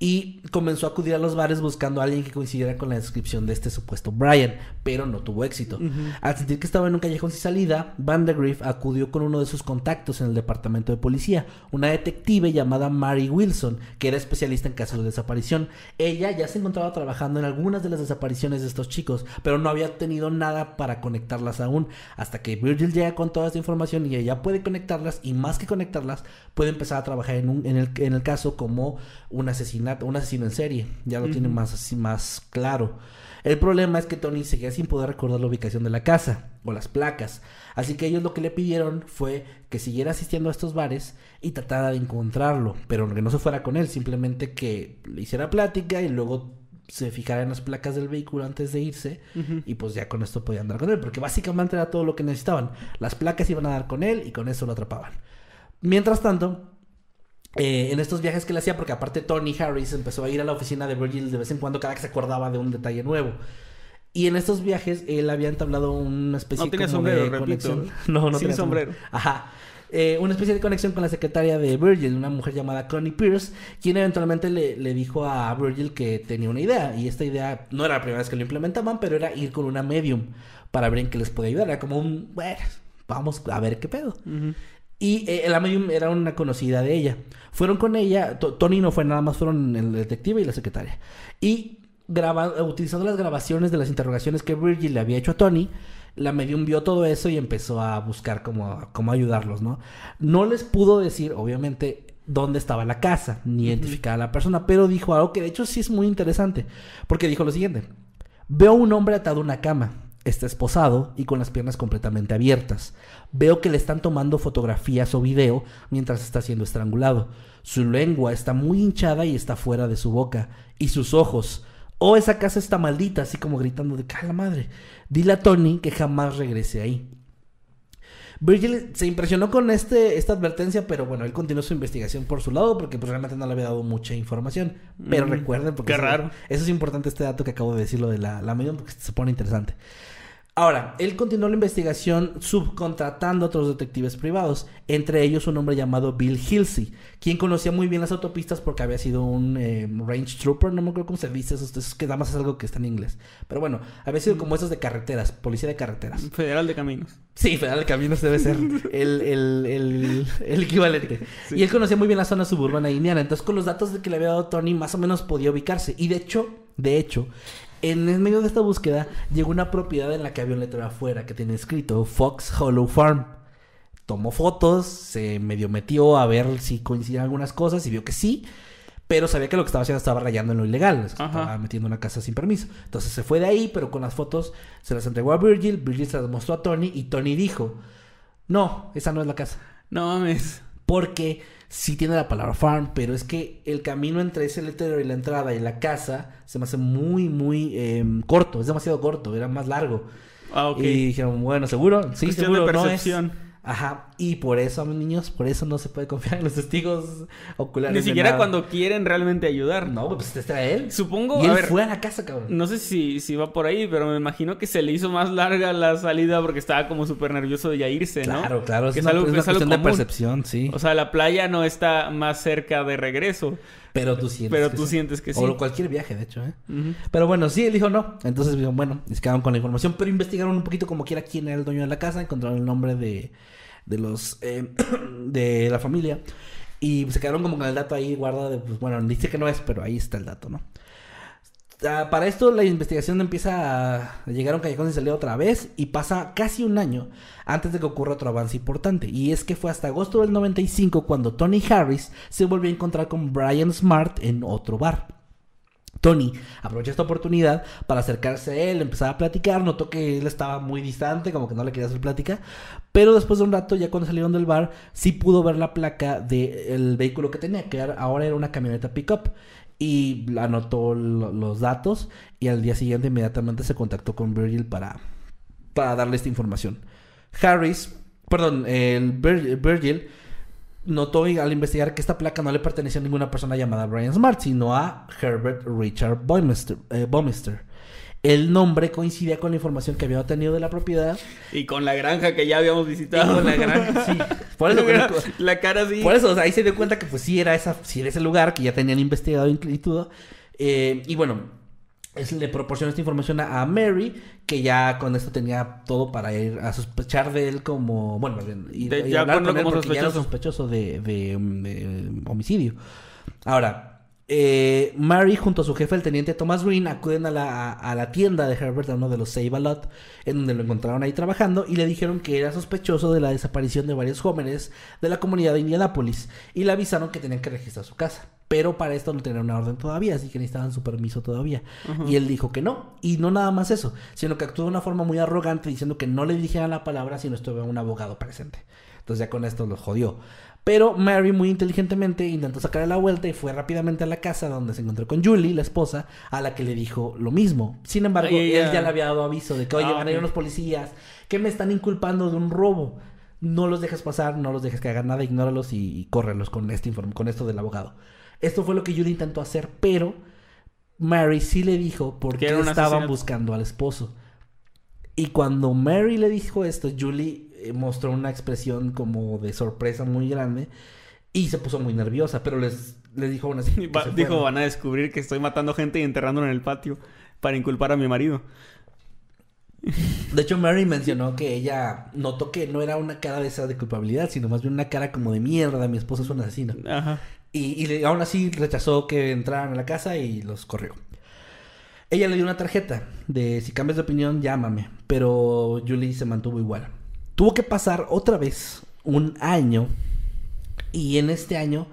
y comenzó a acudir a los bares buscando a alguien que coincidiera con la descripción de este supuesto Brian, pero no tuvo éxito. Al sentir que estaba en un callejón sin salida, Vandergriff acudió con uno de sus contactos en el departamento de policía, una detective llamada Mary Wilson, que era especialista en casos de desaparición. Ella ya se encontraba trabajando en algunas de las desapariciones de estos chicos, pero no había tenido nada para conectarlas aún, hasta que Virgil llega con toda esta información y ella puede conectarlas y más que conectarlas, puede empezar a trabajar en, un- en el, en el caso como un asesinato, un asesino en serie. Ya lo tiene más, así, más claro. El problema es que Tony seguía sin poder recordar la ubicación de la casa o las placas. Así que ellos lo que le pidieron fue que siguiera asistiendo a estos bares y tratara de encontrarlo, pero que no se fuera con él, simplemente que le hiciera plática y luego se fijara en las placas del vehículo antes de irse y pues ya con esto podía andar con él, porque básicamente era todo lo que necesitaban. Las placas iban a dar con él y con eso lo atrapaban. Mientras tanto, eh, en estos viajes que le hacía, porque aparte Tony Harris empezó a ir a la oficina de Virgil de vez en cuando cada que se acordaba de un detalle nuevo. Y en estos viajes él había entablado una especie No tenía como sombrero, de repito. conexión. <laughs> No, no Sin tenía sombrero. Ajá. Eh, una especie de conexión con la secretaria de Virgil, una mujer llamada Connie Pierce, quien eventualmente le, le dijo a Virgil que tenía una idea. Y esta idea no era la primera vez que lo implementaban, pero era ir con una medium para ver en qué les podía ayudar. Era como un, bueno, vamos a ver qué pedo. Y eh, la medium era una conocida de ella. Fueron con ella, To- Tony no fue nada más, fueron el detective y la secretaria. Y graba- utilizando las grabaciones de las interrogaciones que Virgil le había hecho a Tony, la medium vio todo eso y empezó a buscar cómo, cómo ayudarlos, ¿no? No les pudo decir, obviamente, dónde estaba la casa, ni identificar a la persona, pero dijo algo que de hecho sí es muy interesante, porque dijo lo siguiente. Veo un hombre atado a una cama. Está esposado y con las piernas completamente abiertas. Veo que le están tomando fotografías o video mientras está siendo estrangulado. Su lengua está muy hinchada y está fuera de su boca. Y sus ojos. Oh, esa casa está maldita, así como gritando de la madre. Dile a Tony que jamás regrese ahí. Virgil se impresionó con este, esta advertencia, pero bueno, él continuó su investigación por su lado porque pues, realmente no le había dado mucha información. Pero Mm, recuerden, porque qué eso, raro. eso es importante, este dato que acabo de decirlo de la, la medium, porque se pone interesante. Ahora, él continuó la investigación subcontratando a otros detectives privados, entre ellos un hombre llamado Bill Hilsey, quien conocía muy bien las autopistas porque había sido un eh, range trooper, no me acuerdo cómo se dice, eso, eso que nada más es algo que está en inglés. Pero bueno, había sido como esos de carreteras, policía de carreteras. Federal de Caminos. Sí, Federal de Caminos debe ser el, el, el, el equivalente. Y él conocía muy bien la zona suburbana de Indiana. Entonces, con los datos de que le había dado Tony, más o menos podía ubicarse. Y de hecho, de hecho, en el medio de esta búsqueda, llegó una propiedad en la que había un letrero afuera que tenía escrito Fox Hollow Farm. Tomó fotos, se medio metió a ver si coincidían algunas cosas y vio que sí. Pero sabía que lo que estaba haciendo estaba rayando en lo ilegal. Estaba metiendo una casa sin permiso. Entonces se fue de ahí, pero con las fotos se las entregó a Virgil. Virgil se las mostró a Tony y Tony dijo: No, esa no es la casa. No mames. Porque sí tiene la palabra farm, pero es que el camino entre ese letrero y la entrada y la casa se me hace muy, muy em, corto. Es demasiado corto, era más largo. Ah, ok. Y dijeron, bueno, seguro, sí, Cuestión seguro de no es. Ajá, y por eso, niños, por eso no se puede confiar en los testigos oculares. Ni siquiera nada. cuando quieren realmente ayudar. No, pues este era él. Supongo, Y él a ver, fue a la casa, cabrón. No sé si, si va por ahí, pero me imagino que se le hizo más larga la salida porque estaba como súper nervioso de ya irse, ¿no? Claro, claro, es Que una, es una algo cuestión de percepción, sí. O sea, la playa no está más cerca de regreso. Pero tú sientes pero que tú sí. sientes que sí. O cualquier viaje, de hecho, ¿eh? Pero bueno, sí, él dijo no. Entonces, bueno, y se quedaron con la información, pero investigaron un poquito como quiera quién era el dueño de la casa, encontraron el nombre de, de los, eh, <clears throat> de la familia. Y se quedaron como con el dato ahí guardado de, pues bueno, dice que no es, pero ahí está el dato, ¿no? Ah, para esto la investigación empieza a llegar a un callejón sin salida otra vez y pasa casi un año antes de que ocurra otro avance importante. Y es que fue hasta agosto del 95 cuando Tony Harris se volvió a encontrar con Brian Smart en otro bar. Tony aprovechó esta oportunidad para acercarse a él, empezar a platicar, notó que él estaba muy distante, como que no le quería hacer plática, pero después de un rato, ya cuando salieron del bar, sí pudo ver la placa del vehículo que tenía, que ahora era una camioneta pickup, y anotó lo- los datos, y al día siguiente inmediatamente se contactó con Virgil para, para darle esta información. Harris, perdón, el Vir- Virgil notó al investigar que esta placa no le pertenecía a ninguna persona llamada Brian Smart, sino a Herbert Richard Bomister. eh, Bomister. El nombre coincidía con la información que había obtenido de la propiedad. Y con la granja que ya habíamos Y visitado. con la granja, sí. Por eso, la cara así. por eso, o sea, ahí se dio cuenta que pues sí era, esa, sí era ese lugar que ya tenían investigado y todo. Eh, y bueno, es- le proporcionó esta información a, a Mary, que ya con esto tenía todo para ir a sospechar de él como, bueno, más bien, y, De- y ya hablar con él como porque ya era sospechoso. sospechoso de, de, de homicidio. Ahora, eh, Mary junto a su jefe, el teniente Thomas Green, acuden a la, a la tienda de Herbert, a uno de los Save a Lot, en donde lo encontraron ahí trabajando y le dijeron que era sospechoso de la desaparición de varios jóvenes de la comunidad de Indianápolis y le avisaron que tenían que registrar su casa. Pero para esto no tenían una orden todavía, así que necesitaban su permiso todavía. Y él dijo que no. Y no nada más eso, sino que actuó de una forma muy arrogante diciendo que no le dijeran la palabra si no estuviera un abogado presente. Entonces ya con esto los jodió. Pero Mary muy inteligentemente intentó sacarle la vuelta y fue rápidamente a la casa donde se encontró con Julie, la esposa, a la que le dijo lo mismo. Sin embargo, Ay, él ya le había dado aviso de que, oye, Ah, van a ir unos policías que me están inculpando de un robo. No los dejes pasar, no los dejes que hagan nada, ignóralos y, y córrelos con este informe, con esto del abogado. Esto fue lo que Julie intentó hacer, pero Mary sí le dijo por qué estaban asesinato. buscando al esposo. Y cuando Mary le dijo esto, Julie mostró una expresión como de sorpresa muy grande y se puso muy nerviosa, pero les, les dijo así. <laughs> Va- se dijo, van a descubrir que estoy matando gente y enterrándolo en el patio para inculpar a mi marido. De hecho, Mary mencionó que ella notó que no era una cara de esa de culpabilidad, sino más bien una cara como de mierda, mi esposo es un asesino. Ajá. Y, y aún así rechazó que entraran a la casa y los corrió. Ella le dio una tarjeta de si cambias de opinión, llámame. Pero Julie se mantuvo igual. Tuvo que pasar otra vez un año. Y en este año,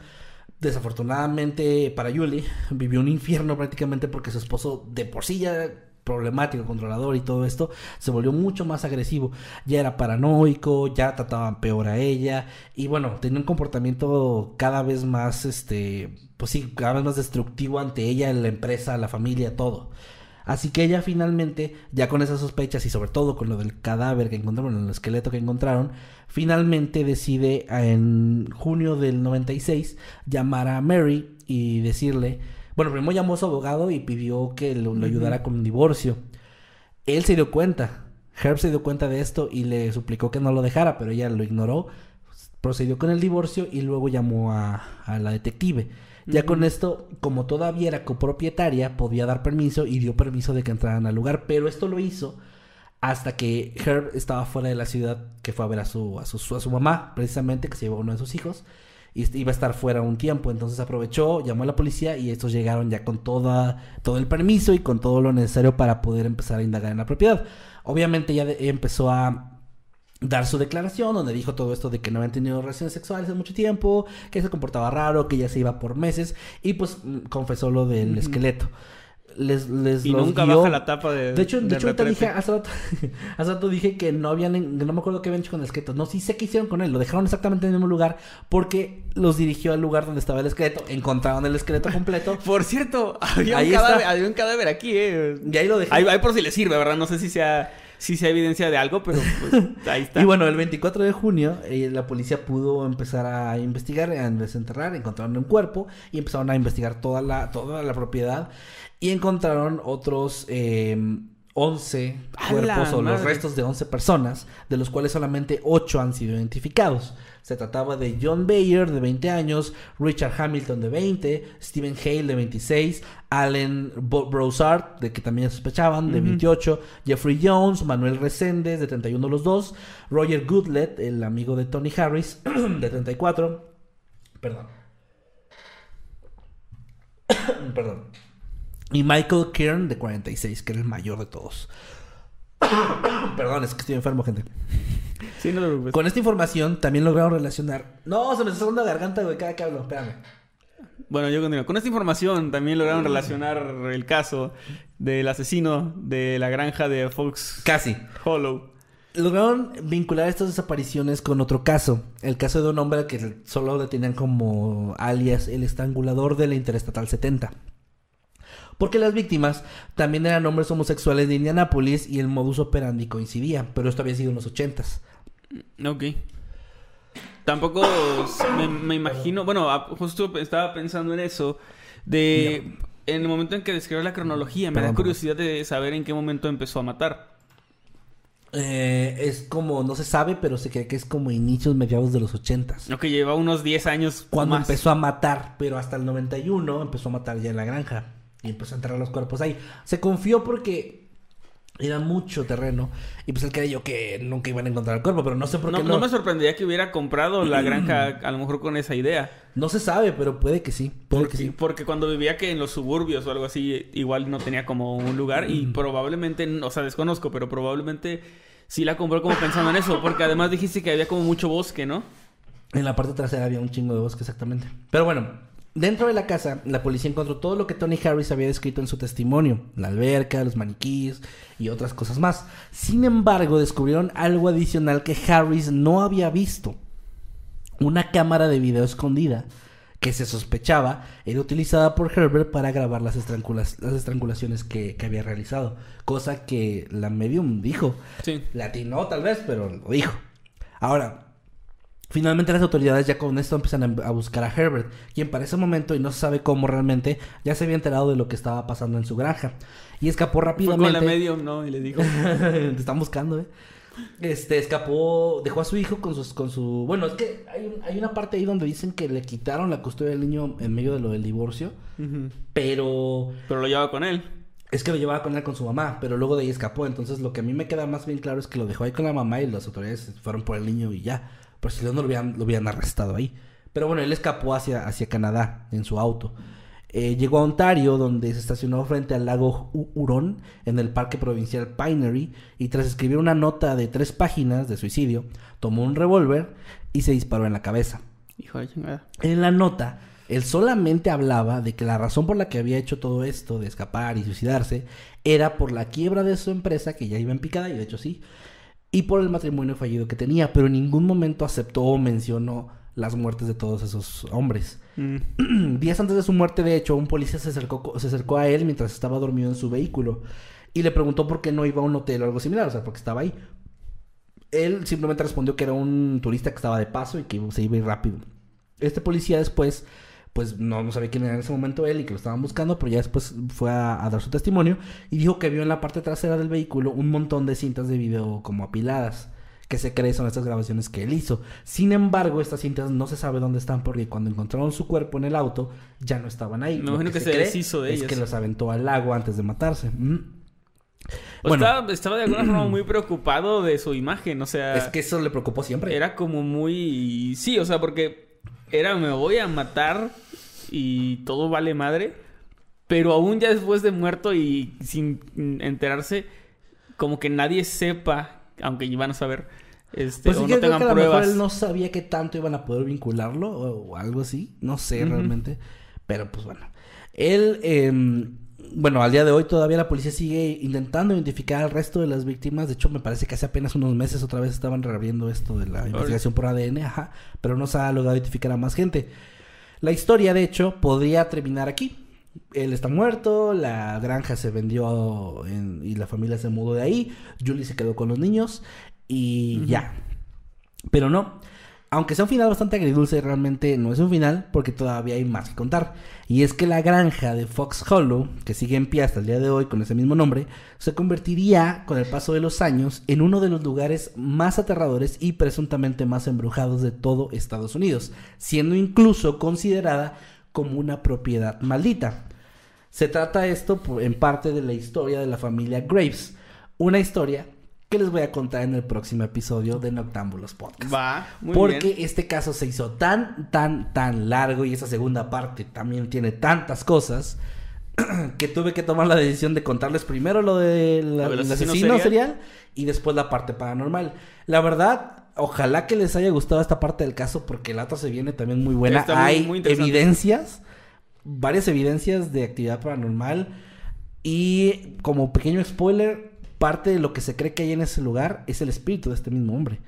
desafortunadamente para Julie, vivió un infierno prácticamente porque su esposo de por sí ya problemático, controlador y todo esto, se volvió mucho más agresivo. Ya era paranoico, ya trataban peor a ella y bueno, tenía un comportamiento cada vez más, este, pues sí, cada vez más destructivo ante ella, la empresa, la familia, todo. Así que ella finalmente, ya con esas sospechas y sobre todo con lo del cadáver que encontraron, el esqueleto que encontraron, finalmente decide en junio del 96 llamar a Mary y decirle, bueno, primero llamó a su abogado y pidió que lo, lo ayudara con un divorcio. Él se dio cuenta, Herb se dio cuenta de esto y le suplicó que no lo dejara, pero ella lo ignoró, procedió con el divorcio y luego llamó a, a la detective. Ya con esto, como todavía era copropietaria, podía dar permiso y dio permiso de que entraran al lugar, pero esto lo hizo hasta que Herb estaba fuera de la ciudad, que fue a ver a su, a su, a su mamá, precisamente, que se llevó a uno de sus hijos, y iba a estar fuera un tiempo. Entonces aprovechó, llamó a la policía y estos llegaron ya con toda, todo el permiso y con todo lo necesario para poder empezar a indagar en la propiedad. Obviamente ya de- empezó a dar su declaración donde dijo todo esto de que no habían tenido relaciones sexuales en mucho tiempo, que se comportaba raro, que ya se iba por meses y pues mm, confesó lo del esqueleto. Les, les Y los nunca guió- baja la tapa de. de hecho, de del hecho ahorita dije, hace rato, <laughs> hace rato dije que no habían, no me acuerdo qué habían hecho con el esqueleto. No, sí sé qué hicieron con él. Lo dejaron exactamente en el mismo lugar porque los dirigió al lugar donde estaba el esqueleto. Encontraron el esqueleto <laughs> completo. Por cierto, había Ahí un, cadáver, había un cadáver aquí, eh. Y ahí lo dejaron. Ahí, ahí por si le sirve, ¿verdad? No sé si sea, si sea evidencia de algo, pero pues, <laughs> ahí está. Y bueno, el 24 de junio eh, la policía pudo empezar a investigar, a desenterrar, encontraron un cuerpo y empezaron a investigar toda la, toda la propiedad y encontraron otros eh, 11 ¡A cuerpos la o los restos de 11 personas, de los cuales solamente 8 han sido identificados. Se trataba de John Bayer, de 20 años, Richard Hamilton, de 20, Stephen Hale, de 26, Allen Broussard, de que también sospechaban, de 28, Jeffrey Jones, Manuel Reséndez, de 31 los dos, Roger Goodlet, el amigo de Tony Harris, <clears throat> de 34, perdón. <clears throat> perdón. Y Michael Kern, de 46, que era el mayor de todos. <clears throat> perdón, es que estoy enfermo, gente. Sí, no te preocupes. Con esta información también lograron relacionar. No, se me está saliendo la garganta, güey, cada que hablo, espérame. Bueno, yo continúo. Con esta información también lograron relacionar el caso del asesino de la granja de Fox Casi. Hollow. Lograron vincular estas desapariciones con otro caso. El caso de un hombre que solo le tenían como alias el estrangulador de la Interestatal 70. Porque las víctimas también eran hombres homosexuales de Indianápolis y el modus operandi coincidía, pero esto había sido en los 80s. Ok. Tampoco me, me imagino, bueno, justo estaba pensando en eso, de en el momento en que describes la cronología, me Perdón, da curiosidad de saber en qué momento empezó a matar. Eh, es como, no se sabe, pero se cree que es como inicios, mediados de los 80s. No, que lleva unos 10 años Cuando más. empezó a matar, pero hasta el 91 empezó a matar ya en la granja. Y empezó a enterrar los cuerpos ahí. Se confió porque era mucho terreno. Y pues él creyó que nunca iban a encontrar el cuerpo, pero no sé por No, qué no no. me sorprendería que hubiera comprado la <clears throat> granja a lo mejor con esa idea. No se sabe, pero puede que sí. Puede Porque, que sí. porque cuando vivía que en los suburbios o algo así, igual no tenía como un lugar y probablemente, o sea, desconozco, pero probablemente sí la compró como pensando en eso, porque además dijiste que había como mucho bosque, ¿no? En la parte trasera había un chingo de bosque, exactamente. Pero bueno, dentro de la casa, la policía encontró todo lo que Tony Harris había descrito en su testimonio: la alberca, los maniquíes y otras cosas más. Sin embargo, descubrieron algo adicional que Harris no había visto: una cámara de video escondida que se sospechaba era utilizada por Herbert para grabar las, estrangulaciones que, que había realizado. Cosa que la medium dijo. Sí. Latinó tal vez, pero lo dijo. Ahora, finalmente las autoridades ya con esto empiezan a, a buscar a Herbert, quien para ese momento, y no se sabe cómo realmente, ya se había enterado de lo que estaba pasando en su granja. Y escapó Fue rápidamente. con la medium, ¿no? Y le dijo. <laughs> Te están buscando, ¿eh? Este, escapó, dejó a su hijo con sus, con su... Bueno, es que hay, un- hay una parte ahí donde dicen que le quitaron la custodia del niño en medio de lo del divorcio, pero Pero lo llevaba con él. es que lo llevaba con él con su mamá, pero luego de ahí escapó. Entonces lo que a mí me queda más bien claro es que lo dejó ahí con la mamá y las autoridades fueron por el niño y ya. Por si no, no lo hubieran, lo hubieran arrestado ahí. Pero bueno, él escapó hacia, hacia Canadá en su auto. Eh, llegó a Ontario, donde se estacionó frente al lago Hu- Huron, en el parque provincial Pinery, y tras escribir una nota de tres páginas de suicidio, tomó un revólver y se disparó en la cabeza. Hijo de chingada. En la nota, él solamente hablaba de que la razón por la que había hecho todo esto de escapar y suicidarse era por la quiebra de su empresa, que ya iba en picada, y de hecho sí, y por el matrimonio fallido que tenía, pero en ningún momento aceptó o mencionó las muertes de todos esos hombres. Mm. <clears throat> Días antes de su muerte, de hecho, un policía se acercó, se acercó a él mientras estaba dormido en su vehículo y le preguntó por qué no iba a un hotel o algo similar, o sea, porque estaba ahí. Él simplemente respondió que era un turista que estaba de paso y que se iba a ir rápido. Este policía después, pues no, no sabía quién era en ese momento él y que lo estaban buscando, pero ya después fue a, a dar su testimonio y dijo que vio en la parte trasera del vehículo un montón de cintas de video como apiladas que se cree son estas grabaciones que él hizo. Sin embargo, estas cintas no se sabe dónde están porque cuando encontraron su cuerpo en el auto ya no estaban ahí. Me imagino que se cree deshizo de es ellas. que los aventó al lago antes de matarse. Mm. Bueno. estaba, estaba de alguna forma <clears throat> muy preocupado de su imagen, o sea... Es que eso le preocupó siempre. Era como muy... Sí, o sea, porque era me voy a matar y todo vale madre. Pero aún ya después de muerto y sin enterarse, como que nadie sepa, aunque iban a saber, este, Pues sí o no tengan que a lo mejor pruebas. él no sabía que tanto iban a poder vincularlo o, o algo así. No sé realmente. Pero pues bueno. Él, eh, bueno, al día de hoy todavía la policía sigue intentando identificar al resto de las víctimas. De hecho, me parece que hace apenas unos meses otra vez estaban reabriendo esto de la investigación por ADN, ajá. Pero no se ha logrado identificar a más gente. La historia, de hecho, podría terminar aquí. Él está muerto, la granja se vendió en- y la familia se mudó de ahí. Julie se quedó con los niños y ya. Pero no. Aunque sea un final bastante agridulce, realmente no es un final porque todavía hay más que contar. Y es que la granja de Fox Hollow, que sigue en pie hasta el día de hoy con ese mismo nombre, se convertiría con el paso de los años en uno de los lugares más aterradores y presuntamente más embrujados de todo Estados Unidos, siendo incluso considerada como una propiedad maldita. Se trata esto en parte de la historia de la familia Graves, una historia que les voy a contar en el próximo episodio de Noctámbulos Podcast. Va, muy Porque bien. este caso se hizo tan, tan, tan largo y esa segunda parte también tiene tantas cosas <clears throat> que tuve que tomar la decisión de contarles primero lo del el asesino asesino serial. serial y después la parte paranormal. La verdad, ojalá que les haya gustado esta parte del caso porque la otra se viene también muy buena. Está Hay muy evidencias, varias evidencias de actividad paranormal y como pequeño spoiler, parte de lo que se cree que hay en ese lugar es el espíritu de este mismo hombre.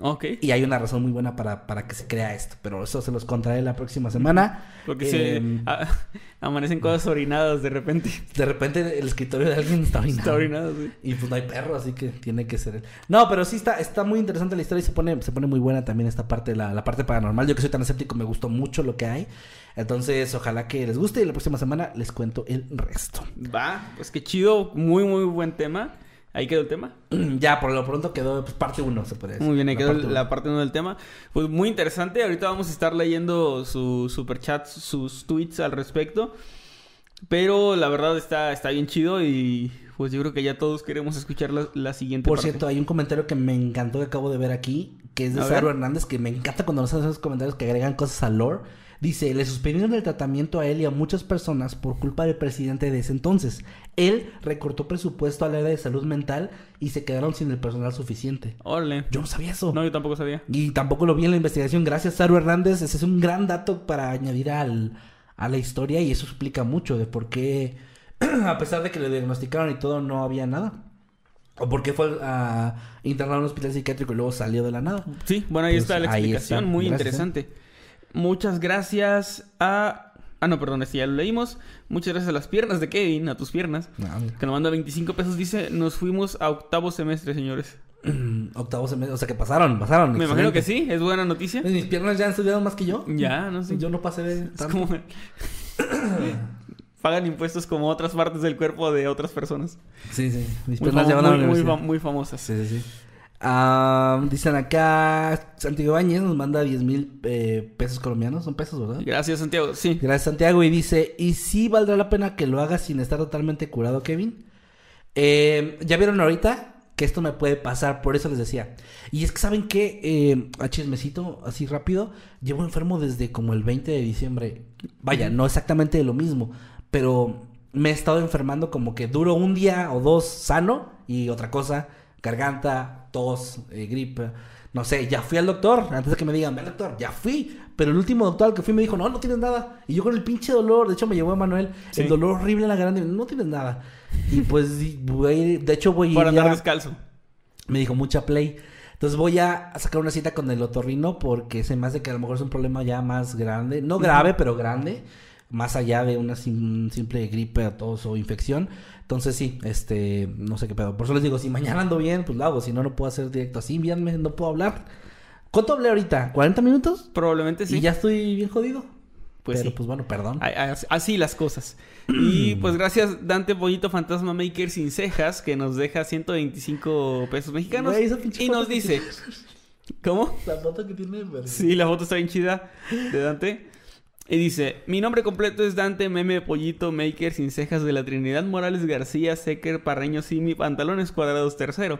Ok. Y hay una razón muy buena para, para que se crea esto, pero eso se los contaré la próxima semana. Porque Eh, se a- <laughs> amanecen cosas orinadas de repente. De repente el escritorio de alguien está orinado. Está orinado, sí. Y pues no hay perro, así que tiene que ser él. No, pero sí está, está muy interesante la historia y se pone, se pone muy buena también esta parte, la, la parte paranormal. Yo que soy tan escéptico, me gustó mucho lo que hay. Entonces, ojalá que les guste y la próxima semana les cuento el resto. Va, pues qué chido, muy, muy buen tema. Ahí quedó el tema. <clears throat> ya, por lo pronto quedó pues, parte 1, se puede decir. Muy bien, ahí La quedó parte uno. la parte 1 del tema. Pues muy interesante. Ahorita vamos a estar leyendo sus superchats, sus tweets al respecto. Pero la verdad está, está bien chido y pues yo creo que ya todos queremos escuchar la, la siguiente Por parte. cierto, hay un comentario que me encantó que acabo de ver aquí, que es de Saro. Hernández, que me encanta cuando nos hacen esos comentarios que agregan cosas al lore. Dice, le suspendieron el tratamiento a él y a muchas personas por culpa del presidente de ese entonces. Él recortó presupuesto al área de salud mental y se quedaron sin el personal suficiente. Órale. Yo no sabía eso. No, yo tampoco sabía. Y tampoco lo vi en la investigación. Gracias, Saro Hernández. Ese es un gran dato para añadir al, a la historia y eso explica mucho de por qué, <clears throat> a pesar de que le diagnosticaron y todo, no había nada. O por qué fue a internado en un hospital psiquiátrico y luego salió de la nada. Sí, bueno, ahí Pues, está la explicación. está. Muy Gracias, ¿eh? Muchas gracias a... Ah, no, perdón, este ya lo leímos. Muchas gracias a las piernas de Kevin, a tus piernas. Que nos manda 25 pesos. Dice, nos fuimos a octavo semestre, señores. <clears throat> Octavo semestre, o sea que pasaron, pasaron. Me imagino que sí, es buena noticia. Mis piernas ya han estudiado más que yo. Ya, no sé. Yo no pasé de Es como... <clears throat> Pagan impuestos como otras partes del cuerpo de otras personas. Sí, sí. Mis piernas ya van a la muy, muy famosas. Sí, sí, sí. Ah, dicen acá, Santiago Bañez nos manda 10 mil eh, pesos colombianos, son pesos, ¿verdad? Gracias, Santiago. Sí. Gracias Santiago y dice, ¿y si valdrá la pena que lo hagas sin estar totalmente curado, Kevin? Eh, ¿Ya vieron ahorita que esto me puede pasar? Por eso les decía. Y es que, ¿saben qué? Eh, a chismecito, así rápido, llevo enfermo desde como el 20 de diciembre. Vaya, no exactamente de lo mismo, pero me he estado enfermando como que duro un día o dos sano y otra cosa, garganta, tos, eh, gripe. No sé, ya fui al doctor, antes de que me digan, ve al doctor, ya fui. Pero el último doctor al que fui me dijo, no, no tienes nada. Y yo con el pinche dolor, de hecho me llevó a Manuel, Sí. el dolor horrible en la garganta, no tienes nada. Y pues, y voy a ir- de hecho voy ir andar ya- descalzo. me dijo mucha play. Entonces voy a sacar una cita con el otorrino porque se me hace que a lo mejor es un problema ya más grande. No grave, pero grande. Más allá de una sim- simple gripe, tos o infección. Entonces sí, este, no sé qué pedo. Por eso les digo, si mañana ando bien, pues lo hago. Si no, no puedo hacer directo así. Envíanme, no puedo hablar. ¿Cuánto hablé ahorita? ¿40 minutos? Probablemente sí. Y ya estoy bien jodido. Pues pero sí. pues bueno, perdón. Así las cosas. Y <clears throat> pues gracias Dante Pollito Fantasma Maker sin cejas que nos deja 125 pesos mexicanos. Güey, esa pinche y nos dice... ¿Cómo? La foto que tiene. Sí, la foto está bien chida de Dante. Y dice, mi nombre completo es Dante Meme Pollito Maker sin cejas de la Trinidad Morales García Secker Parreño Simi Pantalones Cuadrados Tercero.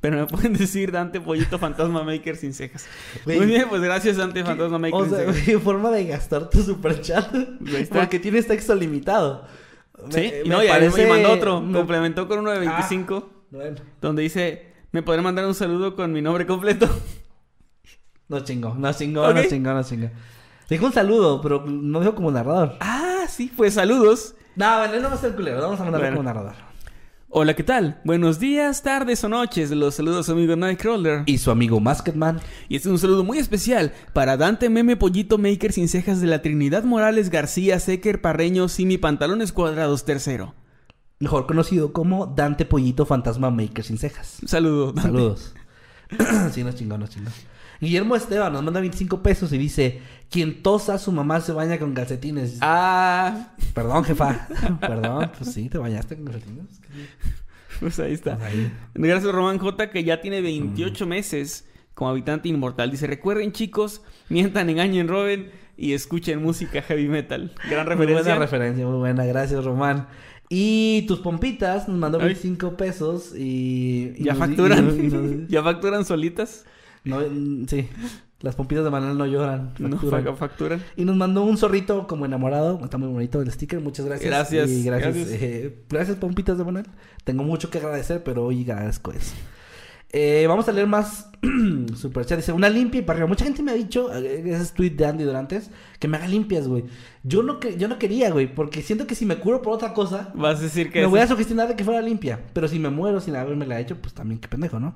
Pero me pueden <laughs> decir Dante Pollito Fantasma Maker sin cejas. Muy bien, pues gracias Dante Fantasma Maker O sin sea, cejas. güey, forma de gastar tu superchat. Ahí está. Porque tienes texto limitado. Sí, Me- no, y parece- me mandó otro, me- complementó con uno de 25, Bueno, donde dice, ¿me podrán mandar un saludo con mi nombre completo? no chingo, no chingo, no chingo, no chingo. Dijo un saludo, pero no dijo como narrador. ah, sí, pues saludos. No, bueno, no va a ser culero, vamos a mandarlo Bueno. como narrador. Hola, ¿qué tal? Buenos días, tardes o noches. Los saludos, amigo Nightcrawler. Y su amigo Masketman. Y este es un saludo muy especial para Dante Meme Pollito Maker sin cejas de la Trinidad Morales García Secker Parreño Simi Pantalones Cuadrados Tercero. Mejor conocido como Dante Pollito Fantasma Maker sin cejas. Saludo. Dante. Saludos. <clears throat> sí, nos chingó, nos chingó. Guillermo Esteban nos manda 25 pesos y dice: Quien tosa, su mamá se baña con calcetines. Ah, Perdón, jefa. <laughs> Perdón, pues sí, te bañaste con calcetines. pues ahí está. Pues ahí. Gracias Román J que ya tiene 28 meses como habitante inmortal. Dice, recuerden chicos, mientan, engañen, roben y escuchen música heavy metal. Gran Muy referencia. buena referencia, muy buena. Gracias, Román. Y tus pompitas nos mandó Ay. 25 pesos y... y ¿Ya nos- facturan? y nos- <laughs> ¿Ya facturan solitas? No, mm, sí, las pompitas de Manuel no lloran. No, facturan. fa- facturan. Y nos mandó un zorrito como enamorado. Está muy bonito el sticker. Muchas gracias. Gracias, Y gracias. gracias. eh, gracias, pompitas de Manuel. Tengo mucho que agradecer, pero hoy agradezco eso. Eh, vamos a leer más <clears throat> super chat. Dice, una limpia y para arriba. Mucha gente me ha dicho, eh, ese es tweet de Andy Durantes, que me haga limpias, güey. Yo no, que, yo no quería, güey, porque siento que si me curo por otra cosa, Vas a decir que... me voy a sugestionar de que fuera limpia. Pero si me muero sin haberme la hecho, pues también qué pendejo, ¿no?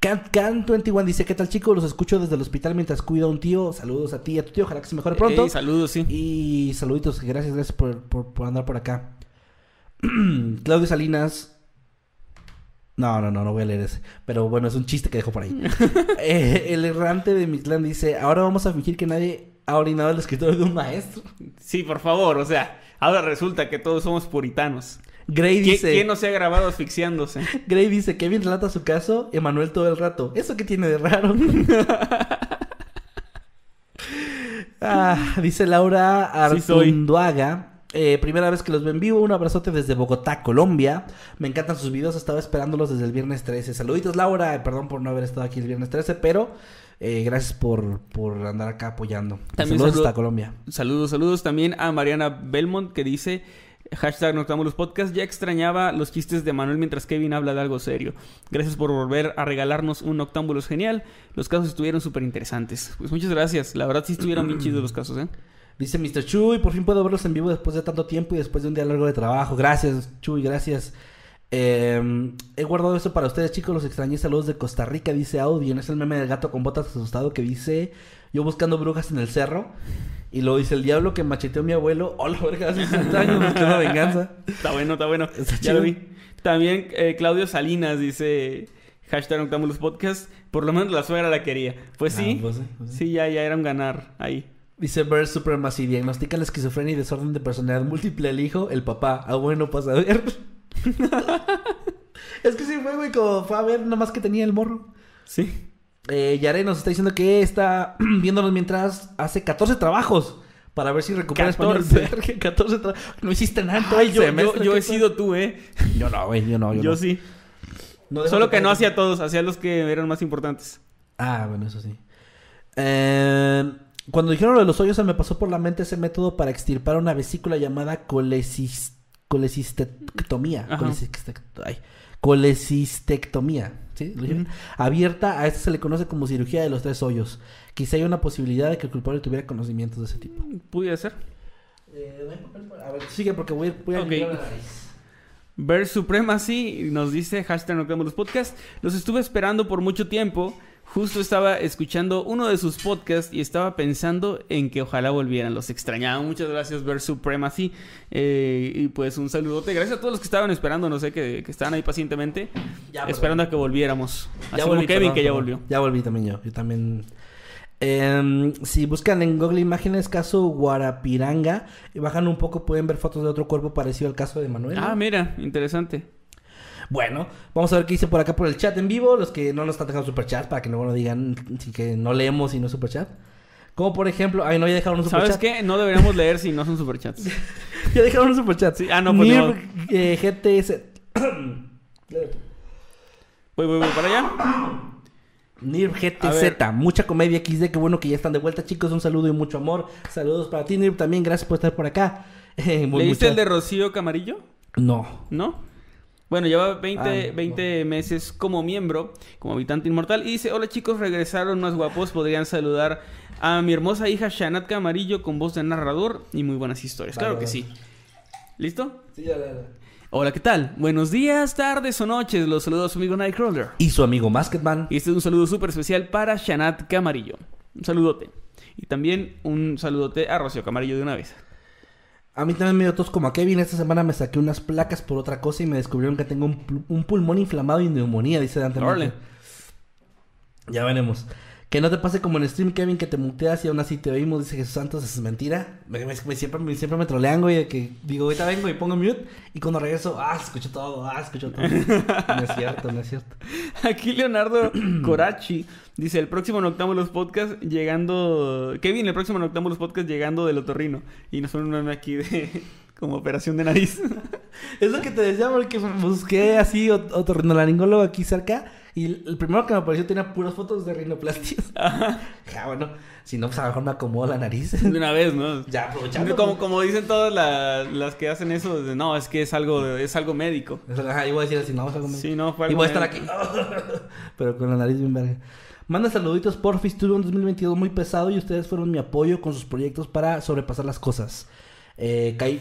Can, Can 21 dice, ¿qué tal chicos? Los escucho desde el hospital mientras cuido a un tío. Saludos a ti y a tu tío, ojalá que se mejore pronto. Ey, saludos, sí. Y saluditos, gracias, gracias por, por, por andar por acá. <clears throat> Claudio Salinas. No, no, no, no voy a leer ese. Pero bueno, es un chiste que dejo por ahí. <laughs> Eh, el errante de Mitlán dice, ahora vamos a fingir que nadie ha orinado el escritorio de un maestro. Sí, por favor, o sea, ahora resulta que todos somos puritanos. Gray ¿Qui- dice... ¿Quién no se ha grabado asfixiándose? <laughs> Gray dice, Kevin relata su caso, Emanuel todo el rato. ¿Eso qué tiene de raro? <laughs> ah, dice Laura Sí. Artunduaga. eh, primera vez que los veo en vivo, un abrazote desde Bogotá, Colombia. Me encantan sus videos, estaba esperándolos desde el viernes 13. Saluditos Laura, eh, perdón por no haber estado aquí el viernes 13, pero eh, gracias por, por andar acá apoyando. También Saludos saludo- hasta Colombia. Saludos, saludos también a Mariana Belmont que dice hashtag Noctámbulos Podcast. Ya extrañaba los chistes de Manuel mientras Kevin habla de algo serio. Gracias por volver a regalarnos un Noctámbulos genial. Los casos estuvieron súper interesantes. Pues muchas gracias. La verdad sí estuvieron bien chidos los casos, ¿eh? <clears throat> Dice Mr. Chuy, por fin puedo verlos en vivo después de tanto tiempo y después de un día largo de trabajo. Gracias, Chuy, gracias. Eh, he guardado esto para ustedes, chicos. Los extrañé. Saludos de Costa Rica, dice Audien. Es el meme del gato con botas asustado que dice: Yo buscando brujas en el cerro. Y luego dice: El diablo que macheteó a mi abuelo. <laughs> Hola, verga, hace 60 años. Me quedó venganza. <laughs> Está bueno, está bueno. Está ya lo vi. También eh, Claudio Salinas dice hashtag Noctámbulos Podcast. Por lo menos la suegra la quería. Pues sí. Ah, pues sí, pues sí. Sí, ya, ya era un ganar ahí. Dice Bird Supremacy: Diagnostica la esquizofrenia y desorden de personalidad múltiple al hijo, el papá. Ah, bueno, pasa a ver. <laughs> es que sí fue, güey, como fue a ver nomás que tenía el morro. Sí. Eh, Yare nos está diciendo que está <clears throat> viéndonos mientras hace 14 trabajos para ver si recupera 14. español. Verga, 14 trabajos. No hiciste nada en todo Ay, el yo, yo, semestre, yo ¿qué he sido tú, ¿eh? Yo no, güey, yo no. Yo, Yo no. sí. No Solo que no hacía todos, hacía los que eran más importantes. Ah, bueno, eso sí. Eh, cuando dijeron lo de los hoyos, se me pasó por la mente ese método para extirpar una vesícula llamada colecis- colecistectomía. Colecistectomía. Abierta, a esto se le conoce como cirugía de los tres hoyos. Quizá hay una posibilidad de que el culpable tuviera conocimientos de ese tipo. Pudiera ser. Eh, ¿no A ver, sigue porque voy, voy a Ok. limpiar la. Bear Supremacy nos dice hashtag Noctámbulos Podcast. Los estuve esperando por mucho tiempo. Justo estaba escuchando uno de sus podcasts y estaba pensando en que ojalá volvieran. Los extrañaba. Muchas gracias, Bear Supremacy. Eh, y pues un saludote. Gracias a todos los que estaban esperando, no sé, que, que estaban ahí pacientemente. Ya, esperando a que volviéramos. Así Ya como volví, Kevin, perdón, que ya volvió. Ya volví también yo. Yo también. Em, si buscan en Google Imágenes caso Guarapiranga y bajan un poco pueden ver fotos de otro cuerpo parecido al caso de Manuel. Ah, mira, interesante. Bueno, vamos a ver qué dice por acá por el chat en vivo. Los que no nos están dejando superchat para que luego no digan sí, que no leemos y no es superchat. Como por ejemplo, ay, no, ya dejaron un ¿Sabes superchat. qué? No deberíamos leer si no son superchats. <laughs> Ya dejaron un superchat. Sí, ah, no, pues, ni modo. Nirv, eh, GTS. <clears throat> Voy, voy, voy para allá. Ver. GTZ, mucha comedia XD, qué bueno que ya están de vuelta, chicos. Un saludo y mucho amor. Saludos para ti, Nirv, también. Gracias por estar por acá. <laughs> Eh, muy- ¿Leíste mucha- el de Rocío Camarillo? No. ¿No? Bueno, lleva 20, Ah, no. 20 meses como miembro, como habitante inmortal. Y dice, hola chicos, regresaron más guapos. Podrían saludar a mi hermosa hija Shanat Camarillo con voz de narrador y muy buenas historias. Vale, claro que sí. ¿Listo? Sí, ya, ya, ya. Hola, ¿qué tal? Buenos días, tardes o noches. Los saludo a su amigo Nightcrawler. Y su amigo Masketman. Y este es un saludo súper especial para Shanat Camarillo. Un saludote. Y también un saludote a Rocío Camarillo de una vez. A mí también me dio tos como a Kevin. Esta semana me saqué unas placas por otra cosa y me descubrieron que tengo un, pul- un pulmón inflamado y neumonía, dice Dante. Ya veremos. Que no te pase como en stream, Kevin, que te muteas y aún así te oímos, dice Jesús Santos, es mentira. Me, me- me- siempre, me, siempre me trolean, güey, de que digo, ahorita vengo y pongo mute y cuando regreso, ah, escucho todo, ah, escucho todo. <laughs> no es cierto, no es cierto. <clears throat> Aquí Leonardo <clears throat> Corachi dice el próximo Noctámbulos Podcast llegando... Kevin, el próximo Noctámbulos Podcast llegando del otorrino. Y nos meme aquí de... como operación de nariz. <laughs> Es lo que te decía porque busqué así ot- otorrinolaringólogo aquí cerca y el primero que me apareció tenía puras fotos de rinoplastias. <laughs> Ya, bueno, si no, pues a lo mejor me acomodo la nariz. de una vez, ¿no? <laughs> ya, aprovechando. Como, como dicen todas la- las que hacen eso, de, no, es que es algo, es algo médico. Ajá, iba a decir así, no, es algo me- Sí, no, fue Y voy a estar aquí. médico. Pero con la nariz bien verga. Manda saluditos, porfis. Tuve un 2022 muy pesado y ustedes fueron mi apoyo con sus proyectos para sobrepasar las cosas. Eh, Cai-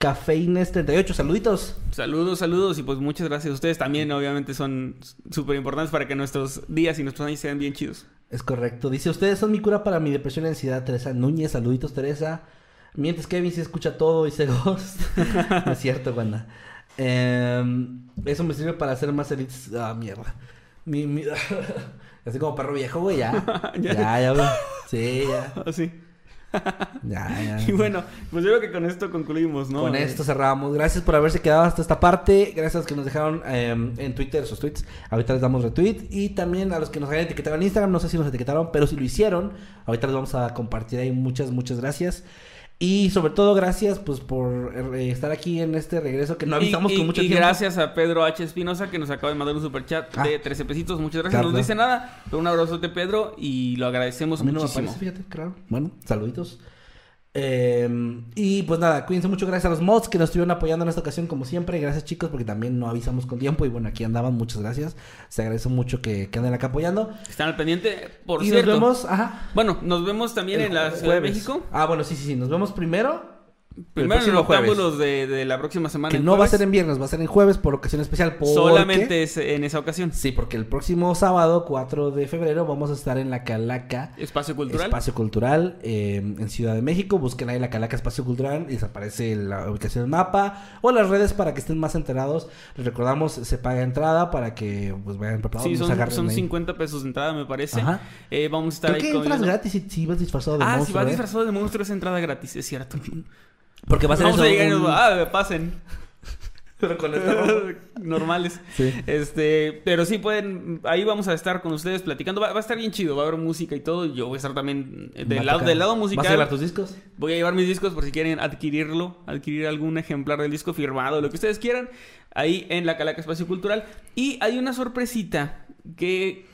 Cafeines38, saluditos. Saludos, saludos y pues muchas gracias a ustedes también, obviamente son súper importantes para que nuestros días y nuestros años sean bien chidos. Es correcto. Dice, ustedes son mi cura para mi depresión y ansiedad. Teresa Núñez, saluditos, Teresa. Mientes, Kevin, si escucha todo y se <laughs> ghost. no es cierto, Wanda. Em, eso me sirve para hacer más feliz. Ah, mierda. Mi, mi- <laughs> Así como perro viejo, güey, ya. <laughs> Ya. ya, ya, güey. Sí, ya. Así. Ya, ya. <laughs> Y bueno, pues yo creo que con esto concluimos, ¿no? Con esto cerramos. Gracias por haberse quedado hasta esta parte. Gracias a los que nos dejaron em, en Twitter sus tweets. Ahorita les damos retweet. Y también a los que nos hayan etiquetado en Instagram. No sé si nos etiquetaron, pero si lo hicieron, ahorita les vamos a compartir ahí. Muchas, muchas gracias. Y sobre todo, gracias pues por eh, estar aquí en este regreso que no avisamos y, con y- mucho y tiempo. gracias a Pedro H. Espinosa que nos acaba de mandar un superchat Ah. de 13 pesitos. Muchas gracias. Claro, no nos dice nada, pero un abrazote, Pedro, y lo agradecemos A mí no me muchísimo. aparece, fíjate, claro. Bueno, saluditos. Eh, y pues nada, cuídense mucho. Gracias a los mods que nos estuvieron apoyando en esta ocasión, como siempre. Gracias, chicos, porque también no avisamos con tiempo. Y bueno, aquí andaban. Muchas gracias. Se agradece mucho que, que anden acá apoyando. Están al pendiente, por y cierto. nos vemos. Ajá. Bueno, nos vemos también el en la Ciudad de. México. Ah, bueno, sí, sí, sí. Nos vemos primero. Primero en los jueves. de, de la próxima semana. Que no va a ser en viernes, va a ser en jueves por ocasión especial. porque- Solamente es en esa ocasión. Sí, porque el próximo sábado, 4 de febrero, vamos a estar en la Calaca. Espacio cultural. Espacio Cultural eh, en Ciudad de México. Busquen ahí la Calaca Espacio Cultural y aparece la ubicación del mapa o las redes para que estén más enterados. Les recordamos, se paga entrada para que pues vayan preparados. Sí, son, son ahí. 50 pesos de entrada, me parece. Ajá. Eh, vamos a estar Creo que ahí entras conviviendo. gratis si, si vas disfrazado de Ah, si monstruo. vas ¿eh? disfrazado de monstruo es entrada gratis, es cierto. <laughs> Porque va a ser Vamos eso, a llegar y nos un- va, ah, pasen. Pero con esta ropa. normales. Sí. Este, pero sí pueden, ahí vamos a estar con ustedes platicando. Va, va a estar bien chido, va a haber música y todo. Yo voy a estar también del lado, del lado ¿Vas a musical. llevar tus discos? Voy a llevar mis discos por si quieren adquirirlo, adquirir algún ejemplar del disco firmado, lo que ustedes quieran, ahí en la Calaca Espacio Cultural. Y hay una sorpresita que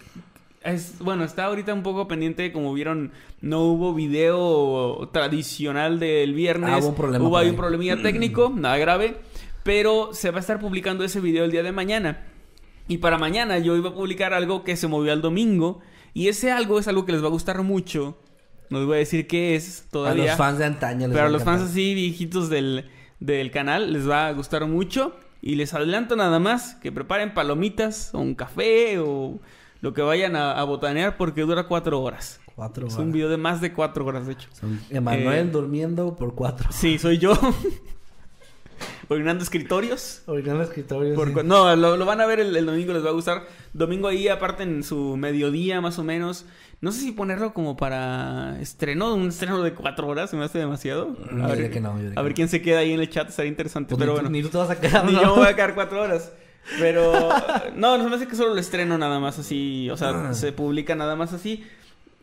es, bueno, está ahorita un poco pendiente, como vieron, no hubo video tradicional del viernes. Ah, hubo un problema Hubo ahí un problemilla <clears throat> técnico, nada grave, pero se va a estar publicando ese video el día de mañana. Y para mañana yo iba a publicar algo que se movió al domingo. Y ese algo es algo que les va a gustar mucho. No les voy a decir qué es todavía. A los fans de antaño. les Pero a los fans así viejitos del, del canal les va a gustar mucho. Y les adelanto nada más que preparen palomitas o un café o lo que vayan a, a botanear porque dura cuatro horas. Cuatro Es horas. un video de más de cuatro horas, de hecho. Son Emanuel Eh, durmiendo por cuatro. Sí, soy yo. <laughs> <laughs> Orinando escritorios. Oigan los escritorios. Por sí. cu- no, lo, lo van a ver el, el domingo, les va a gustar. Domingo ahí, aparte en su mediodía más o menos. No sé si ponerlo como para estreno, un estreno de cuatro horas, se me hace demasiado. Yo diría que no, a ver quién se queda ahí en el chat, estaría interesante. Pues pero ni, bueno, ni tú te vas a quedar, <laughs> ni ¿no? yo me voy a quedar cuatro horas. Pero no, no me hace que solo lo estreno nada más así. O Ah. sea, se publica nada más así.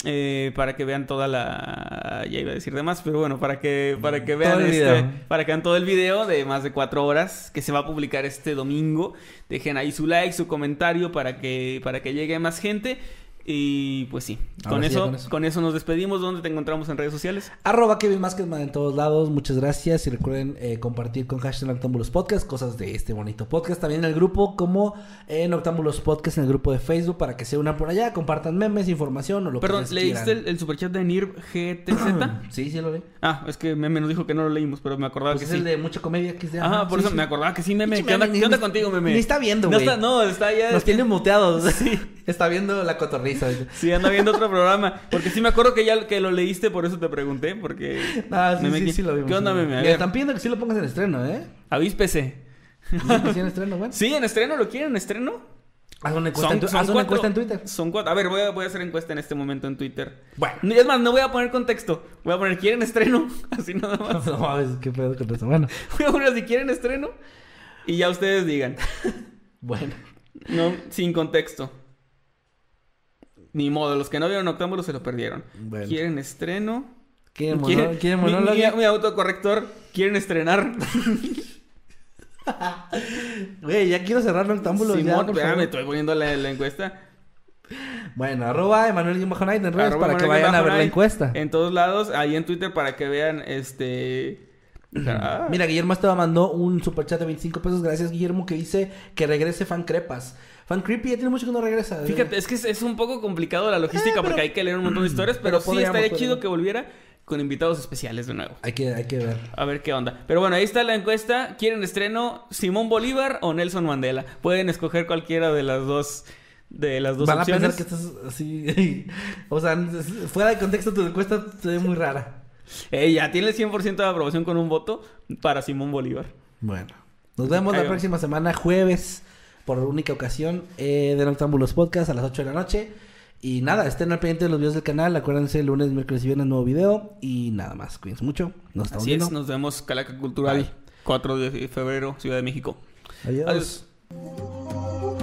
eh, para que vean toda la. Ya iba a decir de más, pero bueno, para que, para que vean Todo el este. Para que vean todo el video de más de cuatro horas que se va a publicar este domingo. Dejen ahí su like, su comentario para que, para que llegue más gente. Y pues sí, con eso, con con eso. eso. nos despedimos. ¿Dónde te encontramos en redes sociales? Arroba Kevin Maskedman en todos lados. Muchas gracias. Y recuerden eh, compartir con hashtag Noctámbulos Podcast cosas de este bonito podcast. También en el grupo como en Noctámbulos Podcast en el grupo de Facebook para que se unan por allá, compartan memes, información o lo Perdón, que ¿leíste quieran. el, el superchat de Nirv GTZ? <clears throat> Sí, sí lo leí. ah, es que Meme nos dijo que no lo leímos, pero me acordaba Pues que es sí. el de mucha comedia que es de... Ajá, ajá, por sí, eso sí. me acordaba que sí, Meme. ¿Qué onda, Meme, ¿qué onda ni- contigo, Meme? ni está viendo, no güey. está, no, está ya... Nos tiene muteados. <laughs> Sí. Está viendo la cotorriza. Sí, anda viendo otro programa. Porque sí me acuerdo que ya que lo leíste, por eso te pregunté, porque... Ah, sí, Meme, sí, ¿qué- sí lo vimos. ¿Qué onda. Meme? Me están pidiendo que sí lo pongas en estreno, ¿eh? avíspese. ¿Sí, en estreno, bueno? ¿Sí, en estreno? ¿Lo quieren en estreno? Haz una encuesta, en, tu- haz una encuesta en Twitter. Son cuatro. A ver, voy a, voy a hacer encuesta en este momento en Twitter. Bueno. No, Es más, no voy a poner contexto. Voy a poner, ¿quieren estreno? <laughs> Así nada <laughs> más. No mames, qué pedo con eso. Bueno, <laughs> Voy a poner si quieren estreno. Y ya ustedes digan. bueno. No, sin contexto. Ni modo, los que no vieron Octámbulo se lo perdieron. Bueno. ¿Quieren estreno? ¿Quieren, ¿Quieren- ¿quieren mi- monólogo? Mi, mi autocorrector, ¿quieren estrenar? <laughs> Güey, ya quiero cerrar Noctámbulos ya, Simón, espérame, favor. estoy poniendo la, la encuesta. Bueno, arroba Emanuel en redes Arroba para que vayan a ver la encuesta. En todos lados, ahí en Twitter para que vean este. Ah, Mira, Guillermo Estaba mandó un superchat de 25 pesos. Gracias, Guillermo, que dice que regrese Fan Crepas. Fan Creepy ya tiene mucho que no regresa. Fíjate, es que es, es un poco complicado la logística Eh, pero- porque hay que leer un montón de <clears throat> historias, pero, pero sí podríamos, estaría podríamos. chido que volviera con invitados especiales de nuevo. Hay que, hay que ver. A ver qué onda. Pero bueno, ahí está la encuesta. ¿Quieren estreno Simón Bolívar o Nelson Mandela? Pueden escoger cualquiera de las dos de las dos Van a opciones. pensar que estás así. <laughs> o sea, fuera de contexto, tu encuesta se ve muy rara. Eh, ya tiene el 100% de aprobación con un voto para Simón Bolívar. Bueno, nos vemos Ahí la vamos. próxima semana, jueves, por única ocasión, eh, de Noctámbulos Podcast a las 8 de la noche. Y nada, estén al pendiente de los videos del canal. Acuérdense, lunes, miércoles y viernes, nuevo video. Y nada más, cuídense mucho. Nos estamos Así viendo. es, nos vemos Calaca Cultural, Bye. 4 de febrero, Ciudad de México. Adiós. Adiós.